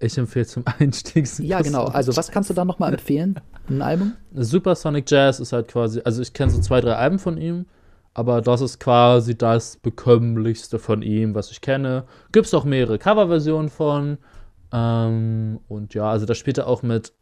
Speaker 1: Ich empfehle zum *laughs* Einstieg.
Speaker 2: Ja, genau. Also, was kannst du da nochmal empfehlen? Ein Album?
Speaker 1: Supersonic Jazz ist halt quasi, also ich kenne so zwei, drei Alben von ihm, aber das ist quasi das bekömmlichste von ihm, was ich kenne. Gibt es auch mehrere Coverversionen von. Ähm, und ja, also da spielt er auch mit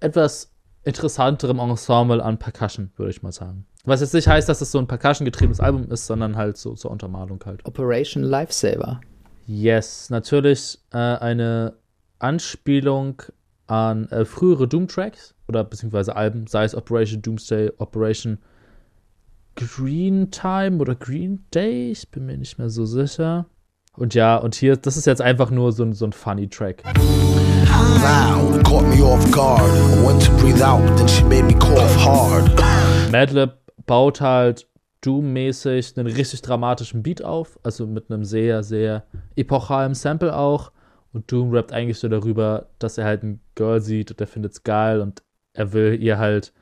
Speaker 1: etwas interessanterem Ensemble an Percussion, würde ich mal sagen. Was jetzt nicht heißt, dass es so ein Percussion-getriebenes Album ist, sondern halt so zur Untermalung halt.
Speaker 2: Operation Lifesaver.
Speaker 1: Yes, natürlich äh, eine Anspielung an äh, frühere Doom-Tracks oder beziehungsweise Alben, sei es Operation Doomsday, Operation Green Time oder Green Day, ich bin mir nicht mehr so sicher. Und ja, und hier, das ist jetzt einfach nur so, ein- so ein funny Track.
Speaker 5: Loud, it caught me off guard. I went to breathe out, then she made me cough hard.
Speaker 1: Madlib baut halt Doom-mäßig einen richtig dramatischen Beat auf, also mit einem sehr, sehr epochalen Sample auch. Und Doom rappt eigentlich so darüber, dass er halt ein Girl sieht und er findet's geil und er will ihr halt,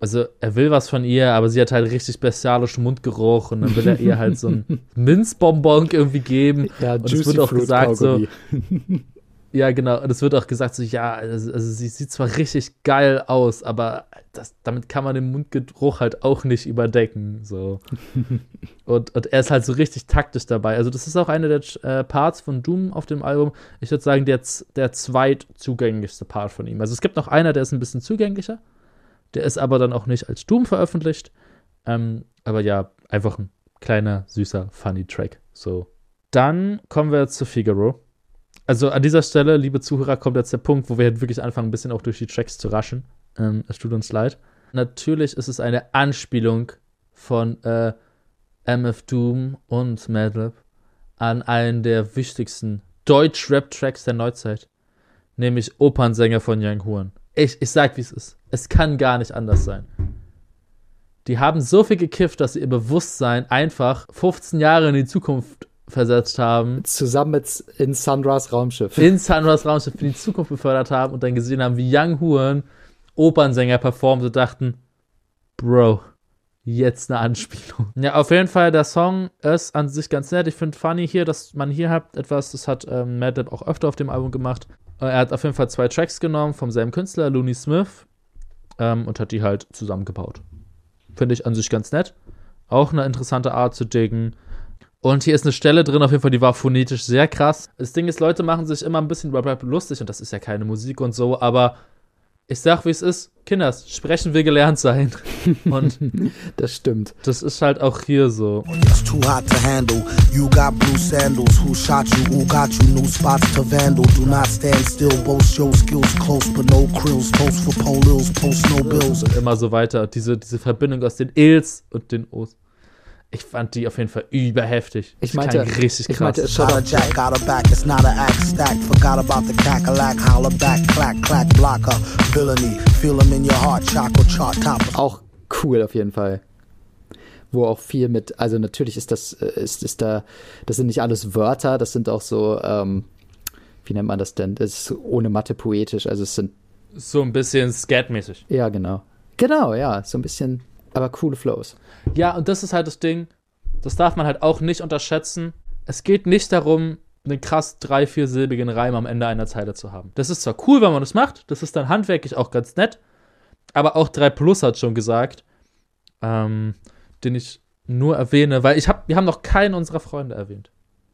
Speaker 1: also er will was von ihr, aber sie hat halt richtig bestialischen Mundgeruch und dann will er ihr halt so ein *laughs* Minzbonbon irgendwie geben.
Speaker 2: Ja,
Speaker 1: und es wird auch
Speaker 2: Fruit
Speaker 1: gesagt so, ja, genau. Und es wird auch gesagt, so, ja, also, also sie sieht zwar richtig geil aus, aber das, damit kann man den Mundgeruch halt auch nicht überdecken. So. *laughs* und, und er ist halt so richtig taktisch dabei. Also, das ist auch einer der äh, Parts von Doom auf dem Album. Ich würde sagen, der, der zweitzugänglichste Part von ihm. Also, es gibt noch einer, der ist ein bisschen zugänglicher. Der ist aber dann auch nicht als Doom veröffentlicht. Ähm, aber ja, einfach ein kleiner, süßer, funny Track. So. Dann kommen wir zu Figaro. Also an dieser Stelle, liebe Zuhörer, kommt jetzt der Punkt, wo wir halt wirklich anfangen, ein bisschen auch durch die Tracks zu raschen. Ähm, es tut uns leid. Natürlich ist es eine Anspielung von äh, MF Doom und Madlib an einen der wichtigsten Deutsch-Rap-Tracks der Neuzeit. Nämlich Opernsänger von Young Horn. Ich, ich sag, wie es ist. Es kann gar nicht anders sein. Die haben so viel gekifft, dass sie ihr Bewusstsein einfach 15 Jahre in die Zukunft versetzt haben
Speaker 2: Zusammen mit in Sandras Raumschiff.
Speaker 1: in Sunrise Raumschiff in die Zukunft befördert haben und dann gesehen haben, wie Young Huren Opernsänger performt und dachten, Bro, jetzt eine Anspielung. *laughs* Ja, auf jeden Fall, der Song ist an sich ganz nett. Ich finde funny hier, dass man hier hat etwas, das hat ähm, Madlib auch öfter auf dem Album gemacht. Äh, Er hat auf jeden Fall zwei Tracks genommen vom selben Künstler, Looney Smith, ähm, und hat die halt zusammengebaut. Finde ich an sich ganz nett. Auch eine interessante Art zu diggen. Und hier ist eine Stelle drin, auf jeden Fall, die war phonetisch sehr krass. Das Ding ist, Leute machen sich immer ein bisschen über Rap lustig und das ist ja keine Musik und so, aber ich sag, wie es ist. Kinders, sprechen will gelernt sein. *laughs* Und
Speaker 2: Das stimmt.
Speaker 1: das ist halt auch hier so.
Speaker 5: It's too hot to handle. You got blue sandals. Who shot you? Who got you? New spots to vandal. Do not stand still. Boast your skills close, but no krills. Post for polils. Post no bills.
Speaker 1: Und immer so weiter. Diese, diese Verbindung aus den Ils und den Os. Ich fand die auf jeden Fall überheftig.
Speaker 2: Ich meinte,
Speaker 1: richtig
Speaker 2: ich
Speaker 1: krass.
Speaker 2: meinte, schaut
Speaker 5: a jack, got her back. It's not a act stack. Forgot about the cackalack. Holler back, clack, clack, blocker. Villainy. Feel 'em in your heart. Choco chart top.
Speaker 2: auch cool auf jeden Fall. Wo auch viel mit, also natürlich ist das, äh, ist, ist da, das sind nicht alles Wörter, das sind auch so, ähm, wie nennt man das denn? Das ist ohne Mathe poetisch, also es sind,
Speaker 1: so ein bisschen Scat-mäßig.
Speaker 2: ja, genau. Genau, ja, so ein bisschen, aber coole Flows.
Speaker 1: Ja, und das ist halt das Ding, das darf man halt auch nicht unterschätzen. Es geht nicht darum, einen krass drei-, viersilbigen Reim am Ende einer Zeile zu haben. Das ist zwar cool, wenn man das macht, das ist dann handwerklich auch ganz nett, aber auch 3 Plus hat schon gesagt, ähm, den ich nur erwähne, weil ich hab, wir haben noch keinen unserer Freunde erwähnt.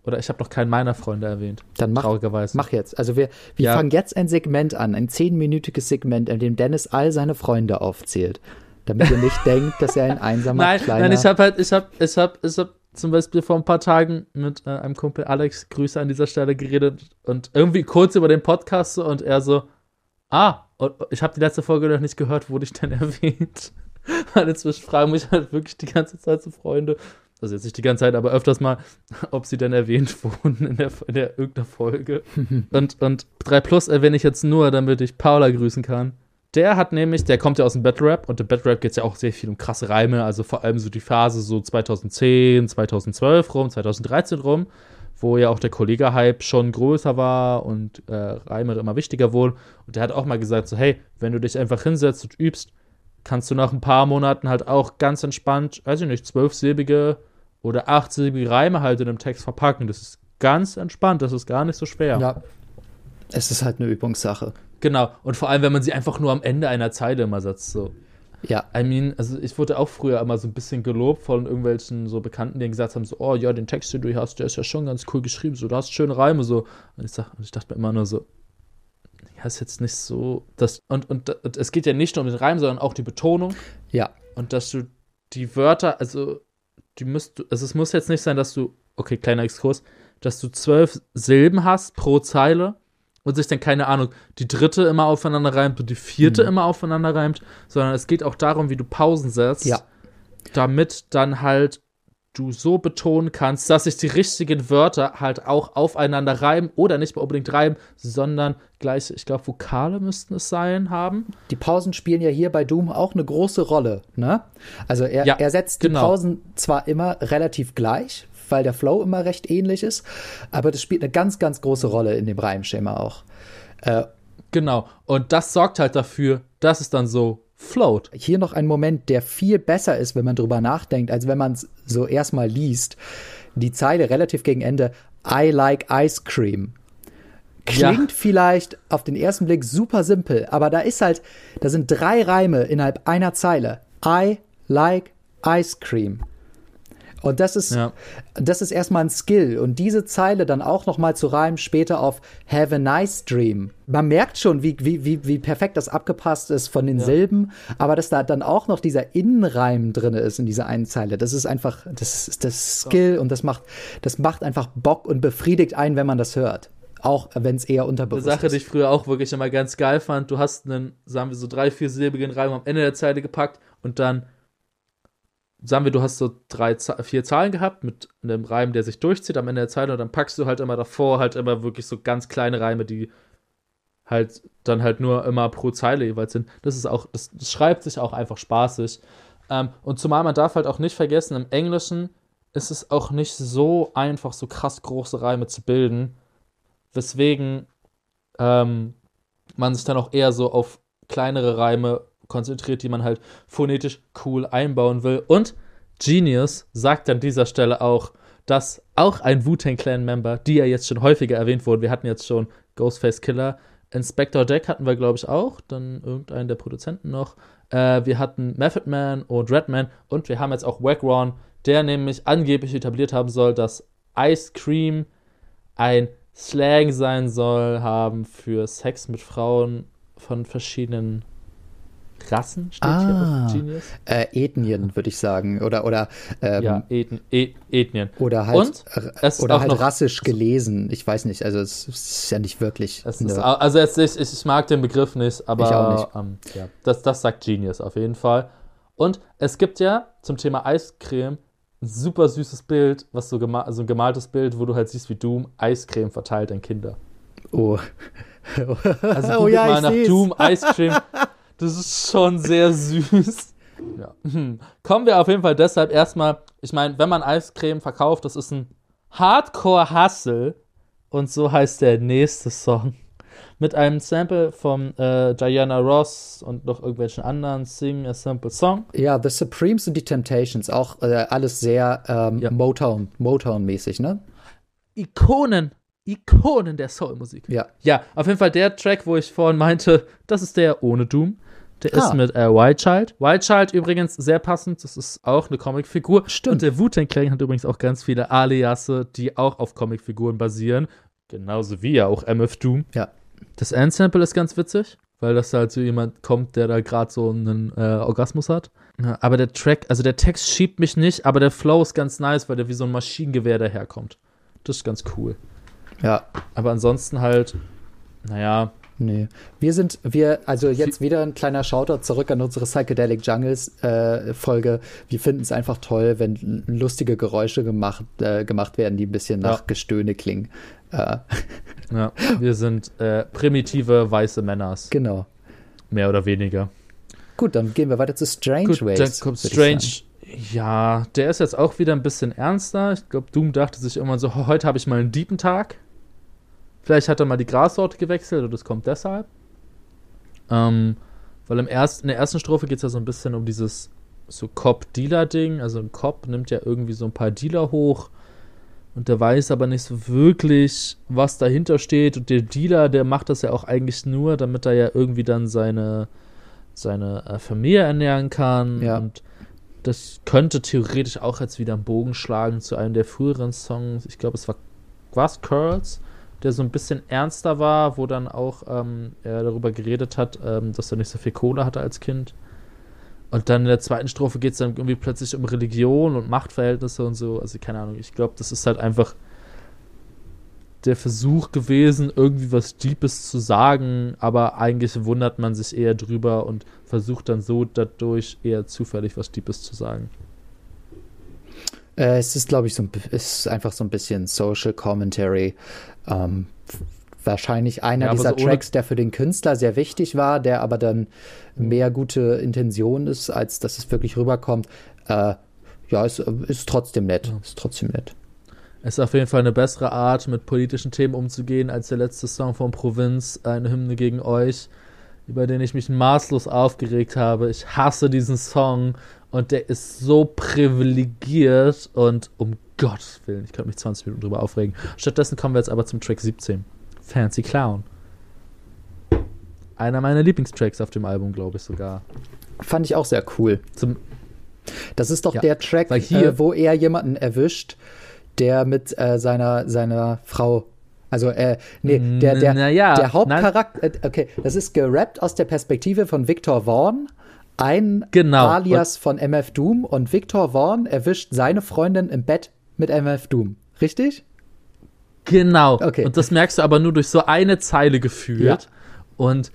Speaker 1: Oder ich habe noch keinen meiner Freunde erwähnt.
Speaker 2: Dann mach,
Speaker 1: Traurigerweise.
Speaker 2: mach jetzt. Also wir, wir
Speaker 1: Ja.
Speaker 2: fangen jetzt ein Segment an, ein zehnminütiges Segment, in dem Dennis all seine Freunde aufzählt. Damit ihr nicht denkt, dass er ein einsamer
Speaker 1: Nein,
Speaker 2: kleiner...
Speaker 1: nein, ich habe halt, ich habe, ich habe, ich habe zum Beispiel vor ein paar Tagen mit äh, einem Kumpel Alex, Grüße an dieser Stelle, geredet und irgendwie kurz über den Podcast so und er so, ah, und ich habe die letzte Folge noch nicht gehört, wurde ich denn *laughs* erwähnt? Weil inzwischen fragen mich halt wirklich die ganze Zeit so Freunde, also jetzt nicht die ganze Zeit, aber öfters mal, ob sie denn erwähnt *laughs* wurden in der, in der irgendeiner Folge. *laughs* und, und 3 Plus erwähne ich jetzt nur, damit ich Paula grüßen kann. Der hat nämlich, der kommt ja aus dem Battle Rap und im Battle Rap geht es ja auch sehr viel um krasse Reime, also vor allem so die Phase so 2010, 2012 rum, 2013 rum, wo ja auch der Kollege-Hype schon größer war und äh, Reime immer wichtiger wurden. Und der hat auch mal gesagt, so, hey, wenn du dich einfach hinsetzt und übst, kannst du nach ein paar Monaten halt auch ganz entspannt, weiß ich nicht, zwölfsilbige oder achtsilbige Reime halt in einem Text verpacken. Das ist ganz entspannt, das ist gar nicht so schwer.
Speaker 2: Ja. Es ist halt eine Übungssache.
Speaker 1: Genau. Und vor allem, wenn man sie einfach nur am Ende einer Zeile immer setzt, so.
Speaker 2: Ja.
Speaker 1: I mean, also ich wurde auch früher immer so ein bisschen gelobt von irgendwelchen so Bekannten, die gesagt haben, so, oh ja, den Text, den du hier hast, der ist ja schon ganz cool geschrieben, so, du hast schöne Reime, so. Und ich, sag, und ich dachte mir immer nur so, ja, ist jetzt nicht so, das, und, und, und es geht ja nicht nur um den Reim, sondern auch die Betonung.
Speaker 2: Ja.
Speaker 1: Und dass du die Wörter, also, die müsst du, also es muss jetzt nicht sein, dass du, okay, kleiner Exkurs, dass du zwölf Silben hast pro Zeile und sich dann, keine Ahnung, die dritte immer aufeinander reimt und die vierte
Speaker 2: Mhm.
Speaker 1: immer aufeinander reimt, sondern es geht auch darum, wie du Pausen setzt,
Speaker 2: Ja.
Speaker 1: damit dann halt du so betonen kannst, dass sich die richtigen Wörter halt auch aufeinander reimen oder nicht mal unbedingt reimen, sondern gleich, ich glaube, Vokale müssten es sein, haben.
Speaker 2: Die Pausen spielen ja hier bei Doom auch eine große Rolle, ne? Also er,
Speaker 1: Ja,
Speaker 2: er setzt
Speaker 1: genau.
Speaker 2: die Pausen zwar immer relativ gleich, weil der Flow immer recht ähnlich ist, aber das spielt eine ganz, ganz große Rolle in dem Reimschema auch. Äh,
Speaker 1: Genau. Und das sorgt halt dafür, dass es dann so float.
Speaker 2: hier noch ein Moment, der viel besser ist, wenn man drüber nachdenkt, als wenn man es so erstmal liest. Die Zeile relativ gegen Ende, I like ice cream. Klingt vielleicht auf den ersten Blick super simpel, aber da ist halt, da sind drei Reime innerhalb einer Zeile. I like ice cream. Und das ist,
Speaker 1: Ja.
Speaker 2: das ist erstmal ein Skill. Und diese Zeile dann auch noch mal zu reimen später auf Have a nice dream. Man merkt schon, wie, wie, wie, wie perfekt das abgepasst ist von den Silben, aber dass da dann auch noch dieser Innenreim drin ist in dieser einen Zeile. Das ist einfach, das ist das Skill und das macht, das macht einfach Bock und befriedigt einen, wenn man das hört. Auch wenn es eher
Speaker 1: Eine
Speaker 2: unterbewusst
Speaker 1: Sache, die
Speaker 2: ist.
Speaker 1: ich früher auch wirklich immer ganz geil fand. Du hast einen, sagen wir so drei, viersilbigen Reim am Ende der Zeile gepackt und dann, sagen wir, du hast so drei, vier Zahlen gehabt mit einem Reim, der sich durchzieht am Ende der Zeile und dann packst du halt immer davor halt immer wirklich so ganz kleine Reime, die halt dann halt nur immer pro Zeile jeweils sind. Das ist auch, das, das schreibt sich auch einfach spaßig. Ähm, und zumal man darf halt auch nicht vergessen, im Englischen ist es auch nicht so einfach, so krass große Reime zu bilden, weswegen ähm, man sich dann auch eher so auf kleinere Reime konzentriert, die man halt phonetisch cool einbauen will. Und Genius sagt an dieser Stelle auch, dass auch ein Wu-Tang Clan-Member, die ja jetzt schon häufiger erwähnt wurden, wir hatten jetzt schon Ghostface Killer, Inspector Deck hatten wir, glaube ich, auch, dann irgendeinen der Produzenten noch. Äh, wir hatten Method Man und Redman und wir haben jetzt auch Wagron, der nämlich angeblich etabliert haben soll, dass Ice Cream ein Slang sein soll, haben für Sex mit Frauen von verschiedenen Rassen, steht
Speaker 2: Ah.
Speaker 1: hier.
Speaker 2: Äh, Ethnien, würde ich sagen. Oder, oder, ähm,
Speaker 1: Ja, Eth e Ethnien.
Speaker 2: oder halt,
Speaker 1: Und
Speaker 2: äh, oder halt rassisch gelesen. Ich weiß nicht, also es ist ja nicht wirklich.
Speaker 1: Ist, also jetzt, ich, ich mag den Begriff nicht, aber
Speaker 2: Ich auch nicht.
Speaker 1: Ähm, ja, das, das sagt Genius auf jeden Fall. Und es gibt ja zum Thema Eiscreme ein super süßes Bild, was so, gema so ein gemaltes Bild, wo du halt siehst, wie Doom Eiscreme verteilt an Kinder.
Speaker 2: oh.
Speaker 1: Also *laughs*
Speaker 2: Oh ja,
Speaker 1: mal nach. Doom Ice Cream. *laughs* Das ist schon sehr süß. Ja. Hm. Kommen wir auf jeden Fall deshalb erstmal, ich meine, wenn man Eiscreme verkauft, das ist ein Hardcore-Hustle. Und so heißt der nächste Song. Mit einem Sample von äh, Diana Ross und noch irgendwelchen anderen Sing a Simple Song.
Speaker 2: Ja, The Supremes und die Temptations, auch äh, alles sehr ähm,
Speaker 1: Ja.
Speaker 2: Motown, Motown-mäßig, ne?
Speaker 1: Ikonen, Ikonen der Soulmusik.
Speaker 2: Ja.
Speaker 1: Ja, auf jeden Fall der Track, wo ich vorhin meinte, das ist der ohne Doom. Der
Speaker 2: Ah.
Speaker 1: ist mit äh, Wild Child. Wild Child übrigens sehr passend, das ist auch eine Comicfigur.
Speaker 2: Stimmt.
Speaker 1: Und der Wu-Tang Clan hat übrigens auch ganz viele Aliasse, die auch auf Comicfiguren basieren. Genauso wie ja auch MF Doom.
Speaker 2: Ja.
Speaker 1: Das Endsample ist ganz witzig, weil das halt so jemand kommt, der da gerade so einen äh, Orgasmus hat. Ja, aber der Track, also der Text schiebt mich nicht, aber der Flow ist ganz nice, weil der wie so ein Maschinengewehr daherkommt. Das ist ganz cool.
Speaker 2: Ja.
Speaker 1: Aber ansonsten halt, naja,
Speaker 2: Nee. Wir sind, wir, also jetzt wieder ein kleiner Shoutout zurück an unsere Psychedelic Jungles äh, Folge. Wir finden es einfach toll, wenn lustige Geräusche gemacht, äh, gemacht werden, die ein bisschen nach
Speaker 1: Ja.
Speaker 2: Gestöhne klingen. Äh,
Speaker 1: ja, wir sind äh, primitive weiße Männers,
Speaker 2: genau.
Speaker 1: mehr oder weniger.
Speaker 2: Gut, dann gehen wir weiter zu Strange
Speaker 1: Gut,
Speaker 2: Ways.
Speaker 1: dann kommt. Strange. Ja, der ist jetzt auch wieder ein bisschen ernster. Ich glaube, Doom dachte sich irgendwann so, "Ho- heute habe ich mal einen diepen Tag. Vielleicht hat er mal die Grassorte gewechselt oder das kommt deshalb. Ähm, weil im ersten, in der ersten Strophe geht es ja so ein bisschen um dieses so Cop-Dealer-Ding. Also ein Cop nimmt ja irgendwie so ein paar Dealer hoch und der weiß aber nicht so wirklich, was dahinter steht. Und der Dealer, der macht das ja auch eigentlich nur, damit er ja irgendwie dann seine, seine äh, Familie ernähren kann.
Speaker 2: Ja.
Speaker 1: Und das könnte theoretisch auch jetzt wieder einen Bogen schlagen zu einem der früheren Songs. Ich glaube, es war was Curls, der so ein bisschen ernster war, wo dann auch ähm, er darüber geredet hat, ähm, dass er nicht so viel Kohle hatte als Kind. Und dann in der zweiten Strophe geht es dann irgendwie plötzlich um Religion und Machtverhältnisse und so. Also keine Ahnung, ich glaube, das ist halt einfach der Versuch gewesen, irgendwie was Deepes zu sagen, aber eigentlich wundert man sich eher drüber und versucht dann so dadurch eher zufällig was Deepes zu sagen.
Speaker 2: Äh, es ist, glaube ich, so ein, es ist einfach so ein bisschen Social Commentary. Ähm, wahrscheinlich einer
Speaker 1: Ja,
Speaker 2: dieser
Speaker 1: so
Speaker 2: Tracks, der für den Künstler sehr wichtig war, der aber dann mehr gute Intention ist, als dass es wirklich rüberkommt. Äh, ja, ist, ist trotzdem nett. Ist trotzdem nett.
Speaker 1: Es ist auf jeden Fall eine bessere Art, mit politischen Themen umzugehen, als der letzte Song von Provinz, eine Hymne gegen euch, über den ich mich maßlos aufgeregt habe. Ich hasse diesen Song und der ist so privilegiert und um Gottes Willen, ich könnte mich 20 Minuten drüber aufregen. Stattdessen kommen wir jetzt aber zum Track 17. Fancy Clown. Einer meiner Lieblingstracks auf dem Album, glaube ich sogar.
Speaker 2: Fand ich auch sehr cool.
Speaker 1: Zum,
Speaker 2: Das ist doch
Speaker 1: Ja,
Speaker 2: der Track,
Speaker 1: hier-
Speaker 2: äh, wo er jemanden erwischt, der mit äh, seiner, seiner Frau. Also, äh, nee, der, der,
Speaker 1: ja,
Speaker 2: der Hauptcharakter, äh, okay, das ist gerappt aus der Perspektive von Victor Vaughn, ein
Speaker 1: Genau.
Speaker 2: Alias von MF Doom und Victor Vaughn erwischt seine Freundin im Bett mit MF Doom. Richtig?
Speaker 1: Genau.
Speaker 2: Okay.
Speaker 1: Und das merkst du aber nur durch so eine Zeile gefühlt.
Speaker 2: Ja.
Speaker 1: Und,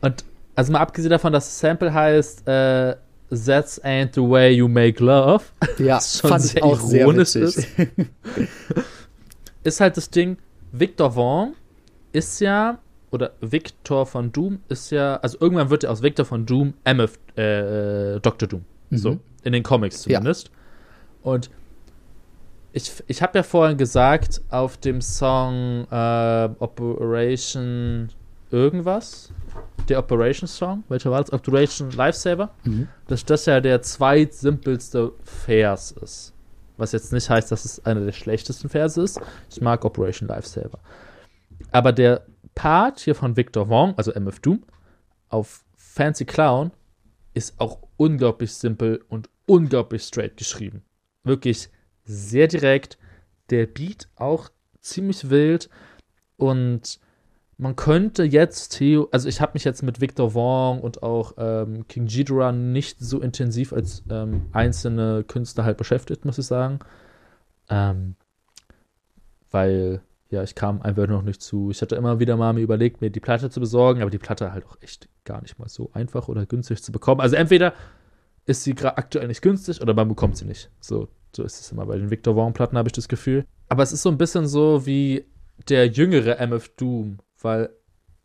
Speaker 1: und also mal abgesehen davon, dass das Sample heißt äh, That's ain't the way you make love.
Speaker 2: Ja, *laughs*
Speaker 1: was schon
Speaker 2: fand ich
Speaker 1: sehr
Speaker 2: auch sehr
Speaker 1: ironisch
Speaker 2: witzig.
Speaker 1: ist. *laughs* Ist halt das Ding, Victor Vaughn ist ja, oder Victor von Doom ist ja, also irgendwann wird er aus Victor von Doom MF, äh, Dr. Doom. So, in den Comics
Speaker 2: Mhm. Ja.
Speaker 1: zumindest. Und ich, ich habe ja vorhin gesagt, auf dem Song äh, Operation irgendwas, der Operation Song, welcher war das? Operation Lifesaver, dass das ja der zweitsimpelste Vers ist. Was jetzt nicht heißt, dass es einer der schlechtesten Verse ist. Ich mag Operation Lifesaver. Aber der Part hier von Victor Wong, also MF Doom, auf Fancy Clown, ist auch unglaublich simpel und unglaublich straight geschrieben. Wirklich sehr direkt. Der Beat auch ziemlich wild. Und man könnte jetzt, Theo, also ich habe mich jetzt mit Victor Wong und auch ähm, King Ghidorah nicht so intensiv als ähm, einzelne Künstler halt beschäftigt, muss ich sagen. Ähm, weil, ja, ich kam einfach noch nicht zu. Ich hatte immer wieder mal mir überlegt, mir die Platte zu besorgen, aber die Platte halt auch echt gar nicht mal so einfach oder günstig zu bekommen. Also entweder ist sie gerade aktuell nicht günstig oder man bekommt sie nicht. So, so ist es immer bei den Victor Vaughn-Platten, habe ich das Gefühl. Aber es ist so ein bisschen so wie der jüngere MF Doom, weil,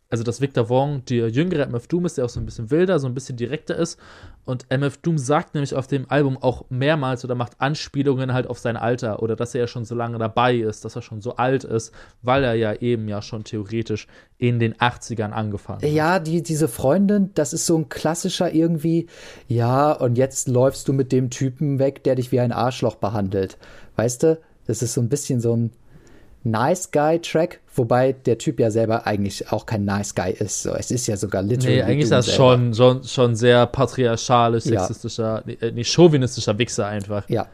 Speaker 1: also das Victor Vaughn, der jüngere MF Doom ist, der auch so ein bisschen wilder, so ein bisschen direkter ist. Und MF Doom sagt nämlich auf dem Album auch mehrmals oder macht Anspielungen halt auf sein Alter oder dass er ja schon so lange dabei ist, dass er schon so alt ist, weil er ja eben ja schon theoretisch in den 80ern angefangen hat.
Speaker 2: Ja, die, diese Freundin, das ist so ein klassischer irgendwie, ja, und jetzt läufst du mit dem Typen weg, der dich wie ein Arschloch behandelt. Weißt du? Das ist so ein bisschen so ein Nice Guy-Track, wobei der Typ ja selber eigentlich auch kein Nice Guy ist. So, es ist ja sogar literally.
Speaker 1: Nee, eigentlich ist das schon, schon, schon sehr patriarchalisch,
Speaker 2: Ja.
Speaker 1: sexistischer, nee, äh, nee, chauvinistischer Wichser einfach.
Speaker 2: Ja,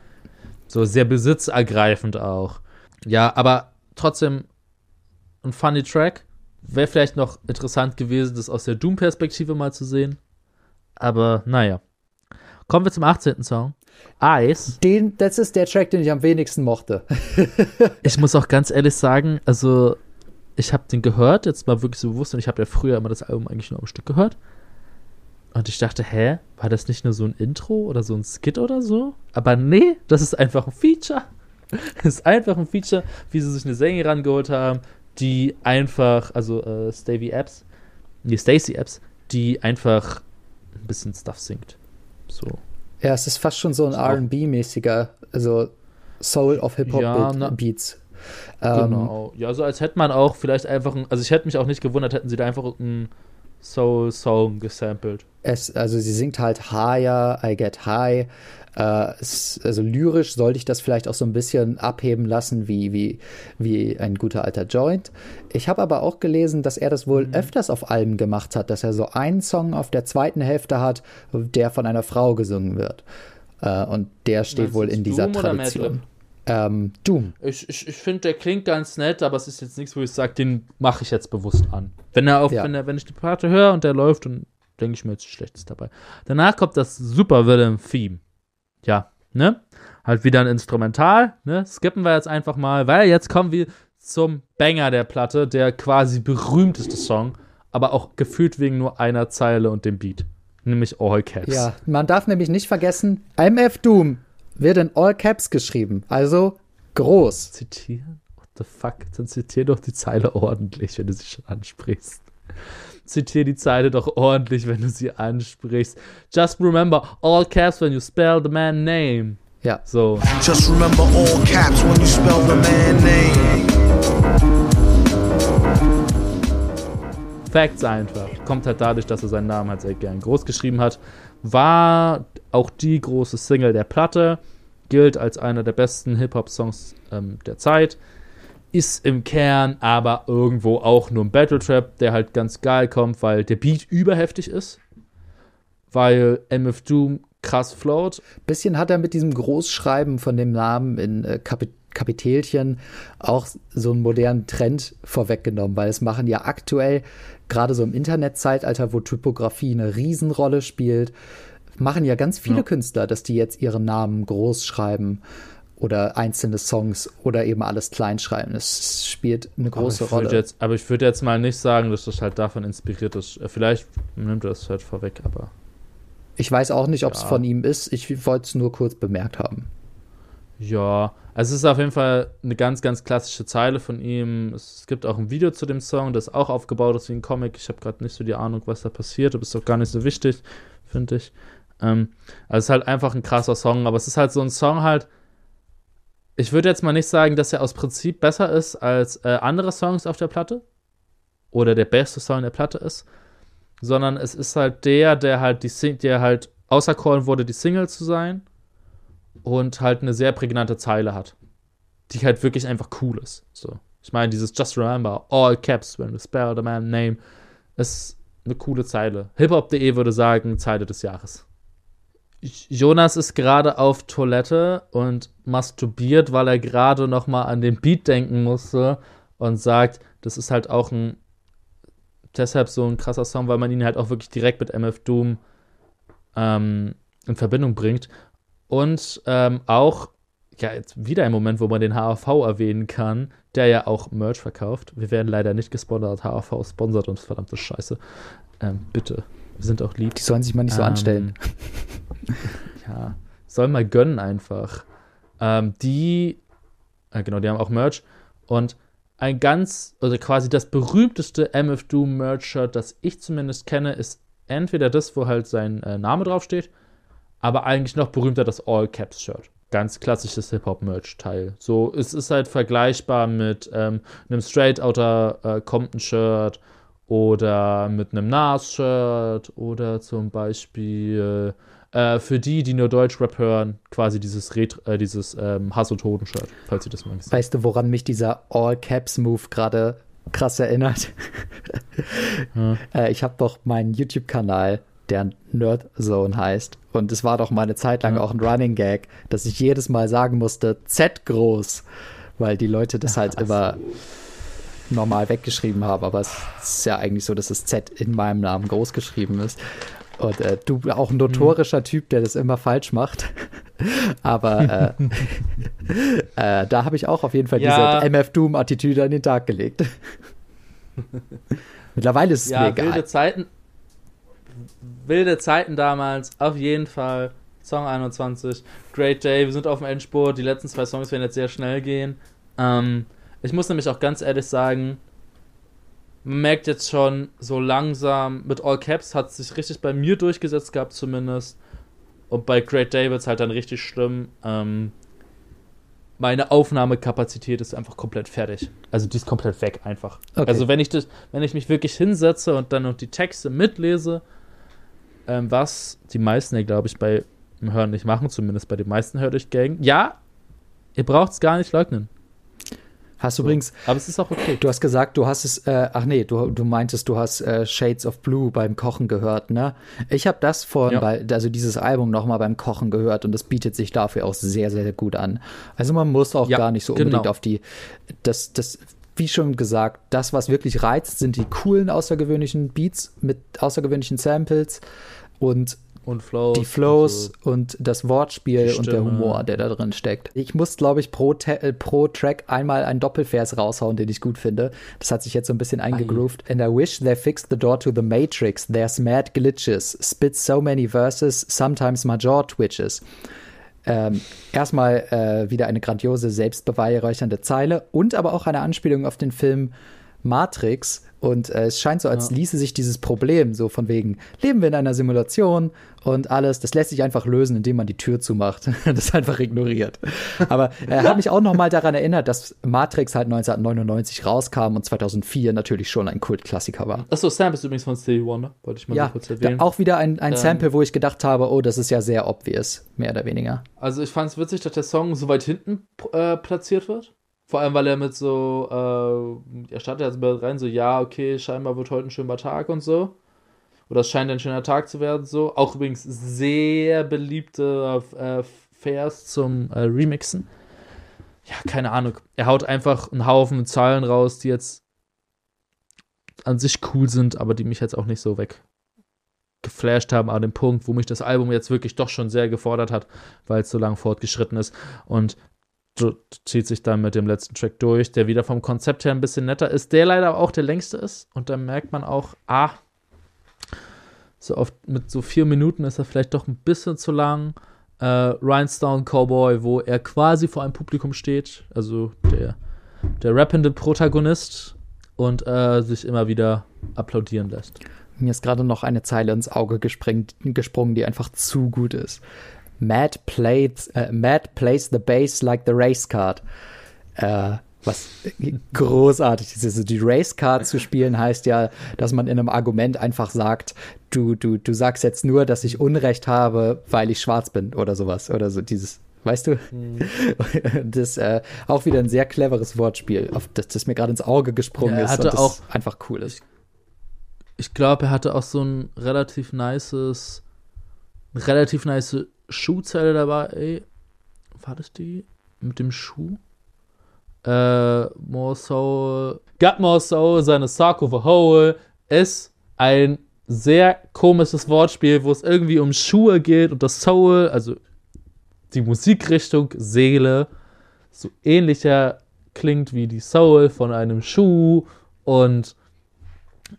Speaker 1: So sehr besitzergreifend auch. Ja, aber trotzdem ein funny Track. Wäre vielleicht noch interessant gewesen, das aus der Doom-Perspektive mal zu sehen. Aber naja. Kommen wir zum 18. Song. Ice.
Speaker 2: Den, das ist der Track, den ich am wenigsten mochte. *laughs*
Speaker 1: ich muss auch ganz ehrlich sagen, also ich habe den gehört, jetzt mal wirklich so bewusst, und ich habe ja früher immer das Album eigentlich nur am Stück gehört. Und ich dachte, hä, war das nicht nur so ein Intro oder so ein Skit oder so? Aber nee, das ist einfach ein Feature. Das *laughs* ist einfach ein Feature, wie sie sich eine Sängerin rangeholt haben, die einfach, also äh, Stevie Apps, nee, Stacy Apps, die einfach ein bisschen Stuff singt. So.
Speaker 2: Ja, es ist fast schon so ein RB-mäßiger, also Soul of Hip-Hop-Beats.
Speaker 1: Ja, genau. Ähm, ja, so als hätte man auch vielleicht einfach, ein, also ich hätte mich auch nicht gewundert, hätten sie da einfach einen Soul-Song gesampelt.
Speaker 2: Es, also sie singt halt Higher, I Get High. Äh, es, also lyrisch sollte ich das vielleicht auch so ein bisschen abheben lassen, wie, wie, wie ein guter alter Joint. Ich habe aber auch gelesen, dass er das wohl mhm. öfters auf Alben gemacht hat, dass er so einen Song auf der zweiten Hälfte hat, der von einer Frau gesungen wird. Äh, und der steht Meinst wohl in dieser Doom Tradition. Ähm, Doom.
Speaker 1: Ich, ich, ich finde, der klingt ganz nett, aber es ist jetzt nichts, wo ich sage, den mache ich jetzt bewusst an. Wenn er auf, ja. wenn, er, wenn ich die Platte höre und der läuft, dann denke ich mir jetzt Schlechtes dabei. Danach kommt das Super Villain Theme. Ja, ne? Halt wieder ein Instrumental, ne? Skippen wir jetzt einfach mal, weil jetzt kommen wir zum Banger der Platte, der quasi berühmteste Song, aber auch gefühlt wegen nur einer Zeile und dem Beat. Nämlich All Caps.
Speaker 2: Ja, man darf nämlich nicht vergessen, MF Doom wird in All Caps geschrieben, also groß.
Speaker 1: Zitieren? What the fuck? Dann zitier doch die Zeile ordentlich, wenn du sie schon ansprichst. Zitier die Zeile doch ordentlich, wenn du sie ansprichst. Just remember all caps when you spell the man name.
Speaker 2: Ja.
Speaker 1: So.
Speaker 5: Just remember all caps when you spell the man name.
Speaker 1: Facts einfach. Kommt halt dadurch, dass er seinen Namen halt sehr gern groß geschrieben hat. War auch die große Single der Platte. Gilt als einer der besten Hip-Hop-Songs ähm, der Zeit ist im Kern aber irgendwo auch nur ein Battle Trap, der halt ganz geil kommt, weil der Beat überheftig ist, weil MF Doom krass float.
Speaker 2: Bisschen hat er mit diesem Großschreiben von dem Namen in äh, Kapit Kapitelchen auch so einen modernen Trend vorweggenommen, weil es machen ja aktuell, gerade so im Internetzeitalter, wo Typografie eine Riesenrolle spielt, machen ja ganz viele ja. Künstler, dass die jetzt ihren Namen groß schreiben oder einzelne Songs oder eben alles kleinschreiben. Es spielt eine große
Speaker 1: aber
Speaker 2: Rolle.
Speaker 1: Jetzt, aber ich würde jetzt mal nicht sagen, dass das halt davon inspiriert ist. Vielleicht nimmt er es halt vorweg, aber.
Speaker 2: Ich weiß auch nicht, ob es ja. von ihm ist. Ich wollte es nur kurz bemerkt haben.
Speaker 1: Ja, also es ist auf jeden Fall eine ganz, ganz klassische Zeile von ihm. Es gibt auch ein Video zu dem Song, das auch aufgebaut ist wie ein Comic. Ich habe gerade nicht so die Ahnung, was da passiert, aber ist doch gar nicht so wichtig, finde ich. Ähm, also es ist halt einfach ein krasser Song, aber es ist halt so ein Song halt, ich würde jetzt mal nicht sagen, dass er aus Prinzip besser ist als äh, andere Songs auf der Platte oder der beste Song der Platte ist, sondern es ist halt der, der halt die Sing der halt auserkoren wurde, die Single zu sein und halt eine sehr prägnante Zeile hat, die halt wirklich einfach cool ist. So, ich meine dieses Just Remember all caps when we spell the man name ist eine coole Zeile. Hiphop.de würde sagen Zeile des Jahres. Jonas ist gerade auf Toilette und masturbiert, weil er gerade noch mal an den Beat denken musste und sagt, das ist halt auch ein deshalb so ein krasser Song, weil man ihn halt auch wirklich direkt mit MF Doom ähm, in Verbindung bringt und ähm, auch ja jetzt wieder ein Moment, wo man den HAV erwähnen kann, der ja auch Merch verkauft. Wir werden leider nicht gesponsert. HAV sponsert uns verdammte Scheiße. Ähm, bitte, wir sind auch lieb.
Speaker 2: Die sollen sich mal nicht so ähm, anstellen. *laughs*
Speaker 1: ja, soll mal gönnen einfach. Ähm, die, äh, genau, die haben auch Merch und ein ganz, also quasi das berühmteste MF Doom Merch-Shirt, das ich zumindest kenne, ist entweder das, wo halt sein äh, Name draufsteht, aber eigentlich noch berühmter das All Caps Shirt. Ganz klassisches Hip-Hop-Merch-Teil. So, es ist halt vergleichbar mit ähm, einem Straight Outer äh, Compton-Shirt oder mit einem Nas-Shirt oder zum Beispiel äh, für die, die nur Deutschrap hören, quasi dieses, Ret äh, dieses ähm, Hass- und Toten-Shirt, falls ihr das mal
Speaker 2: gesehen Weißt du, woran mich dieser All-Caps-Move gerade krass erinnert? *laughs* ja. äh, ich habe doch meinen YouTube-Kanal, der Nerd Zone heißt. Und es war doch mal eine Zeit lang ja. auch ein Running Gag, dass ich jedes Mal sagen musste, Z groß, weil die Leute das halt Ach, immer normal weggeschrieben habe, aber es ist ja eigentlich so, dass das Z in meinem Namen groß geschrieben ist. Und äh, du auch ein notorischer mhm. Typ, der das immer falsch macht. *laughs* aber äh, *laughs* äh, da habe ich auch auf jeden Fall ja. diese MF Doom-Attitüde an den Tag gelegt. *laughs* Mittlerweile ist es ja, mir egal.
Speaker 1: Wilde Zeiten, wilde Zeiten damals, auf jeden Fall. Song 21, Great Day, wir sind auf dem Endspurt, die letzten zwei Songs werden jetzt sehr schnell gehen. Ähm, ich muss nämlich auch ganz ehrlich sagen, man merkt jetzt schon so langsam, mit All Caps hat es sich richtig bei mir durchgesetzt gehabt zumindest. Und bei Great es halt dann richtig schlimm. Ähm, meine Aufnahmekapazität ist einfach komplett fertig. Also die ist komplett weg einfach. Okay. Also wenn ich das, wenn ich mich wirklich hinsetze und dann noch die Texte mitlese, ähm, was die meisten ja, glaube ich, bei Hören nicht machen, zumindest bei den meisten Hör-Dich-Gang. Ja, ihr braucht es gar nicht leugnen.
Speaker 2: Hast du so. übrigens.
Speaker 1: Aber es ist auch okay.
Speaker 2: Du hast gesagt, du hast es, äh, ach nee, du, du meintest, du hast äh, Shades of Blue beim Kochen gehört, ne? Ich habe das vorhin, ja. bei, also dieses Album nochmal beim Kochen gehört und das bietet sich dafür auch sehr, sehr gut an. Also man muss auch ja, gar nicht so unbedingt genau. auf die, das, das, wie schon gesagt, das, was wirklich reizt, sind die coolen, außergewöhnlichen Beats mit außergewöhnlichen Samples und
Speaker 1: und Flows.
Speaker 2: Die Flows und, so. und das Wortspiel und der Humor, der da drin steckt. Ich muss, glaube ich, pro, äh, pro Track einmal einen Doppelvers raushauen, den ich gut finde. Das hat sich jetzt so ein bisschen eingegroovt. And I wish they fixed the door to the Matrix. There's mad glitches. Spits so many verses, sometimes my jaw twitches. Ähm, erstmal äh, wieder eine grandiose, selbstbeweihräuchernde Zeile und aber auch eine Anspielung auf den Film Matrix. Und äh, es scheint so, als ja. ließe sich dieses Problem so von wegen, leben wir in einer Simulation und alles, das lässt sich einfach lösen, indem man die Tür zumacht. *laughs* das einfach ignoriert. Aber er äh, hat mich auch noch mal daran erinnert, dass Matrix halt 1999 rauskam und 2004 natürlich schon ein Kultklassiker war.
Speaker 1: Achso, Sample ist übrigens von Stevie Wonder, wollte ich mal
Speaker 2: ja,
Speaker 1: kurz erwähnen.
Speaker 2: auch wieder ein, ein ähm, Sample, wo ich gedacht habe, oh, das ist ja sehr obvious, mehr oder weniger.
Speaker 1: Also ich fand es witzig, dass der Song so weit hinten äh, platziert wird. Vor allem, weil er mit so, äh, er startet also rein, so, ja, okay, scheinbar wird heute ein schöner Tag und so. Oder es scheint ein schöner Tag zu werden, so. Auch übrigens sehr beliebte äh, Fairs zum äh, Remixen. Ja, keine Ahnung. Er haut einfach einen Haufen Zahlen raus, die jetzt an sich cool sind, aber die mich jetzt auch nicht so weg geflasht haben an dem Punkt, wo mich das Album jetzt wirklich doch schon sehr gefordert hat, weil es so lang fortgeschritten ist. Und zieht sich dann mit dem letzten Track durch, der wieder vom Konzept her ein bisschen netter ist, der leider auch der längste ist. Und dann merkt man auch, ah, so oft mit so vier Minuten ist er vielleicht doch ein bisschen zu lang. Äh, Rhinestone Cowboy, wo er quasi vor einem Publikum steht, also der, der rappende Protagonist und äh, sich immer wieder applaudieren lässt.
Speaker 2: Mir ist gerade noch eine Zeile ins Auge gesprungen, die einfach zu gut ist. Matt plays, äh, Matt plays the bass like the race card. Äh, was großartig ist. Also die Race Card zu spielen heißt ja, dass man in einem Argument einfach sagt, du, du, du sagst jetzt nur, dass ich Unrecht habe, weil ich schwarz bin oder sowas. Oder so dieses, weißt du? Mhm. *laughs* Das äh, auch wieder ein sehr cleveres Wortspiel, auf das, das mir gerade ins Auge gesprungen ja, ist
Speaker 1: und das auch,
Speaker 2: einfach cool ist.
Speaker 1: Ich, ich glaube, er hatte auch so ein relativ nices, relativ nice Schuhzelle dabei. Ey, war das die? Mit dem Schuh? Äh, more soul. Got more soul, seine Sock of a hole ist ein sehr komisches Wortspiel, wo es irgendwie um Schuhe geht und das Soul, also die Musikrichtung Seele, so ähnlicher klingt wie die Soul von einem Schuh und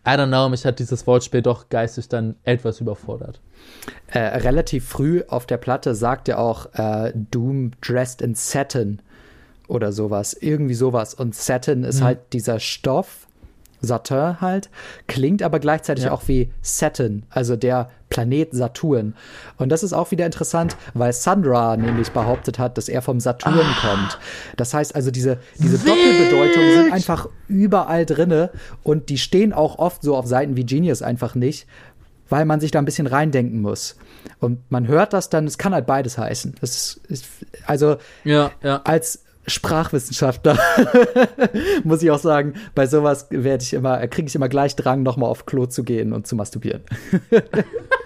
Speaker 1: I don't know, mich hat dieses Wortspiel doch geistig dann etwas überfordert.
Speaker 2: Äh, relativ früh auf der Platte sagt er auch äh, Doom dressed in satin oder sowas, irgendwie sowas. Und Satin ist mhm. halt dieser Stoff, Saturn halt, klingt aber gleichzeitig ja. auch wie Saturn, also der Planet Saturn. Und das ist auch wieder interessant, weil Sandra nämlich behauptet hat, dass er vom Saturn ah. kommt. Das heißt also, diese, diese Doppelbedeutungen sind einfach überall drinne und die stehen auch oft so auf Seiten wie Genius einfach nicht, weil man sich da ein bisschen reindenken muss. Und man hört das dann, es kann halt beides heißen. Das ist, also
Speaker 1: ja, ja.
Speaker 2: als Sprachwissenschaftler *laughs* muss ich auch sagen, bei sowas werde ich immer, kriege ich immer gleich Drang, nochmal auf Klo zu gehen und zu masturbieren. *laughs*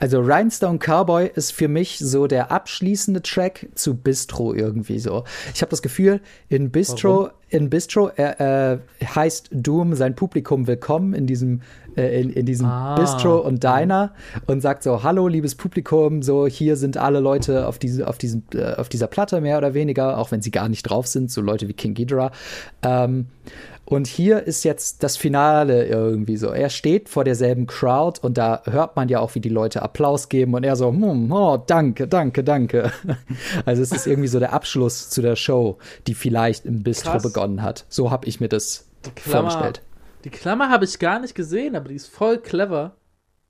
Speaker 2: Also Rhinestone Cowboy ist für mich so der abschließende Track zu Bistro irgendwie so. Ich habe das Gefühl, in Bistro, Warum? in Bistro äh, äh, heißt Doom sein Publikum willkommen in diesem äh, in, in diesem ah. Bistro und Diner und sagt so, hallo, liebes Publikum, so hier sind alle Leute auf, diese, auf, diesem, äh, auf dieser Platte mehr oder weniger, auch wenn sie gar nicht drauf sind, so Leute wie King Ghidorah. Ähm, und hier ist jetzt das Finale irgendwie so. Er steht vor derselben Crowd und da hört man ja auch, wie die Leute Applaus geben und er so, hm, oh, danke, danke, danke. *laughs* Also es ist irgendwie so der Abschluss zu der Show, die vielleicht im Bistro Krass. begonnen hat. So habe ich mir das Klammer, vorgestellt.
Speaker 1: Die Klammer habe ich gar nicht gesehen, aber die ist voll clever.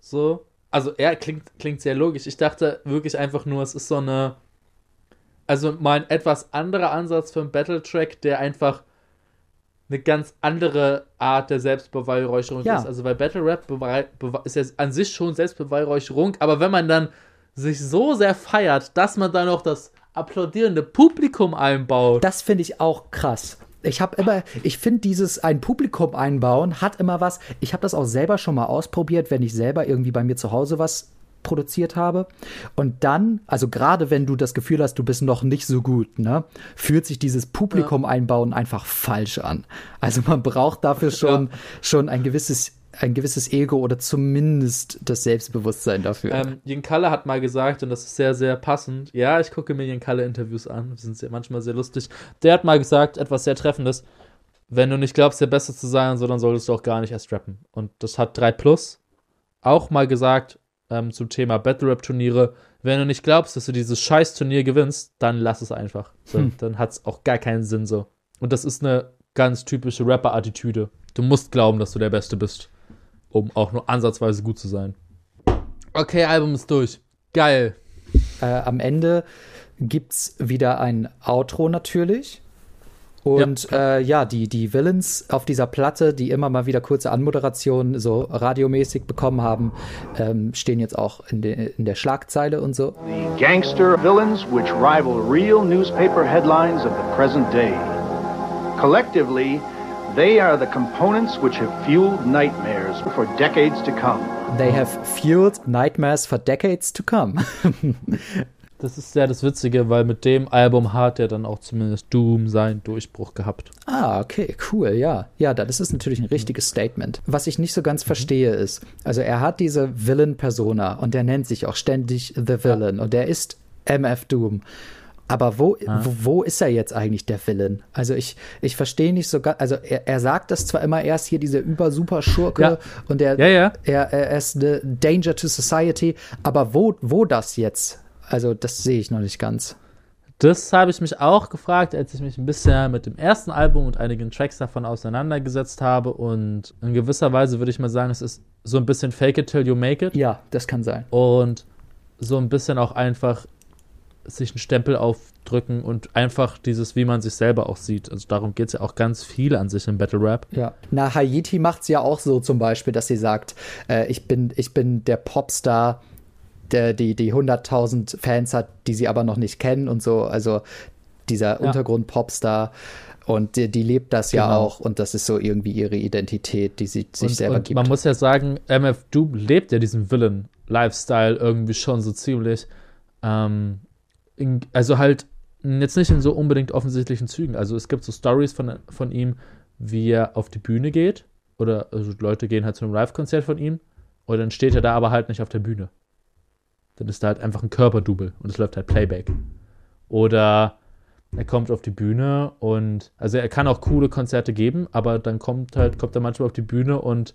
Speaker 1: So. Also, er klingt, klingt sehr logisch. Ich dachte wirklich einfach nur, es ist so eine. Also, mal ein etwas anderer Ansatz für einen Battle-Track, der einfach eine ganz andere Art der Selbstbeweihräucherung ja. ist. Also, bei Battle Rap ist ja an sich schon Selbstbeweihräucherung, aber wenn man dann sich so sehr feiert, dass man dann noch das applaudierende Publikum einbaut.
Speaker 2: Das finde ich auch krass ich habe immer, ich finde dieses ein Publikum einbauen hat immer was. Ich habe das auch selber schon mal ausprobiert, wenn ich selber irgendwie bei mir zu Hause was produziert habe. Und dann, also gerade wenn du das Gefühl hast, du bist noch nicht so gut, ne, fühlt sich dieses Publikum einbauen einfach falsch an. Also man braucht dafür *laughs* schon, ja. schon ein gewisses ein gewisses Ego oder zumindest das Selbstbewusstsein dafür.
Speaker 1: Ähm, Jen Kalle hat mal gesagt, und das ist sehr, sehr passend, ja, ich gucke mir Jen Kalle Interviews an, die sind sehr, manchmal sehr lustig. Der hat mal gesagt, etwas sehr Treffendes, wenn du nicht glaubst, der Beste zu sein, so, dann solltest du auch gar nicht erst rappen. Und das hat 3 Plus auch mal gesagt ähm, zum Thema Battle Rap Turniere. Wenn du nicht glaubst, dass du dieses scheiß Turnier gewinnst, dann lass es einfach. So, hm. Dann hat es auch gar keinen Sinn so. Und das ist eine ganz typische Rapper-Attitüde. Du musst glauben, dass du der Beste bist um auch nur ansatzweise gut zu sein. Okay, Album ist durch. Geil.
Speaker 2: Äh, am Ende gibt's wieder ein Outro natürlich. Und ja, äh, ja, die, die Villains auf dieser Platte, die immer mal wieder kurze Anmoderationen so radiomäßig bekommen haben, ähm, stehen jetzt auch in, de, in der Schlagzeile und so.
Speaker 9: The gangster villains which rival real newspaper headlines of the present day. Collectively, They are the components which have fueled nightmares for decades to come.
Speaker 2: They have fueled nightmares for decades to come. *laughs*
Speaker 1: das ist ja das Witzige, weil mit dem Album hat er dann auch zumindest Doom seinen Durchbruch gehabt.
Speaker 2: Ah, okay, cool, ja. Ja, das ist natürlich ein richtiges Statement. Was ich nicht so ganz mhm. verstehe ist, also er hat diese Villain-Persona und er nennt sich auch ständig The Villain ja. und er ist MF Doom. Aber wo, ah. wo, wo, ist er jetzt eigentlich der Villain? Also ich, ich verstehe nicht so ganz, also er, er sagt das zwar immer erst hier, dieser über-super-Schurke ja. und er,
Speaker 1: ja, ja.
Speaker 2: Er, er ist eine Danger to Society, aber wo, wo das jetzt? Also das sehe ich noch nicht ganz.
Speaker 1: Das habe ich mich auch gefragt, als ich mich ein bisschen mit dem ersten Album und einigen Tracks davon auseinandergesetzt habe. Und in gewisser Weise würde ich mal sagen, es ist so ein bisschen Fake it till you make it.
Speaker 2: Ja, das kann sein.
Speaker 1: Und so ein bisschen auch einfach sich einen Stempel aufdrücken und einfach dieses, wie man sich selber auch sieht. Also darum geht es ja auch ganz viel an sich im Battle Rap.
Speaker 2: Ja. Na, Haiti macht es ja auch so zum Beispiel, dass sie sagt, äh, ich, bin, ich bin der Popstar, der die, die 100.000 Fans hat, die sie aber noch nicht kennen und so. Also dieser ja. Untergrund-Popstar. Und die, die, lebt das genau. ja auch und das ist so irgendwie ihre Identität, die sie sich und, selber und gibt.
Speaker 1: Man muss ja sagen, MF Doom lebt ja diesen Villain-Lifestyle irgendwie schon so ziemlich. Ähm, in, also halt jetzt nicht in so unbedingt offensichtlichen Zügen. Also es gibt so Stories von, von ihm, wie er auf die Bühne geht. Oder also Leute gehen halt zu einem Live-Konzert von ihm. Und dann steht er da aber halt nicht auf der Bühne. Dann ist da halt einfach ein Körperdouble und es läuft halt Playback. Oder er kommt auf die Bühne und also er kann auch coole Konzerte geben, aber dann kommt halt, kommt er manchmal auf die Bühne und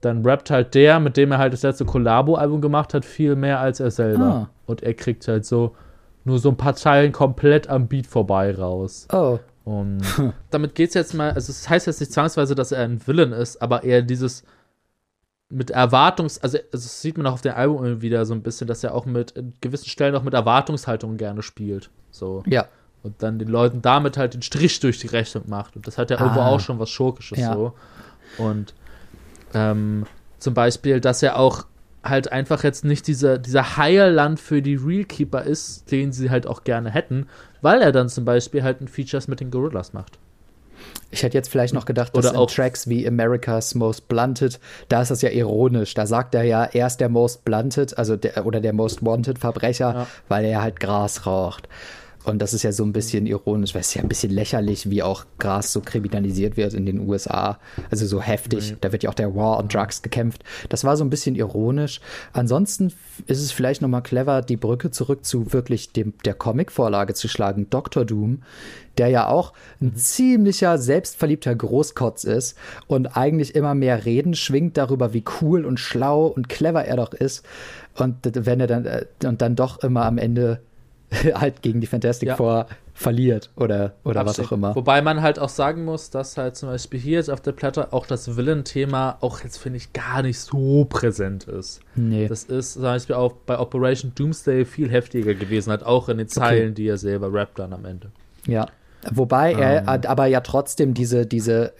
Speaker 1: dann rappt halt der, mit dem er halt das letzte Collabo-Album gemacht hat, viel mehr als er selber. Ah. Und er kriegt halt so nur so ein paar Zeilen komplett am Beat vorbei raus.
Speaker 2: Oh.
Speaker 1: Und *laughs* damit geht's jetzt mal, also es das heißt jetzt nicht zwangsweise, dass er ein Villain ist, aber eher dieses mit Erwartungs, also, also das sieht man auch auf dem Album wieder so ein bisschen, dass er auch mit gewissen Stellen auch mit Erwartungshaltung gerne spielt. So.
Speaker 2: Ja.
Speaker 1: Und dann den Leuten damit halt den Strich durch die Rechnung macht. Und das hat ja ah. irgendwo auch schon was Schurkisches ja. so. Und ähm, zum Beispiel, dass er auch halt einfach jetzt nicht dieser, dieser Heilland für die Realkeeper ist, den sie halt auch gerne hätten, weil er dann zum Beispiel halt ein Features mit den Gorillas macht.
Speaker 2: Ich hätte jetzt vielleicht noch gedacht, dass
Speaker 1: Oder
Speaker 2: in
Speaker 1: auch-
Speaker 2: Tracks wie America's Most Blunted, da ist das ja ironisch. Da sagt er ja, er ist der Most Blunted, also der, oder der Most Wanted Verbrecher, weil er halt Gras raucht. Und das ist ja so ein bisschen ironisch, weil es ist ja ein bisschen lächerlich, wie auch Gras so kriminalisiert wird in den USA. Also so heftig. Da wird ja auch der War on Drugs gekämpft. Das war so ein bisschen ironisch. Ansonsten ist es vielleicht nochmal clever, die Brücke zurück zu wirklich dem, der Comic-Vorlage zu schlagen. Dr. Doom, der ja auch ein ziemlicher selbstverliebter Großkotz ist und eigentlich immer mehr Reden schwingt darüber, wie cool und schlau und clever er doch ist. Und wenn er dann, äh, und dann doch immer am Ende *laughs* halt gegen die Fantastic
Speaker 1: Ja.
Speaker 2: Four verliert oder, oder was auch immer.
Speaker 1: Wobei man halt auch sagen muss, dass halt zum Beispiel hier jetzt auf der Platte auch das Villain-Thema auch jetzt, finde ich, gar nicht so präsent ist.
Speaker 2: Nee.
Speaker 1: Das ist zum Beispiel auch bei Operation Doomsday viel heftiger gewesen, halt auch in den Zeilen, die er selber rappt dann am Ende.
Speaker 2: Ja. Wobei er
Speaker 1: Ähm.
Speaker 2: aber ja trotzdem diese, diese,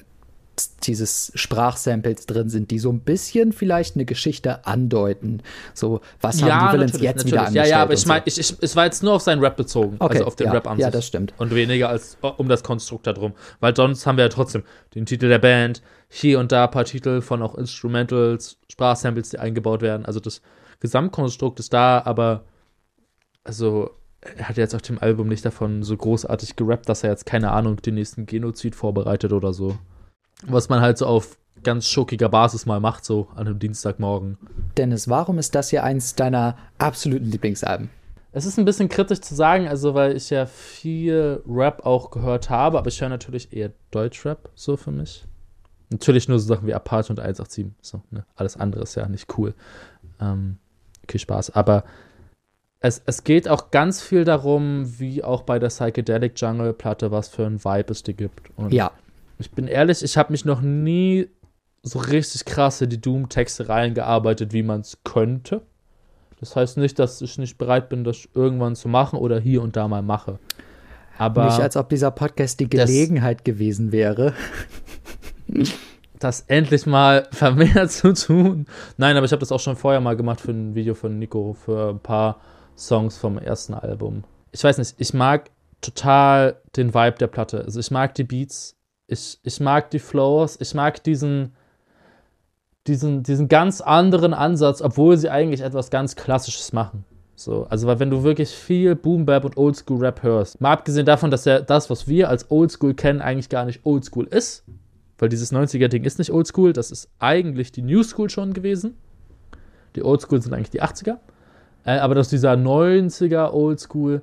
Speaker 2: dieses Sprachsamples drin sind, die so ein bisschen vielleicht eine Geschichte andeuten. So, was haben die Villains jetzt wieder
Speaker 1: Ja,
Speaker 2: angestellt?
Speaker 1: ja, aber ich
Speaker 2: und so.
Speaker 1: meine, ich, ich, es war jetzt nur auf seinen Rap bezogen,
Speaker 2: Okay,
Speaker 1: also auf den
Speaker 2: ja,
Speaker 1: Rap an
Speaker 2: ja,
Speaker 1: sich.
Speaker 2: das stimmt.
Speaker 1: Und weniger als um das Konstrukt da drum. Weil sonst haben wir ja trotzdem den Titel der Band, hier und da ein paar Titel von auch Instrumentals, Sprachsamples, die eingebaut werden. Also das Gesamtkonstrukt ist da, aber also er hat jetzt auf dem Album nicht davon so großartig gerappt, dass er jetzt, keine Ahnung, den nächsten Genozid vorbereitet oder so. Was man halt so auf ganz schockiger Basis mal macht, so an einem Dienstagmorgen.
Speaker 2: Dennis, warum ist das hier eins deiner absoluten Lieblingsalben?
Speaker 1: Es ist ein bisschen kritisch zu sagen, also weil ich ja viel Rap auch gehört habe, aber ich höre natürlich eher Deutschrap so für mich. Natürlich nur so Sachen wie Apache und 187. So, ne? Alles andere ist ja nicht cool. Ähm, okay, Spaß. Aber es, es geht auch ganz viel darum, wie auch bei der Psychedelic Jungle Platte, was für ein Vibe es dir gibt. Und
Speaker 2: Ja,
Speaker 1: ich bin ehrlich, ich habe mich noch nie so richtig krass in die Doom-Texte reingearbeitet, wie man es könnte. Das heißt nicht, dass ich nicht bereit bin, das irgendwann zu machen oder hier und da mal mache. Aber
Speaker 2: nicht als ob dieser Podcast die
Speaker 1: Das-
Speaker 2: Gelegenheit gewesen wäre.
Speaker 1: das endlich mal *laughs* vermehrt zu tun. Nein, aber ich habe das auch schon vorher mal gemacht für ein Video von Nico, für ein paar Songs vom ersten Album. Ich weiß nicht, ich mag total den Vibe der Platte. Also ich mag die Beats, ich, ich mag die Flows, ich mag diesen, diesen, diesen ganz anderen Ansatz, obwohl sie eigentlich etwas ganz Klassisches machen. So, also weil wenn du wirklich viel Boom Bap und Oldschool Rap hörst, mal abgesehen davon, dass ja das, was wir als Oldschool kennen, eigentlich gar nicht Oldschool ist, weil dieses 90er-Ding ist nicht Oldschool, das ist eigentlich die New School schon gewesen. Die Oldschool sind eigentlich die 80er. Äh, aber dass dieser 90er Oldschool,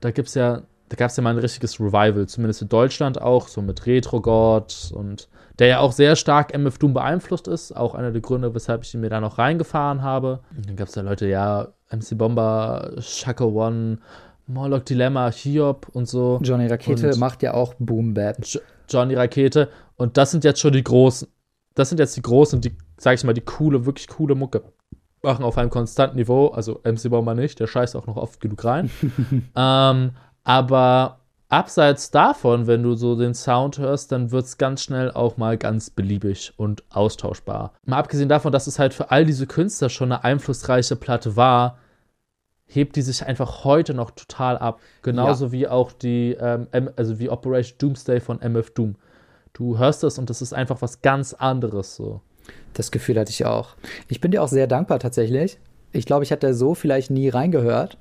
Speaker 1: da gibt's ja, da gab es ja mal ein richtiges Revival, zumindest in Deutschland auch, so mit Retro God und der ja auch sehr stark MF Doom beeinflusst ist, auch einer der Gründe, weshalb ich ihn mir da noch reingefahren habe. Und dann gab es ja Leute, ja, MC Bomber, Shaka One, Morlock Dilemma, Hiob und so.
Speaker 2: Johnny Rakete
Speaker 1: Und-
Speaker 2: macht ja auch Boom Bap.
Speaker 1: Jo- Johnny Rakete. Und das sind jetzt schon die großen. Das sind jetzt die großen, die, sag ich mal, die coole, wirklich coole Mucke machen auf einem konstanten Niveau. Also MC Bomber nicht, der scheißt auch noch oft genug rein. *laughs* ähm, aber abseits davon, wenn du so den Sound hörst, dann wird es ganz schnell auch mal ganz beliebig und austauschbar. Mal abgesehen davon, dass es halt für all diese Künstler schon eine einflussreiche Platte war, hebt die sich einfach heute noch total ab. Genauso wie auch die, ähm, also wie Operation Doomsday von MF Doom. Du hörst das und das ist einfach was ganz anderes so.
Speaker 2: Das Gefühl hatte ich auch. Ich bin dir auch sehr dankbar tatsächlich. Ich glaube, ich hatte so vielleicht nie reingehört.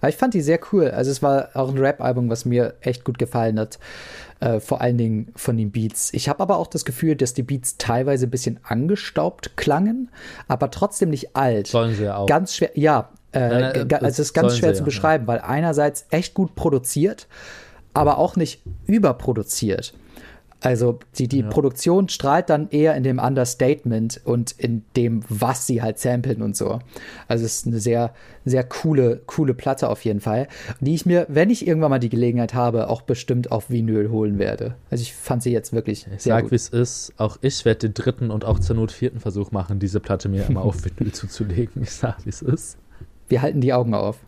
Speaker 2: Aber ich fand die sehr cool. Also es war auch ein Rap-Album, was mir echt gut gefallen hat. Äh, vor allen Dingen von den Beats. Ich habe aber auch das Gefühl, dass die Beats teilweise ein bisschen angestaubt klangen, aber trotzdem nicht alt.
Speaker 1: Sollen sie ja auch.
Speaker 2: Ganz schwer, ja. Äh,
Speaker 1: Nein, das
Speaker 2: also es ist ganz schwer zu
Speaker 1: ja,
Speaker 2: beschreiben, weil einerseits echt gut produziert, aber auch nicht überproduziert. Also die, die Produktion strahlt dann eher in dem Understatement und in dem, was sie halt samplen und so. Also es ist eine sehr, sehr coole, coole Platte auf jeden Fall, die ich mir, wenn ich irgendwann mal die Gelegenheit habe, auch bestimmt auf Vinyl holen werde. Also ich fand sie jetzt wirklich
Speaker 1: Ich
Speaker 2: sehr
Speaker 1: sag,
Speaker 2: gut.
Speaker 1: wie es ist. Auch ich werde den dritten und auch zur Not vierten Versuch machen, diese Platte mir immer auf Vinyl *laughs* zuzulegen. Ich sag, wie es ist.
Speaker 2: Wir halten die Augen auf.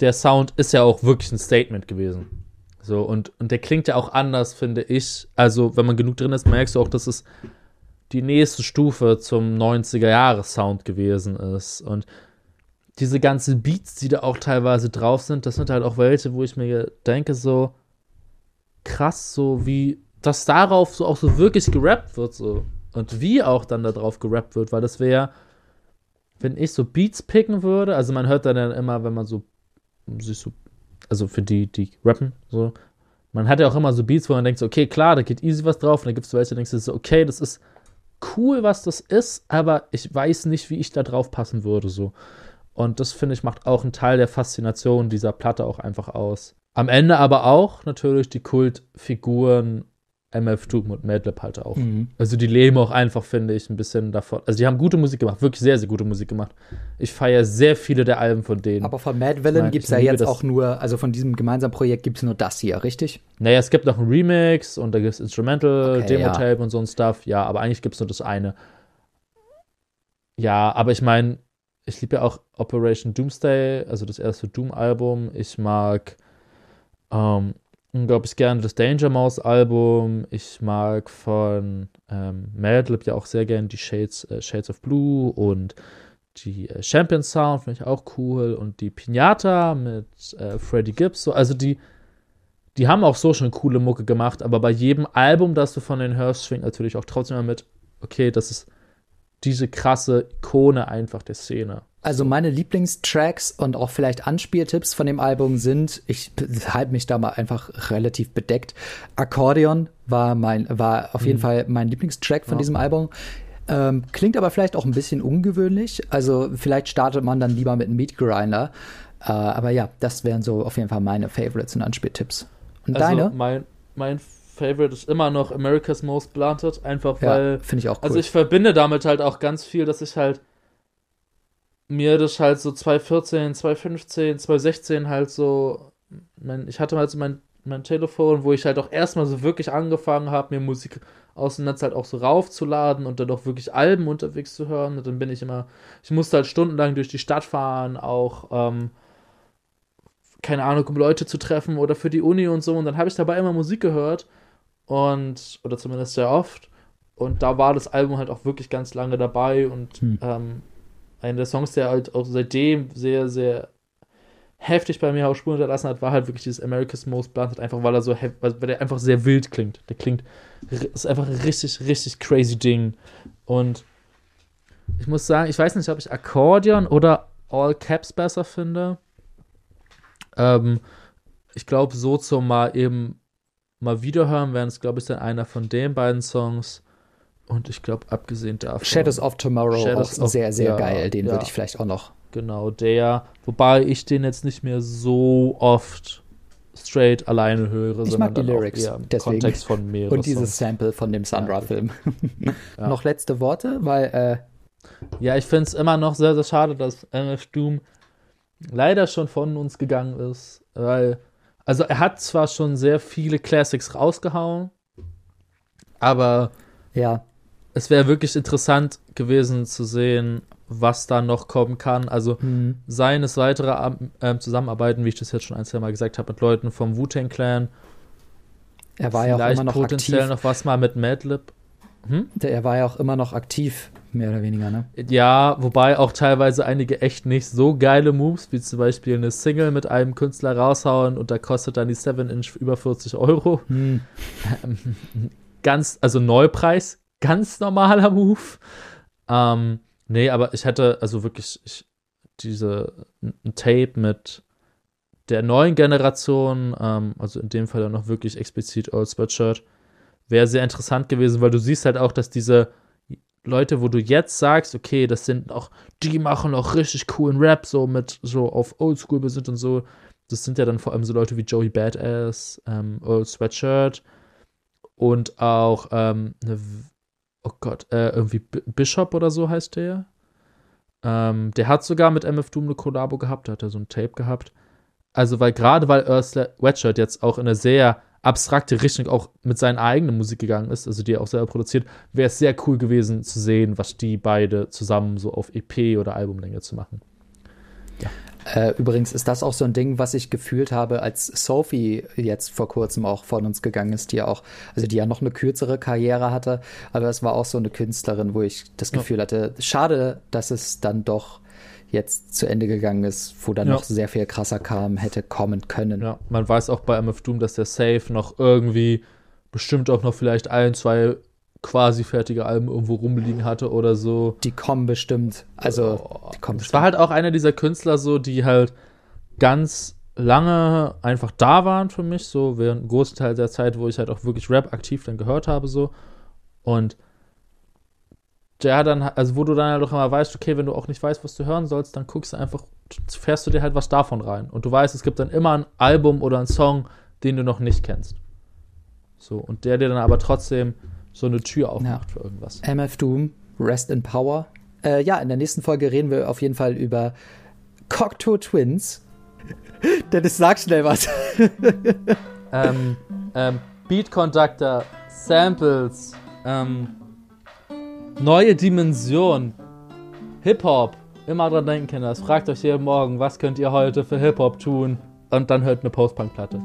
Speaker 1: der Sound ist ja auch wirklich ein Statement gewesen. So, und, und der klingt ja auch anders, finde ich. Also, wenn man genug drin ist, merkst du auch, dass es die nächste Stufe zum 90er-Jahres-Sound gewesen ist. Und diese ganzen Beats, die da auch teilweise drauf sind, das sind halt auch welche, wo ich mir denke, so krass, so wie dass darauf so auch so wirklich gerappt wird, so. Und wie auch dann darauf gerappt wird, weil das wäre, wenn ich so Beats picken würde, also man hört dann ja immer, wenn man so sich so, also für die, die rappen, so, man hat ja auch immer so Beats, wo man denkt, so, okay, klar, da geht easy was drauf, und dann gibt es welche, da denkst du so, okay, das ist cool, was das ist, aber ich weiß nicht, wie ich da drauf passen würde, so. Und das, finde ich, macht auch einen Teil der Faszination dieser Platte auch einfach aus. Am Ende aber auch natürlich die Kultfiguren MF Doom und Madlib halt auch. Mhm. Also die leben auch einfach, finde ich, ein bisschen davon. Also die haben gute Musik gemacht, wirklich sehr, sehr gute Musik gemacht. Ich feiere sehr viele der Alben von denen.
Speaker 2: Aber von Mad Villain gibt es ja jetzt auch nur, also von diesem gemeinsamen Projekt gibt es nur das hier, richtig?
Speaker 1: Naja, es gibt noch ein Remix und da gibt es Instrumental, okay, Demo-Tape ja. und so ein Stuff. Ja, aber eigentlich gibt es nur das eine. Ja, aber ich meine, ich liebe ja auch Operation Doomsday, also das erste Doom-Album. Ich mag ähm, unglaublich gerne das Danger Mouse Album. Ich mag von ähm, Madlib ja auch sehr gerne die Shades, äh, Shades of Blue und die äh, Champion Sound finde ich auch cool und die Pinata mit äh, Freddie Gibbs. So, also die, die haben auch so schon coole Mucke gemacht, aber bei jedem Album, das du von den hörst, schwingt natürlich auch trotzdem immer mit, okay, das ist diese krasse Ikone einfach der Szene.
Speaker 2: Also meine Lieblingstracks und auch vielleicht Anspieltipps von dem Album sind, ich halte mich da mal einfach relativ bedeckt. Akkordeon war mein, war auf jeden mhm. Fall mein Lieblingstrack von ja. diesem Album. Ähm, klingt aber vielleicht auch ein bisschen ungewöhnlich. Also vielleicht startet man dann lieber mit einem Meat Grinder. Äh, aber ja, das wären so auf jeden Fall meine Favorites und Anspieltipps. Und
Speaker 1: also
Speaker 2: deine?
Speaker 1: Mein, mein Favorite ist immer noch America's Most Blunted, einfach weil.
Speaker 2: Ja, finde ich auch
Speaker 1: cool. Also ich verbinde damit halt auch ganz viel, dass ich halt mir das halt so 2014, 2015, 2016 halt so, mein, ich hatte halt so mein, mein Telefon, wo ich halt auch erstmal so wirklich angefangen habe, mir Musik aus dem Netz halt auch so raufzuladen und dann auch wirklich Alben unterwegs zu hören. Und dann bin ich immer, ich musste halt stundenlang durch die Stadt fahren, auch, ähm, keine Ahnung, um Leute zu treffen oder für die Uni und so. Und dann habe ich dabei immer Musik gehört und, oder zumindest sehr oft. Und da war das Album halt auch wirklich ganz lange dabei und hm. ähm, einer der Songs, der halt auch seitdem sehr, sehr heftig bei mir auch Spuren hinterlassen hat, war halt wirklich dieses America's Most Blunted, einfach weil er so, weil der einfach sehr wild klingt. Der klingt, ist einfach ein richtig, richtig crazy Ding. Und ich muss sagen, ich weiß nicht, ob ich Akkordeon oder All Caps besser finde. Ähm, ich glaube, so zum mal eben mal wiederhören wären es, glaube ich, dann einer von den beiden Songs. Und ich glaube, abgesehen davon.
Speaker 2: Shadows of Tomorrow Shadows auch of, sehr, sehr ja, geil. Den ja. würde ich vielleicht auch noch.
Speaker 1: Genau, der. Wobei ich den jetzt nicht mehr so oft straight alleine höre,
Speaker 2: ich
Speaker 1: sondern
Speaker 2: mag die Lyrics,
Speaker 1: deswegen. Kontext von mehreren
Speaker 2: Und dieses Sample von dem Sandra-Film. Ja. *laughs* noch letzte Worte, weil. Äh
Speaker 1: ja, ich finde es immer noch sehr, sehr schade, dass MF Doom leider schon von uns gegangen ist, weil. Also, er hat zwar schon sehr viele Classics rausgehauen, aber.
Speaker 2: Ja
Speaker 1: es wäre wirklich interessant gewesen zu sehen, was da noch kommen kann. Also mhm. seien es weitere äh, Zusammenarbeiten, wie ich das jetzt schon ein, zwei Mal gesagt habe, mit Leuten vom Wu-Tang Clan.
Speaker 2: Er war ja auch immer noch
Speaker 1: potenziell
Speaker 2: aktiv.
Speaker 1: noch was mal mit Madlib.
Speaker 2: Hm? Er war ja auch immer noch aktiv, mehr oder weniger, ne?
Speaker 1: Ja, wobei auch teilweise einige echt nicht so geile Moves, wie zum Beispiel eine Single mit einem Künstler raushauen und da kostet dann die 7-Inch über 40 Euro. Hm. *laughs* Ganz, also Neupreis, ganz normaler Move. Ähm, nee, aber ich hätte also wirklich ich, diese ein Tape mit der neuen Generation, ähm, also in dem Fall dann noch wirklich explizit Old Sweatshirt, wäre sehr interessant gewesen, weil du siehst halt auch, dass diese Leute, wo du jetzt sagst, okay, das sind auch, die machen auch richtig coolen Rap, so mit so auf Oldschool besinnt und so. Das sind ja dann vor allem so Leute wie Joey Badass, ähm, Old Sweatshirt und auch ähm, eine oh Gott, äh, irgendwie B Bishop oder so heißt der. Ähm, der hat sogar mit MF Doom eine Kollabo gehabt, da hat er so ein Tape gehabt. Also, weil gerade weil Ursula Wetshot jetzt auch in eine sehr abstrakte Richtung auch mit seiner eigenen Musik gegangen ist, also die er auch selber produziert, wäre es sehr cool gewesen zu sehen, was die beide zusammen so auf EP oder Albumlänge zu machen.
Speaker 2: Ja. Äh, übrigens ist das auch so ein Ding, was ich gefühlt habe, als Sophie jetzt vor kurzem auch von uns gegangen ist, die ja auch, also die ja noch eine kürzere Karriere hatte, aber es war auch so eine Künstlerin, wo ich das Gefühl ja. hatte, schade, dass es dann doch jetzt zu Ende gegangen ist, wo dann ja. noch sehr viel krasser kam, hätte kommen können.
Speaker 1: Ja, man weiß auch bei MF Doom, dass der Safe noch irgendwie bestimmt auch noch vielleicht ein, zwei quasi fertige Alben irgendwo rumliegen hatte oder so.
Speaker 2: Die kommen bestimmt. Also, oh, die kommen
Speaker 1: bestimmt. Es war halt auch einer dieser Künstler so, die halt ganz lange einfach da waren für mich, so während einem großen Teil der Zeit, wo ich halt auch wirklich Rap aktiv dann gehört habe, so. Und der dann, also wo du dann halt auch immer weißt, okay, wenn du auch nicht weißt, was du hören sollst, dann guckst du einfach, fährst du dir halt was davon rein. Und du weißt, es gibt dann immer ein Album oder einen Song, den du noch nicht kennst. So, und der dir dann aber trotzdem so eine Tür aufmacht ja. für irgendwas.
Speaker 2: MF Doom, Rest in Power. Äh, ja, in der nächsten Folge reden wir auf jeden Fall über Cocteau Twins. *laughs* Dennis, sag schnell was. *laughs*
Speaker 1: ähm, ähm, Beat Conductor, Samples, ähm, neue Dimension, Hip-Hop. Immer dran denken, Kinder. Fragt euch jeden Morgen, was könnt ihr heute für Hip-Hop tun? Und dann hört eine Post-Punk-Platte.